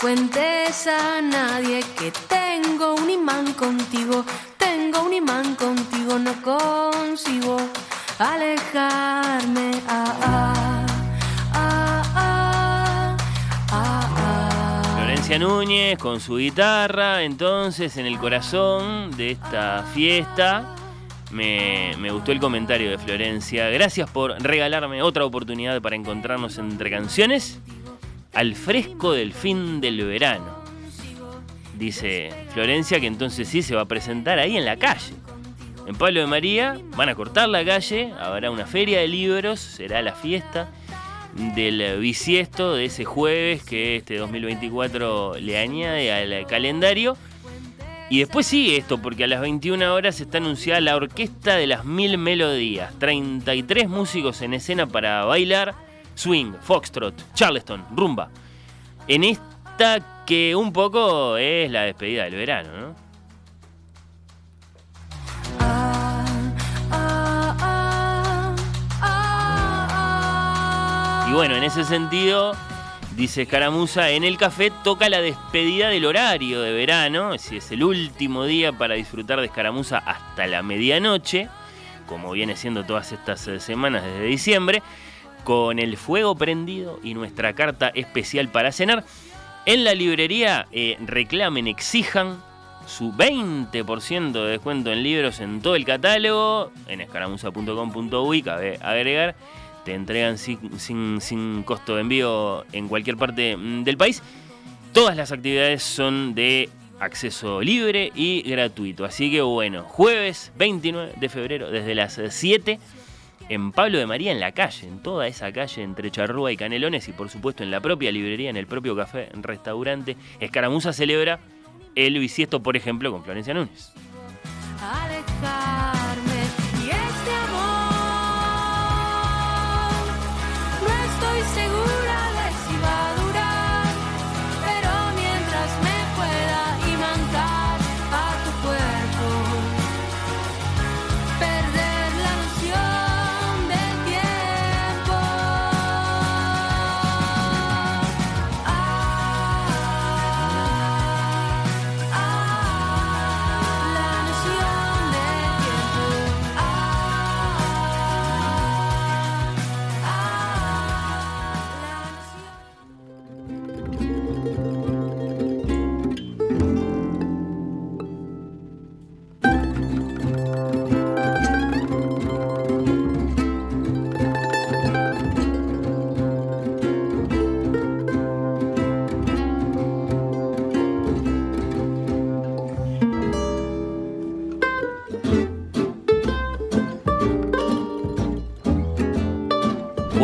cuentes a nadie que tengo un imán contigo, tengo un imán contigo, no consigo alejarme. Ah, ah, ah, ah, ah. Florencia Núñez con su guitarra, entonces en el corazón de esta fiesta. Me, gustó el comentario de Florencia. Gracias por regalarme otra oportunidad para encontrarnos entre canciones al fresco del fin del verano. Dice Florencia que entonces sí se va a presentar ahí en la calle. En Pablo de María van a cortar la calle, habrá una feria de libros, será la fiesta del bisiesto de ese jueves que este 2024 le añade al calendario. Y después sigue esto, porque a las 21 horas está anunciada la Orquesta de las Mil Melodías. 33 músicos en escena para bailar, swing, foxtrot, charleston, rumba. En esta que un poco es la despedida del verano, ¿no? Y bueno, en ese sentido, dice Escaramuza, en el café toca la despedida del horario de verano, si es el último día para disfrutar de Escaramuza hasta la medianoche, como viene siendo todas estas eh, semanas desde diciembre, con el fuego prendido y nuestra carta especial para cenar. En la librería eh, reclamen, exijan su 20% de descuento en libros en todo el catálogo, en escaramuza.com.uy, cabe agregar, te entregan sin, sin- sin costo de envío en cualquier parte mm, del país. Todas las actividades son de acceso libre y gratuito. Así que bueno, jueves 29 de febrero desde las 7 en Pablo de María en la calle, en toda esa calle entre Charrúa y Canelones y por supuesto en la propia librería, en el propio café, restaurante, Escaramuza celebra el bisiesto, por ejemplo, con Florencia Núñez.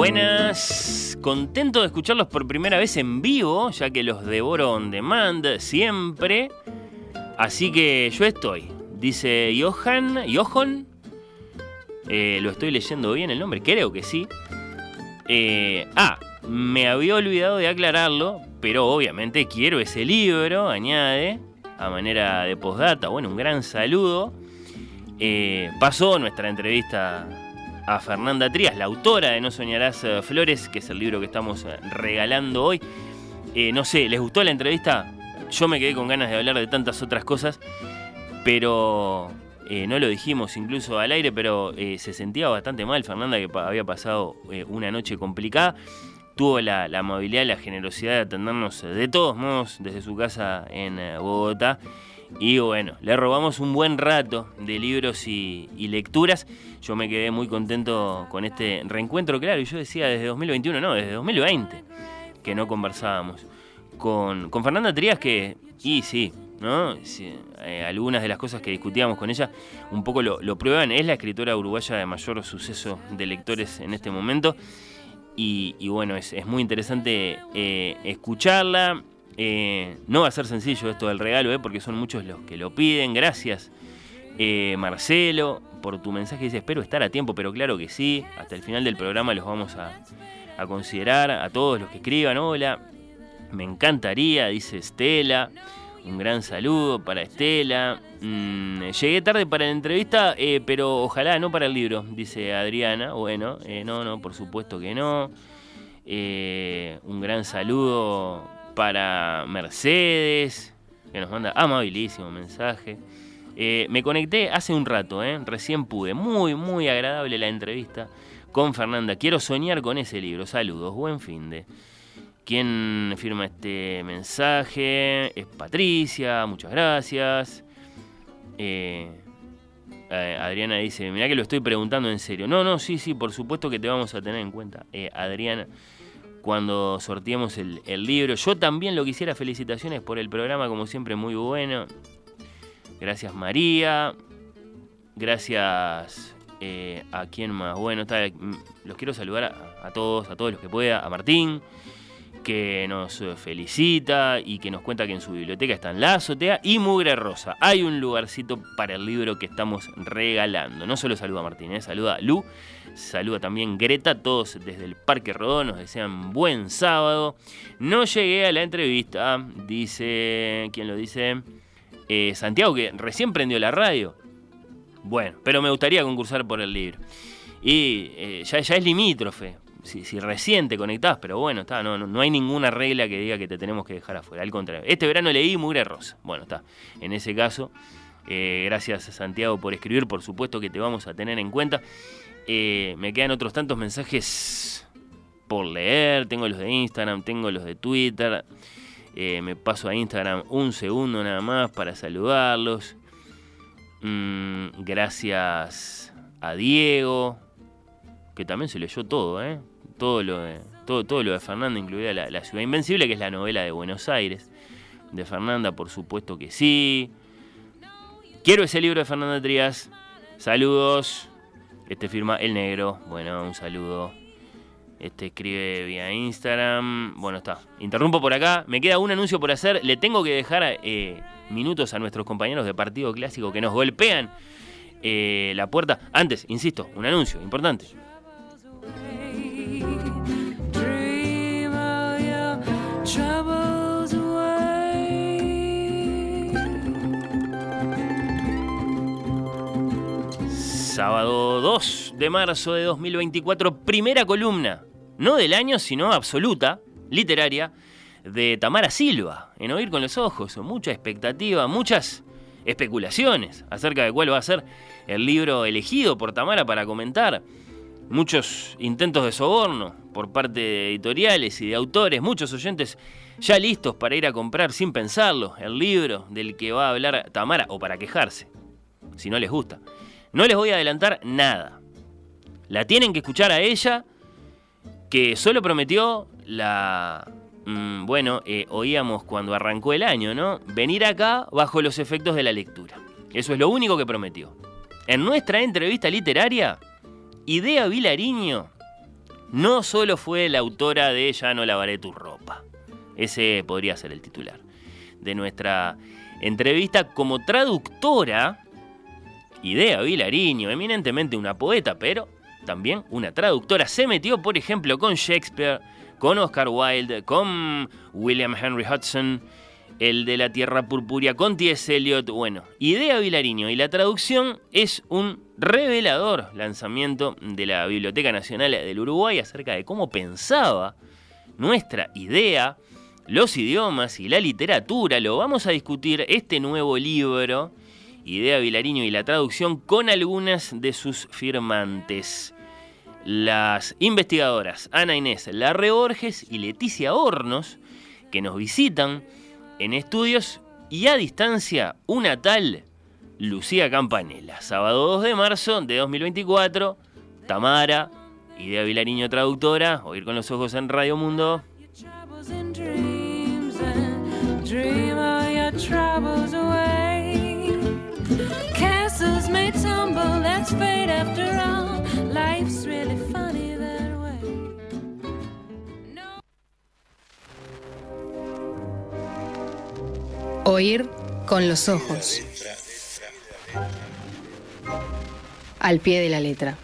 Buenas, contento de escucharlos por primera vez en vivo, ya que los devoro on demand siempre. Así que yo estoy, dice Johan, Johan, eh, lo estoy leyendo bien el nombre, creo que sí. Eh, ah, me había olvidado de aclararlo, pero obviamente quiero ese libro, añade. a manera de postdata. Bueno, un gran saludo. Eh, pasó nuestra entrevista a Fernanda Trías, la autora de No Soñarás eh, Flores, que es el libro que estamos eh, regalando hoy. Eh, no sé, ¿les gustó la entrevista? Yo me quedé con ganas de hablar de tantas otras cosas, pero no lo dijimos incluso al aire, pero se sentía bastante mal Fernanda, que había pasado una noche complicada. Tuvo la, la amabilidad la generosidad de atendernos de todos modos desde su casa en Bogotá. Y bueno, le robamos un buen rato de libros y lecturas. Yo me quedé muy contento con este reencuentro, claro, y yo decía desde 2021, no, desde 2020 que no conversábamos. Con, con Fernanda Trías que, y sí, ¿no? Sí, eh, algunas de las cosas que discutíamos con ella un poco lo, lo prueban. Es la escritora uruguaya de mayor suceso de lectores en este momento. Y, bueno, es, es muy interesante eh, escucharla. Eh, no va a ser sencillo esto del regalo, porque son muchos los que lo piden. Gracias, Marcelo, por tu mensaje. Dice, espero estar a tiempo, pero claro que sí. Hasta el final del programa los vamos a, a considerar. A todos los que escriban, hola. Me encantaría, dice Estela. Un gran saludo para Estela. Mm, llegué tarde para la entrevista, eh, pero ojalá no para el libro, dice Adriana. Bueno, eh, no, no, por supuesto que no. Eh, un gran saludo para Mercedes, que nos manda amabilísimo mensaje. Eh, me conecté hace un rato, eh, recién pude. Muy, muy agradable la entrevista con Fernanda. Quiero soñar con ese libro. Saludos, buen fin de. ¿Quién firma este mensaje? Es Patricia, muchas gracias. Eh, Adriana dice, mirá que lo estoy preguntando en serio. No, no, sí, sí, por supuesto que te vamos a tener en cuenta, Adriana, cuando sorteemos el, el libro. Yo también lo quisiera, felicitaciones por el programa, como siempre, muy bueno. Gracias María. Gracias eh, a quien más. Bueno, está, mm, los quiero saludar a, a todos, a todos los que pueda. A Martín, que nos eh, felicita y que nos cuenta que en su biblioteca están La Azotea y Mugre Rosa. Hay un lugarcito para el libro que estamos regalando. No solo saluda a Martín, eh, saluda a Lu, saluda también Greta, todos desde el Parque Rodó nos desean buen sábado. No llegué a la entrevista, dice, ¿quién lo dice? Eh, Santiago, que recién prendió la radio. Bueno, pero me gustaría concursar por el libro. Y eh, ya, es limítrofe. Si, si recién te conectás, pero bueno, está, no, hay ninguna regla que diga que te tenemos que dejar afuera. Al contrario, este verano leí Mugre Rosa. Bueno, está. En ese caso, eh, gracias a Santiago por escribir, por supuesto que te vamos a tener en cuenta. Me quedan otros tantos mensajes por leer. Tengo los de Instagram, tengo los de Twitter. Eh, me paso a Instagram un segundo nada más para saludarlos. Mm, gracias a Diego, que también se leyó todo, ¿eh? Todo lo de, todo, todo lo de Fernanda, incluida la, Ciudad Invencible, que es la novela de Buenos Aires. De Fernanda, por supuesto que sí. Quiero ese libro de Fernanda Trías. Saludos. Este firma El Negro. Bueno, un saludo. Este escribe vía Instagram. Bueno, está. Interrumpo por acá. Me queda un anuncio por hacer. Le tengo que dejar eh, minutos a nuestros compañeros de Partido Clásico que nos golpean eh, la puerta. Antes, insisto, un anuncio importante. Sábado 2 de marzo de 2024, primera columna, no del año, sino absoluta, literaria, de Tamara Silva, en Oír con los Ojos. Mucha expectativa, muchas especulaciones acerca de cuál va a ser el libro elegido por Tamara para comentar. Muchos intentos de soborno por parte de editoriales y de autores, muchos oyentes ya listos para ir a comprar sin pensarlo el libro del que va a hablar Tamara o para quejarse, si no les gusta. No les voy a adelantar nada. La tienen que escuchar a ella, que solo prometió la... mm, bueno, eh, oíamos cuando arrancó el año, ¿no? Venir acá bajo los efectos de la lectura. Eso es lo único que prometió. En nuestra entrevista literaria, Idea Vilariño no solo fue la autora de Ya no lavaré tu ropa. Ese podría ser el titular de nuestra entrevista como traductora Idea Vilariño, eminentemente una poeta, pero también una traductora. Se metió, por ejemplo, con Shakespeare, con Oscar Wilde, con William Henry Hudson, el de la Tierra Purpúrea con T.S. Eliot. Bueno, Idea Vilariño y la traducción es un revelador lanzamiento de la Biblioteca Nacional del Uruguay acerca de cómo pensaba nuestra idea, los idiomas y la literatura. Lo vamos a discutir este nuevo libro, Idea Vilariño y la traducción, con algunas de sus firmantes. Las investigadoras Ana Inés Larre Borges y Leticia Hornos, que nos visitan en estudios y a distancia una tal Lucía Campanella. Sábado 2 de marzo de 2024, Tamara, Idea Vilariño Traductora, Oír con los Ojos en Radio Mundo. Life's really funny that way. Oír con los ojos. Al pie de la letra.